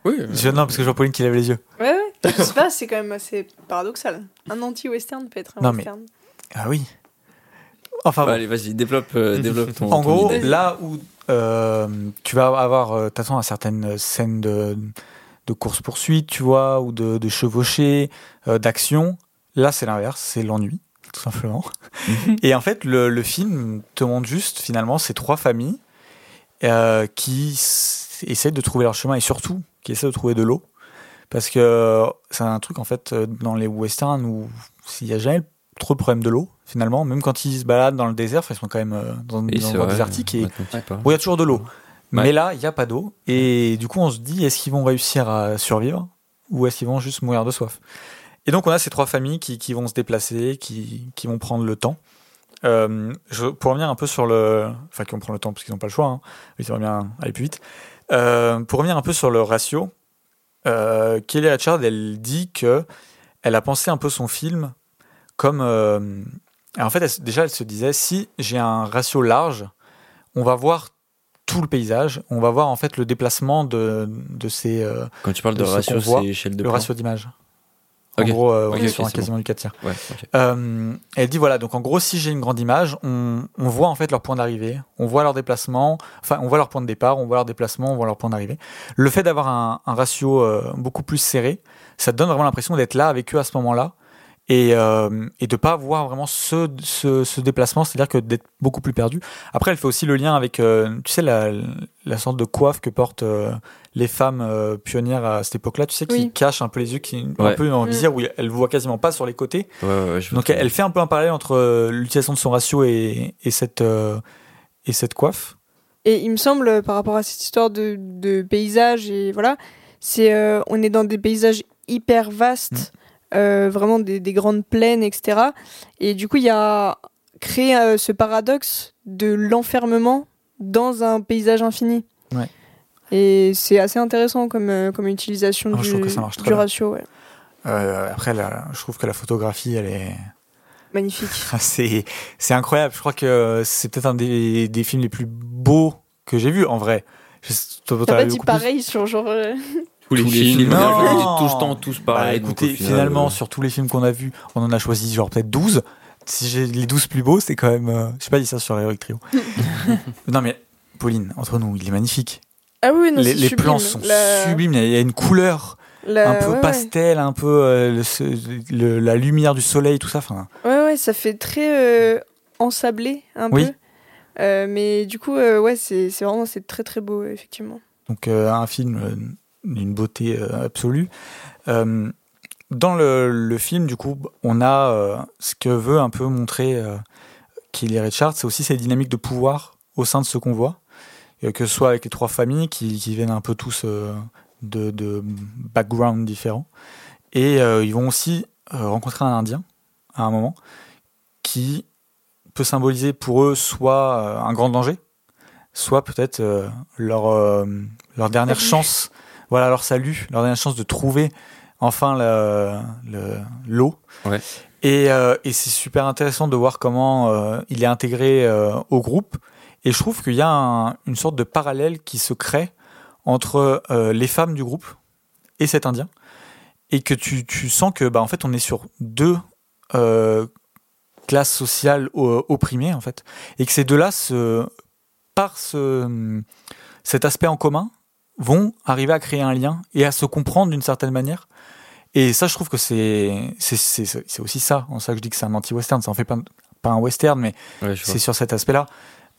Oui, euh, Je, non, parce que je vois Pauline qui lève les yeux. Ouais, ouais. Je sais pas, c'est quand même assez paradoxal. Un anti-western peut être un Non, mais- western. Ah oui. Enfin, Bah, bon. allez, vas-y, développe, euh, développe ton. En ton gros, idée. là où euh, tu vas avoir, euh, t'attends à certaines scènes de, de course-poursuite, tu vois, ou de, de chevauchée, euh, d'action, là c'est l'inverse, c'est l'ennui, tout simplement. Et en fait, le, le film te montre juste finalement ces trois familles euh, qui essaient de trouver leur chemin et surtout qui essaient de trouver de l'eau. Parce que c'est un truc en fait euh, dans les westerns où il n'y a jamais trop de problème de l'eau finalement, même quand ils se baladent dans le désert, ils sont quand même euh, dans, Oui, dans c'est le vrai, désertique et maintenant que tu parles. Bon, il y a toujours de l'eau. Ouais. Mais là, il n'y a pas d'eau. Et du coup, on se dit, est-ce qu'ils vont réussir à survivre ou est-ce qu'ils vont juste mourir de soif? Et donc, on a ces trois familles qui, qui vont se déplacer, qui, qui vont prendre le temps. Euh, je, pour revenir un peu sur le... Enfin, qui vont prendre le temps parce qu'ils n'ont pas le choix. Hein. Ils aimeraient bien aller plus vite. Euh, pour revenir un peu sur le ratio, euh, Kelly Richard, elle dit que elle a pensé un peu son film comme... en fait, elle- déjà, elle se disait, si j'ai un ratio large, on va voir tout le paysage, on va voir en fait le déplacement de, de ces Quand tu parles de de ce ratio, c'est échelle de le plan. ratio d'image. En gros, euh, on est sur un quasiment du 4 tiers. Ouais. Euh, elle dit voilà, donc en gros, si j'ai une grande image, on, on voit en fait leur point d'arrivée, on voit leur déplacement, enfin, on voit leur point de départ, on voit leur déplacement, on voit leur point d'arrivée. Le fait d'avoir un, un ratio euh, beaucoup plus serré, ça donne vraiment l'impression d'être là avec eux à ce moment-là et, euh, et de pas voir vraiment ce, ce, ce déplacement, c'est-à-dire que d'être beaucoup plus perdu. Après, elle fait aussi le lien avec, euh, tu sais, la, la sorte de coiffe que portent euh, les femmes euh, pionnières à cette époque-là, tu sais, qui Oui. cachent un peu les yeux, qui un Ouais. peu en Mm. visière, où elles voient quasiment pas sur les côtés. Ouais, ouais, ouais, je Donc elle fait un peu un parallèle entre euh, l'utilisation de son ratio et, et cette, euh, et cette coiffe. Et il me semble, par rapport à cette histoire de, de paysage, et voilà, c'est euh, on est dans des paysages hyper vastes, euh, vraiment des, des grandes plaines, etc. Et du coup, il y a créé euh, ce paradoxe de l'enfermement dans un paysage infini. Ouais. Et c'est assez intéressant comme, euh, comme utilisation Ah, du, du ratio. Ouais. Euh, après, je trouve que la photographie, elle est, Magnifique. c'est, c'est incroyable. Je crois que c'est peut-être un des, des films les plus beaux que j'ai vus en vrai. T'as pas vu dit plus pareil sur genre. tous les Tous les films. films, Non. le temps, tous Bah, pareil. donc écoutez, final, finalement, euh, sur tous les films qu'on a vus, on en a choisi genre peut-être 12. Si j'ai les 12 plus beaux, c'est quand même. euh, je sais pas dit ça sur Heroic Trio. non, mais Pauline, entre nous, il est magnifique. Ah oui, non, les les sublime. plans sont La- sublimes. Il y a une couleur. la- un peu ouais, ouais. pastel, un peu euh, le- ce- le- la lumière du soleil, tout ça. Enfin, Ouais, ouais, ça fait très euh, ensablé un Oui. peu. Euh, mais du coup, euh, ouais, c'est vraiment c'est très très beau, effectivement. donc euh, un film euh, d'une beauté euh, absolue. Euh, dans le, le film, du coup, on a euh, ce que veut un peu montrer Kelly Richard, c'est aussi ces dynamiques de pouvoir au sein de ce qu'on voit, Et que ce soit avec les trois familles qui, qui viennent un peu tous de, de backgrounds différents. Et ils vont aussi rencontrer un Indien à un moment qui peut symboliser pour eux soit un grand danger, soit peut-être leur, leur dernière chance, voilà leur salut, leur dernière chance de trouver enfin le- le- l'eau. Ouais. Et, euh, et c'est super intéressant de voir comment euh, il est intégré euh, au groupe. Et je trouve qu'il y a un- une sorte de parallèle qui se crée entre les femmes du groupe et cet Indien. Et que tu, tu sens que bah, en fait on est sur deux classes sociales opprimées en fait. Et que ces deux-là, se, par ce, cet aspect en commun, vont arriver à créer un lien et à se comprendre d'une certaine manière. Et ça, je trouve que c'est aussi ça, en ça que je dis que c'est un anti-western. Ça en fait pas, pas un western, mais ouais, c'est sur cet aspect-là.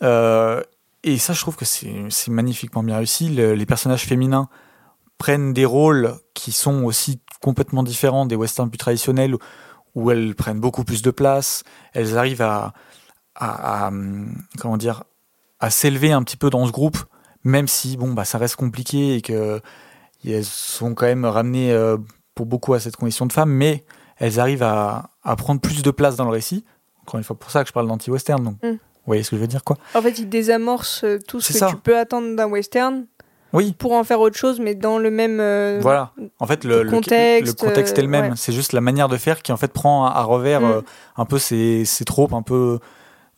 Euh, et ça, je trouve que c'est magnifiquement bien réussi. Le- les personnages féminins prennent des rôles qui sont aussi complètement différents des westerns plus traditionnels, où, où elles prennent beaucoup plus de place. Elles arrivent à, à, à, hum, comment dire, à s'élever un petit peu dans ce groupe, même si bon, bah, ça reste compliqué et que elles sont quand même ramenées euh, pour beaucoup à cette condition de femme, mais elles arrivent à, à prendre plus de place dans le récit. Encore une fois, pour ça que je parle d'anti-western. Donc, Mm. vous voyez ce que je veux dire, quoi En fait, il désamorce euh, tout ce que ça. tu peux attendre d'un western Oui, pour en faire autre chose, mais dans le même. euh, voilà. En fait, le, contexte, le contexte est le même. ouais. C'est juste la manière de faire qui en fait prend à, à revers Mm. euh, un peu ces, ces tropes un peu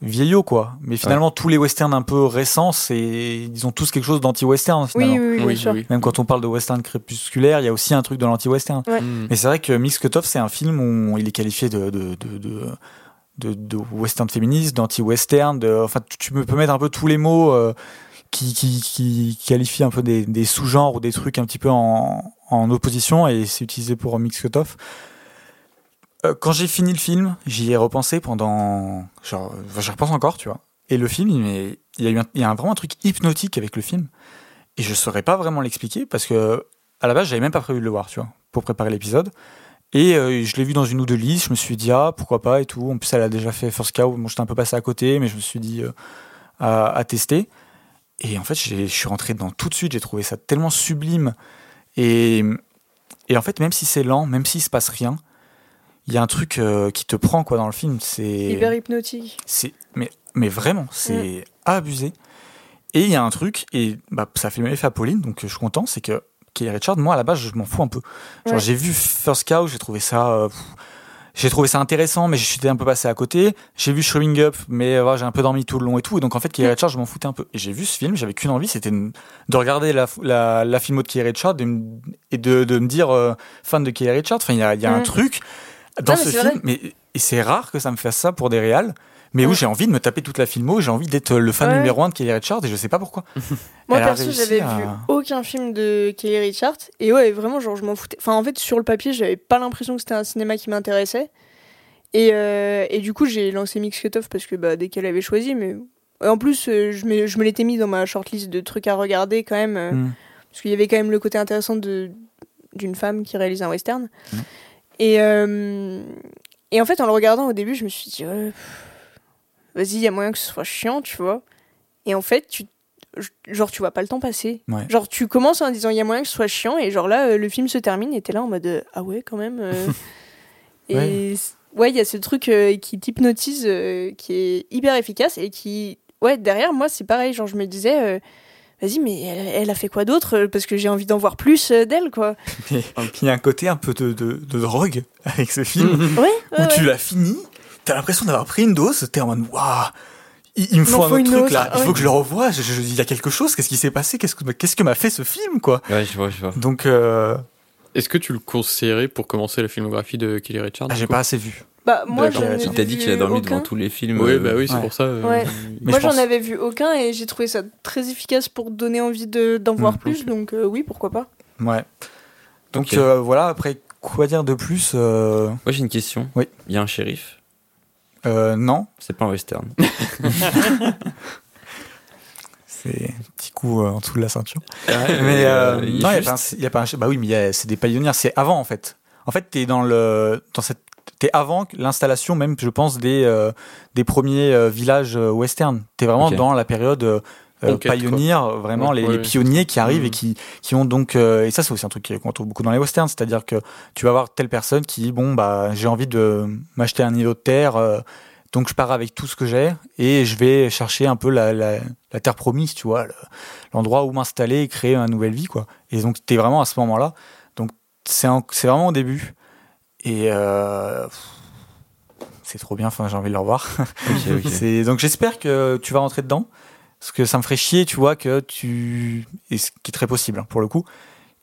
vieillot quoi. Mais finalement, tous les westerns un peu récents, c'est ils ont tous quelque chose d'anti-western Oui, finalement. oui, oui, bien Oui, sûr. oui. Même quand on parle de western crépusculaire, il y a aussi un truc de l'anti-western. Ouais. Mm. Mais c'est vrai que Mix Cutoff, c'est un film où il est qualifié de, de, de, de, de- de western féministe, d'anti-western. De, enfin, tu, tu peux mettre un peu tous les mots euh, qui, qui, qui qualifient un peu des, des sous-genres ou des trucs un petit peu en, en opposition et c'est utilisé pour Mix Cutoff. Euh, quand j'ai fini le film, j'y ai repensé pendant. Genre, j'y repense encore, tu vois. Et le film, il, y a eu un, il vraiment un truc hypnotique avec le film. Et je saurais pas vraiment l'expliquer parce que, à la base, j'avais même pas prévu de le voir, tu vois, pour préparer l'épisode. Et euh, je l'ai vu dans une ou deux listes, je me suis dit, ah, pourquoi pas et tout. En plus, elle a déjà fait First Cow, bon, j'étais un peu passé à côté, mais je me suis dit, euh, à, tester. Et en fait, je suis rentré dedans tout de suite, j'ai trouvé ça tellement sublime. Et, et en fait, même si c'est lent, même s'il se passe rien, il y a un truc euh, qui te prend quoi dans le film. C'est Hyper hypnotique. c'est mais mais vraiment c'est abusé et il y a un truc et bah ça fait le même effet à Pauline donc je suis content c'est que Kelly Richard moi à la base je m'en fous un peu genre Ouais. j'ai vu First Cow j'ai trouvé ça euh, j'ai trouvé ça intéressant mais j'étais un peu passé à côté j'ai vu Showing Up mais euh, j'ai un peu dormi tout le long et tout et donc en fait Kelly Mm. Richard je m'en foutais un peu et j'ai vu ce film j'avais qu'une envie c'était de de regarder la la, la filmo de Kelly Richard et, de, de me dire euh, fan de Kelly Richard enfin il y a, y a un Mm. truc dans Non, mais ce film vrai. mais et c'est rare que ça me fasse ça pour des réals mais où Ouais. j'ai envie de me taper toute la filmo, j'ai envie d'être le fan Ouais. numéro un de Kelly Richard et je sais pas pourquoi. Moi, perso, j'avais à- vu aucun film de Kelly Richard. Et ouais, vraiment, genre, je m'en foutais. Enfin, en fait, sur le papier, j'avais pas l'impression que c'était un cinéma qui m'intéressait. Et, euh, et du coup, j'ai lancé Mix Cutoff parce que bah, dès qu'elle avait choisi, mais. En plus, euh, je me, je me l'étais mis dans ma shortlist de trucs à regarder quand même. euh, Mm. Parce qu'il y avait quand même le côté intéressant de d'une femme qui réalise un western. Mm. Et, euh, et en fait, en le regardant au début, je me suis dit, pff, vas-y, il y a moyen que ce soit chiant, tu vois. Et en fait, tu, genre, tu vois pas le temps passer. Ouais. Genre, tu commences en disant, il y a moyen que ce soit chiant, et genre là, euh, le film se termine, et t'es là en mode, euh, ah ouais, quand même. euh. et Ouais. il y a ce truc euh, qui t'hypnotise, euh, qui est hyper efficace, et qui, ouais, derrière, moi, c'est pareil. Genre, je me disais, euh, vas-y, mais elle, elle a fait quoi d'autre euh, Parce que j'ai envie d'en voir plus euh, d'elle, quoi. Mais il y a un côté un peu de, de, de drogue avec ce film Ouais, où ouais, tu ouais. l'as fini, t'as l'impression d'avoir pris une dose, t'es en mode waouh, il, il me faut un faut autre truc autre, là, il ouais. faut que je le revoie, je- je- il y a quelque chose, qu'est-ce qui s'est passé, qu'est-ce que qu'est-ce que m'a fait ce film quoi. Ouais, je vois, je vois. Donc euh, Est-ce que tu le conseillerais pour commencer la filmographie de Kelly Richard ah, j'ai pas assez vu. Bah, moi, j'en ai t'as dit qu'il a dormi aucun. devant tous les films. Oui, euh, bah oui, c'est ouais. pour ça. euh, Ouais. Mais Moi, je pense- j'en avais vu aucun et j'ai trouvé ça très efficace pour donner envie de- d'en voir Mm, plus. Donc, euh, oui, pourquoi pas. Ouais. Donc euh, voilà, après quoi dire de plus euh, Moi j'ai une question. Oui. Il y a un shérif? euh, Non, C'est pas un western. c'est un petit coup euh, en dessous de la ceinture. mais Mais euh, non, il y a juste- a pas un- Bah oui, mais il y a- c'est des pionniers, c'est avant en fait. En fait, t'es dans le dans cette t'es avant l'installation même, je pense, des euh, des premiers euh, villages euh, western. T'es vraiment dans la période euh, pionnière, vraiment Ouais, les, ouais, les ouais. pionniers qui arrivent et qui qui ont donc euh, et ça c'est aussi un truc qu'on trouve beaucoup dans les westerns, c'est-à-dire que tu vas avoir telle personne qui dit bon bah j'ai envie de m'acheter un îlot de terre. euh, donc je pars avec tout ce que j'ai et je vais chercher un peu la, la, la terre promise, tu vois, le- l'endroit où m'installer et créer une nouvelle vie, quoi. Et donc t'es vraiment à ce moment-là. Donc c'est c'est vraiment au début. Et euh, c'est trop bien. Enfin, j'ai envie de le revoir. Donc j'espère que tu vas rentrer dedans, parce que ça me ferait chier, tu vois, que tu et ce qui est très possible hein, pour le coup,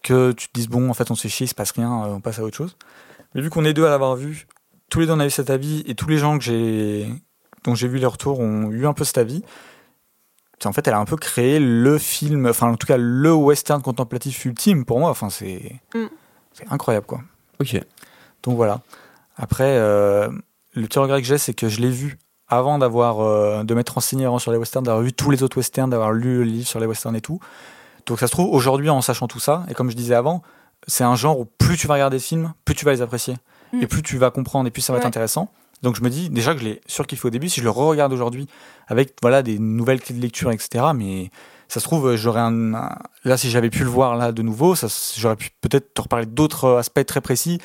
que tu te dises bon, en fait, on se fait chier, il se passe rien, euh, on passe à autre chose. Mais vu qu'on est deux à l'avoir vu, tous les deux on a eu cet avis et tous les gens que j'ai dont j'ai vu les retours ont eu un peu cet avis. En fait, elle a un peu créé le film, enfin en tout cas le western contemplatif ultime pour moi. Enfin, c'est Mm. c'est incroyable quoi. Ok. Donc voilà. Après, euh, le petit regret que j'ai, c'est que je l'ai vu avant d'avoir euh, de m'être renseigné avant sur les westerns, d'avoir vu tous les autres westerns, d'avoir lu le livre sur les westerns et tout. Donc ça se trouve aujourd'hui en sachant tout ça, et comme je disais avant, c'est un genre où plus tu vas regarder des films, plus tu vas les apprécier, Mm. et plus tu vas comprendre, et plus ça va être intéressant. Donc je me dis déjà que je l'ai surkiffé au début, si je le re-regarde aujourd'hui avec voilà des nouvelles clés de lecture, etc. Mais ça se trouve j'aurais un, un- là si j'avais pu le voir là de nouveau, ça, j'aurais pu peut-être te reparler d'autres aspects très précis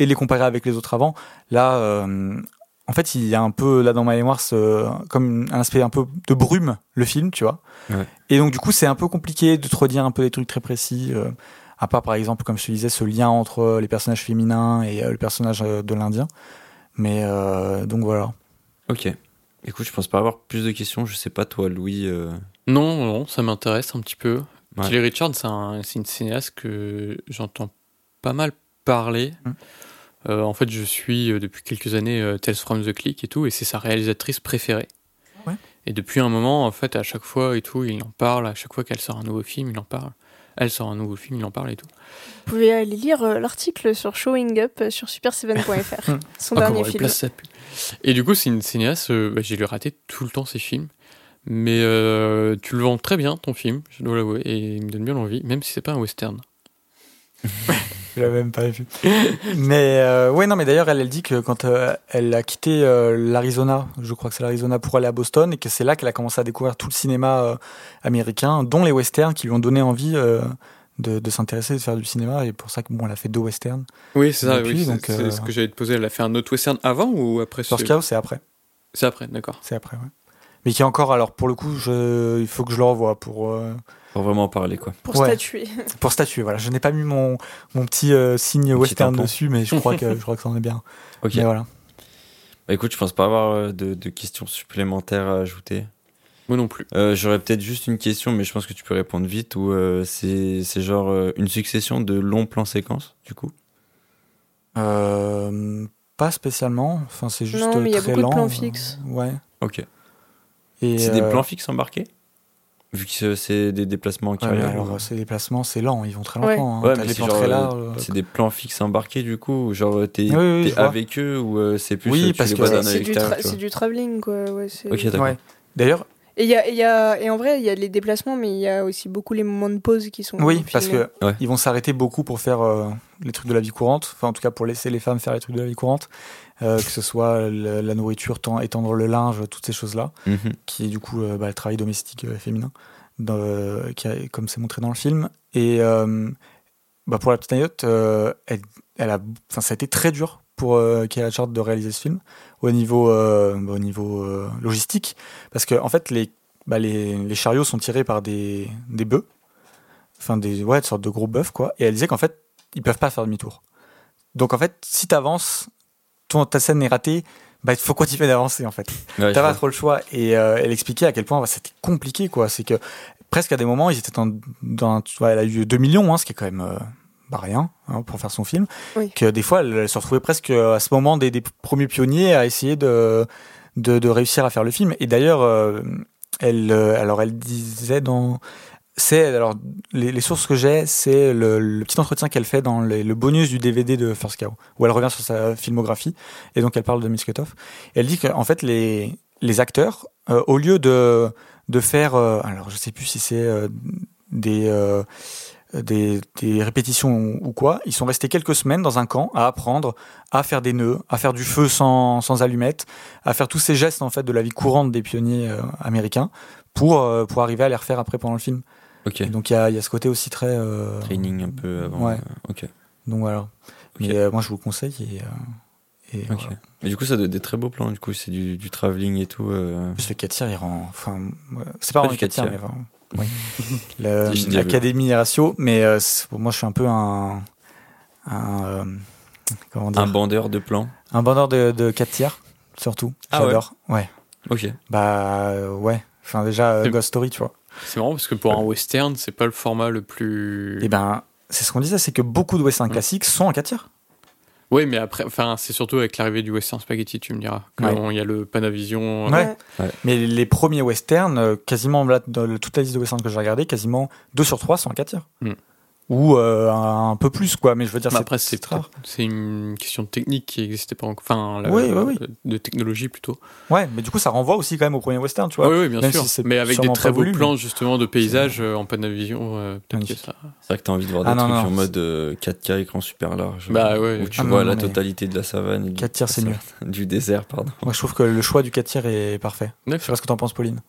et les comparer avec les autres avant. Là, euh, en fait, il y a un peu là dans ma mémoire ce, comme un aspect un peu de brume le film, tu vois. Ouais. Et donc du coup, c'est un peu compliqué de te redire un peu des trucs très précis. euh, à part par exemple, comme je te disais, ce lien entre les personnages féminins et euh, le personnage euh, de l'Indien. Mais euh, donc voilà. Ok. Écoute, je pense pas avoir plus de questions. Je sais pas, toi, Louis. euh, Non, non, ça m'intéresse un petit peu. Ouais. Kelly Richard, c'est un- une cinéaste que j'entends pas mal parler. Mm. Euh, en fait, je suis euh, depuis quelques années euh, Tales from the Click et tout, et c'est sa réalisatrice préférée. Ouais. Et depuis un moment, en fait, à chaque fois et tout, il en parle. À chaque fois qu'elle sort un nouveau film, il en parle. Elle sort un nouveau film, il en parle et tout. Vous pouvez aller lire euh, l'article sur Showing Up euh, sur super7.fr. Son Ah, dernier film. place. Et du coup, c'est une cinéaste, euh, bah, j'ai lu rater tout le temps ses films. Mais euh, tu le vends très bien, ton film, je dois l'avouer, et il me donne bien l'envie, même si c'est pas un western. Je l'avais même pas vu. mais euh, ouais, non, mais d'ailleurs, elle, elle dit que quand euh, elle a quitté euh, l'Arizona, je crois que c'est l'Arizona pour aller à Boston, et que c'est là qu'elle a commencé à découvrir tout le cinéma américain, dont les westerns, qui lui ont donné envie de, de s'intéresser, de faire du cinéma, et pour ça que bon, elle a fait deux westerns. Oui, c'est ça, Depuis, oui, c'est donc, c'est ce que j'allais te poser. Elle a fait un autre western avant ou après First ce- Cow, c'est après. C'est après, d'accord. C'est après, ouais. Mais qui est encore, alors pour le coup, je, il faut que je le revoie pour, Pour vraiment en parler, quoi. Pour Ouais. statuer. pour statuer. Voilà, je n'ai pas mis mon, mon petit euh, signe western dessus, mais je crois que je crois que ça en est bien. Ok. Mais voilà. Bah, écoute, je pense pas avoir euh, de, de questions supplémentaires à ajouter. Moi non plus. Euh, J'aurais peut-être juste une question, mais je pense que tu peux répondre vite. Ou euh, c'est c'est genre euh, une succession de longs plans séquences, du coup? Euh, pas spécialement. Enfin, c'est juste Non, mais il y a très beaucoup de plans fixes. Ouais. Ok. C'est des plans fixes embarqués? Vu que c'est des déplacements en ouais, carrière. alors, ou- ces déplacements, c'est lent. Ils vont très Ouais. lentement. hein. Ouais, c'est genre, très euh, larges. C'est des plans fixes embarqués, du coup ou Genre, t'es Oui, oui, t'es je vois. avec eux ou euh, c'est plus Oui, euh, tu parce les que c'est- du, tra- du travelling, quoi. Ouais, c'est- Ok, d'accord. Ouais. D'ailleurs, Et, il y a, y a, et en vrai, il y a les déplacements, mais il y a aussi beaucoup les moments de pause qui sont. oui, parce Ouais. ils vont s'arrêter beaucoup pour faire euh, les trucs de la vie courante. Enfin, en tout cas, pour laisser les femmes faire les trucs de la vie courante, Euh, que ce soit le- la nourriture, ten- étendre le linge, toutes ces choses-là. Mhm. qui est du coup euh, bah, le travail domestique euh, féminin, dans, qui a- comme c'est montré dans le film. Et bah, pour la petite anecdote, elle, elle a, enfin, ça a été très dur pour euh, Kelly Richard de réaliser ce film au niveau, euh, bah, au niveau euh, logistique, parce que en fait les, bah, les, les chariots sont tirés par des, des bœufs, enfin des ouais, sortes de gros bœufs quoi. Et elle disait qu'en fait ils peuvent pas faire demi-tour. Donc en fait, si t'avances, ton ta scène est ratée, bah il faut continuer d'avancer en fait. Ouais, T'as pas trop le choix. Et euh, elle expliquait à quel point bah, c'était compliqué, quoi. C'est que presque à des moments, ils étaient dans, dans tu vois, elle a eu 2 millions, hein, ce qui est quand même euh, bah, rien hein, pour faire son film. Oui. Que des fois, elle, elle se retrouvait presque à ce moment des, des premiers pionniers à essayer de, de, de réussir à faire le film. Et d'ailleurs, euh, elle, euh, alors elle disait dans c'est alors les, sources que j'ai, c'est le, petit entretien qu'elle fait dans le bonus du DVD de First Cow, où elle revient sur sa filmographie et donc elle parle de. Et elle dit qu'en fait les les acteurs, euh, au lieu de de faire, euh, alors je sais plus si c'est euh, des euh, des, des répétitions ou quoi, ils sont restés quelques semaines dans un camp à apprendre à faire des nœuds, à faire du feu sans, sans allumettes, à faire tous ces gestes en fait de la vie courante des pionniers américains pour, pour arriver à les refaire après pendant le film. Donc il y a, il y a ce côté aussi très. euh, Training un peu avant. Ouais. euh, Ok. Donc voilà. Mais euh, moi je vous le conseille et. et Ok. voilà. Mais du coup, ça donne des très beaux plans. Du coup, c'est du, du travelling et tout. En plus, le 4 tiers, il rend. Enfin, c'est pas Pas vraiment du le 4 tiers, mais. Oui. L'Académie ratio, mais pour moi, je suis un peu un. Un. comment dire? Un bandeur de plans. Un bandeur de, de 4 tiers, surtout. Ah. J'adore. Ouais. Ok. Bah, ouais. Enfin, déjà, Ghost Story, tu vois. C'est marrant parce que pour un western, c'est pas le format le plus. Et ben, c'est ce qu'on disait, c'est que beaucoup de westerns classiques sont en 4 tiers. Oui, mais après, enfin, c'est surtout avec l'arrivée du western spaghetti, tu me diras. Ouais. Il y a le Panavision. euh, Ouais. Mais les premiers westerns, euh, quasiment là, dans toute la liste de westerns que j'ai regardé, quasiment 2 sur 3 sont en 4 tiers. Mm. Ou euh, un, un peu plus, quoi. Mais je veux dire, c'est après, c'est rare. c'est une question de technique qui n'existait pas encore. Enfin, la- Oui, oui, oui. de technologie plutôt. Ouais, mais du coup, ça renvoie aussi quand même au premier western, tu vois. Oui, oui, bien même sûr. si c'est mais avec des très beaux voulu, plans mais- justement de paysages euh, en Panavision. euh, Magnifique. ça. C'est vrai que t'as envie de voir des Ah, non, trucs non, en mode euh, 4K écran super large. Bah ouais. Où tu Ah, vois non, la totalité de la savane. et du- 4 tiers, c'est mieux. Du désert, pardon. Moi, je trouve que le choix du 4 tiers est parfait. Je sais pas ce que t'en penses, Pauline.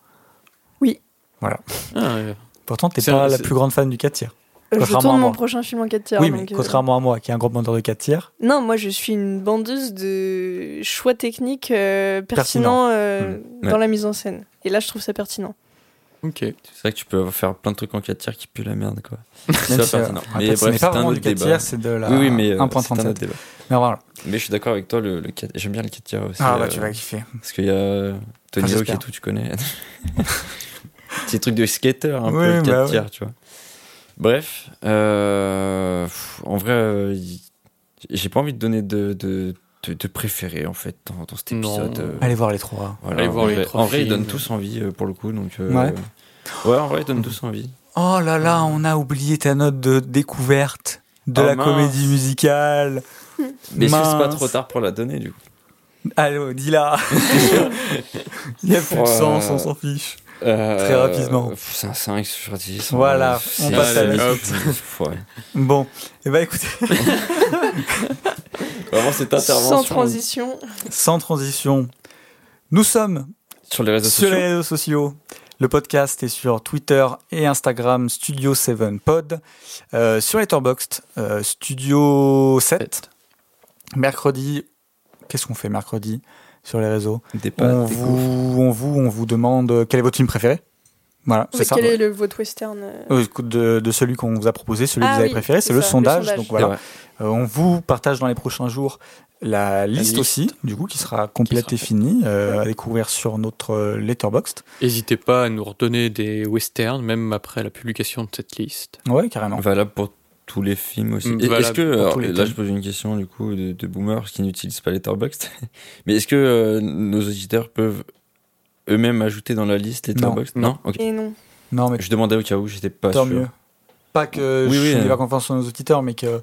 Ah, ouais. Pourtant, t'es C'est pas la c'est- plus grande fan du 4 tiers. Euh, Je tourne mon moi. prochain film en 4 tiers. oui, donc, mais euh, contrairement à moi, qui est un gros bandeur de 4 tiers. Non, moi je suis une bandeuse de choix techniques euh, pertinents euh, Hmm. dans Ouais. la mise en scène. Et là, je trouve ça pertinent. Ok. C'est vrai que tu peux faire plein de trucs en 4 tiers qui puent la merde, quoi. Même C'est pas si, pertinent. en Mais bref, c'est pas un vraiment autre du 4 débat. tiers, c'est de la Oui, oui, mais euh, c'est un autre 1.37. débat. Mais voilà. Mais je suis d'accord avec toi, le, le 4 j'aime bien le 4 tiers aussi. Ah bah euh, tu vas kiffer. Parce qu'il y a Tony Hawk et tout, tu connais. Petit truc de skater, un peu, le 4 bah tiers, tu vois. Bref, euh, en vrai, euh, j'ai pas envie de donner de, de, de, de préféré, en fait, dans, dans cet Non. épisode. euh, Allez voir les trois. voilà, Allez en voir les vrai- trois En vrai, ils donnent tous envie, pour le coup, donc... euh, Ouais. Ouais, en vrai, ils donnent tous envie. Oh là là, on a oublié ta note de découverte de Oh la mince. comédie musicale. Mais c'est pas trop tard pour la donner, du coup Allô, dis-la. Il n'y a plus de sens, on s'en fiche. Très rapidement. C'est un 5 sur 10. Voilà, on passe à la suite. Ouais. Bon, et bah écoutez, Vraiment, cette intervention Sans transition. sans transition, nous sommes sur les réseaux sur sociaux. les réseaux sociaux. Le podcast est sur Twitter et Instagram Studio 7 Pod. Euh, sur Letterboxd, euh, Studio 7. Mercredi, qu'est-ce qu'on fait mercredi? Sur les réseaux Des pas- on des vous, on, vous, on vous demande quel est votre film préféré? Voilà, c'est Mais ça. quel est le votre western euh? Euh, écoute, de, de celui qu'on vous a proposé, celui que Ah vous avez oui, préféré, c'est c'est le ça, le sondage. Donc voilà. Euh, on vous partage dans les prochains jours la liste, liste. aussi, du coup, qui sera complète Qui et finie euh, à découvrir sur notre euh, Letterboxd. N'hésitez pas à nous redonner des westerns, même après la publication de cette liste. Ouais, carrément. Valable pour tous les films aussi. Mm, Est-ce que, alors, les là je pose une question du coup de, de boomers qui n'utilisent pas Letterboxd, mais est-ce que euh, nos auditeurs peuvent eux-mêmes ajouter dans la liste Letterboxd? Non. Et non. Non, mais Je demandais au cas où, j'étais pas tant sûr. mieux. Pas que Oui, je oui, n'ai pas confiance en nos auditeurs, mais que.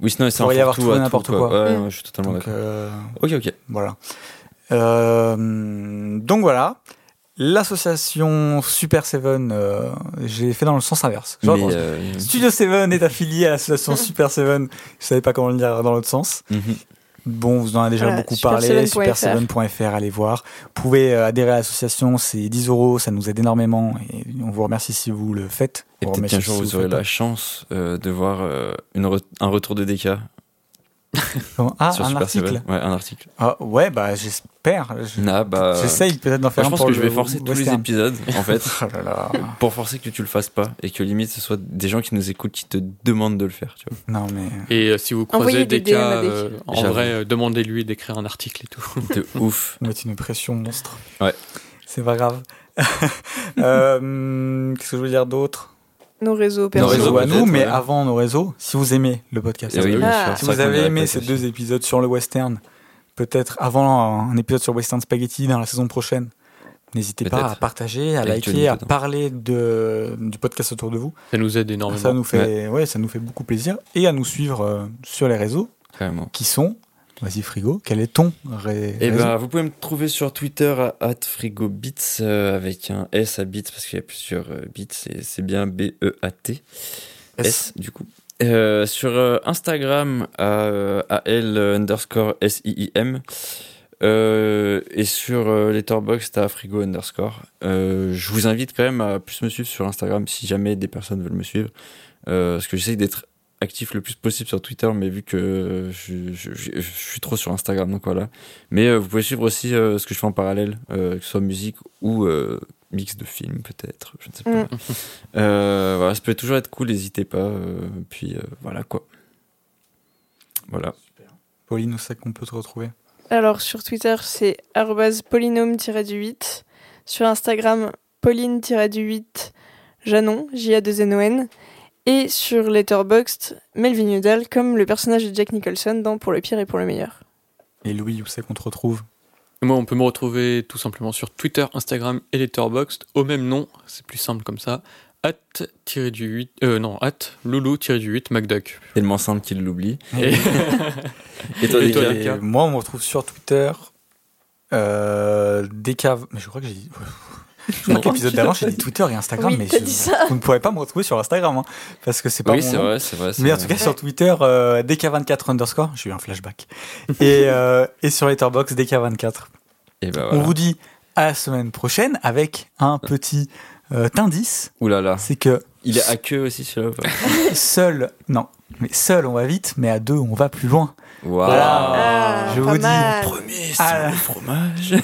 Oui, sinon c'est un Pourrait y avoir tout et n'importe quoi. Ouais, Mm. ouais, je suis totalement d'accord. euh, Ok, ok. voilà. Euh, donc voilà. L'association Super Seven, euh, j'ai fait dans le sens inverse. Genre, Mais, euh, Studio Seven est affilié à l'association Super Seven. Je savais pas comment le dire dans l'autre sens. mhm. Bon, vous en avez déjà Voilà, beaucoup parlé. superseven.fr. Super7.fr, allez voir. Vous pouvez euh, adhérer à l'association, c'est 10 euros, ça nous aide énormément et on vous remercie si vous le faites. Et On peut-être remercie qu'un jour si vous aurez la chance euh, de voir euh, une re- un retour de DK Ah, sur un Super article. Ouais, un article. Ah, ouais, bah j'espère. Je- Ah, bah, J'essaye peut-être d'en faire je un pense pour que je vais forcer tous les épisodes en fait. Oh là là. pour forcer que tu le fasses pas et que limite ce soit des gens qui nous écoutent qui te demandent de le faire tu vois Non, mais. Et euh, si vous Envoyez croisez des cas, euh, en vrai, euh, demandez-lui d'écrire un article et tout. de ouf mettre une pression monstre. Ouais. C'est pas grave. Euh, Qu'est-ce que je veux dire d'autre? Nos réseaux Nos perso. réseaux, réseaux à peut-être, nous, mais voilà. avant nos réseaux, si vous aimez le podcast, Eh oui, Ah. si vous avez aimé ces deux épisodes sur le western, peut-être avant un épisode sur Western Spaghetti dans la saison prochaine, n'hésitez pas à partager, à liker, à parler de, du podcast autour de vous. Ça nous aide énormément. Ça nous fait, ouais. ça nous fait beaucoup plaisir et à nous suivre euh, sur les réseaux carrément qui sont. Vas-y frigo, quel est ton ré- réseau ben vous pouvez me trouver sur Twitter à @frigobits euh, avec un S à bits parce qu'il y a plusieurs euh, bits et c'est bien B E A T S du coup Euh, sur euh, Instagram à, euh, AL underscore S I I M et sur Letterboxd à frigo underscore. Je vous invite quand même à plus me suivre sur Instagram si jamais des personnes veulent me suivre. Parce que j'essaie d'être actif le plus possible sur Twitter, mais vu que je, je- je- je suis trop sur Instagram, donc voilà. Mais euh, vous pouvez suivre aussi euh, ce que je fais en parallèle, euh, que ce soit musique ou euh, mix de films peut-être, je ne sais pas. Mm. Euh, voilà, ça peut toujours être cool, n'hésitez pas. euh, puis euh, voilà quoi. Voilà. Pauline, où c'est qu'on peut te retrouver? Alors sur Twitter, c'est arrobase polynôme-du-8. Sur Instagram, pauline-du-8 Janon, J-A-2-N-O-N. Et sur Letterboxd, Melvin Udall, comme le personnage de Jack Nicholson dans Pour le pire et pour le meilleur. Et Louis, où c'est qu'on te retrouve? Moi, on peut me retrouver tout simplement sur Twitter, Instagram et Letterboxd au même nom. C'est plus simple comme ça. At tiré du 8, euh, non, at loulou du 8 McDuck. Tellement simple qu'il l'oublie. Et, Et toi, Et toi, moi, on me retrouve sur Twitter. Euh, DK... Mais je crois que j'ai dit. Je crois que l'épisode d'avant, j'ai dit Twitter et Instagram, Oui, mais t'as je- dit ça. vous ne pourrez pas me retrouver sur Instagram, hein, parce que c'est pas Oui, mon c'est vrai, c'est vrai. Mais en tout cas, sur Twitter, euh, DK24 underscore, j'ai eu un flashback. et, euh, et sur Letterboxd, DK24. Et bah On voilà. vous dit à la semaine prochaine avec un petit Euh, T'indice, Ouh là là. c'est que Il est à queue aussi celui-là. seul, non, mais seul on va vite, mais à deux on va plus loin. Waouh. Voilà. Ah, je vous dis, mal. Premier, Ah c'est là. le fromage.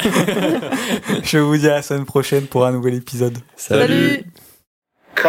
Je vous dis à la semaine prochaine pour un nouvel épisode. Salut. Cut.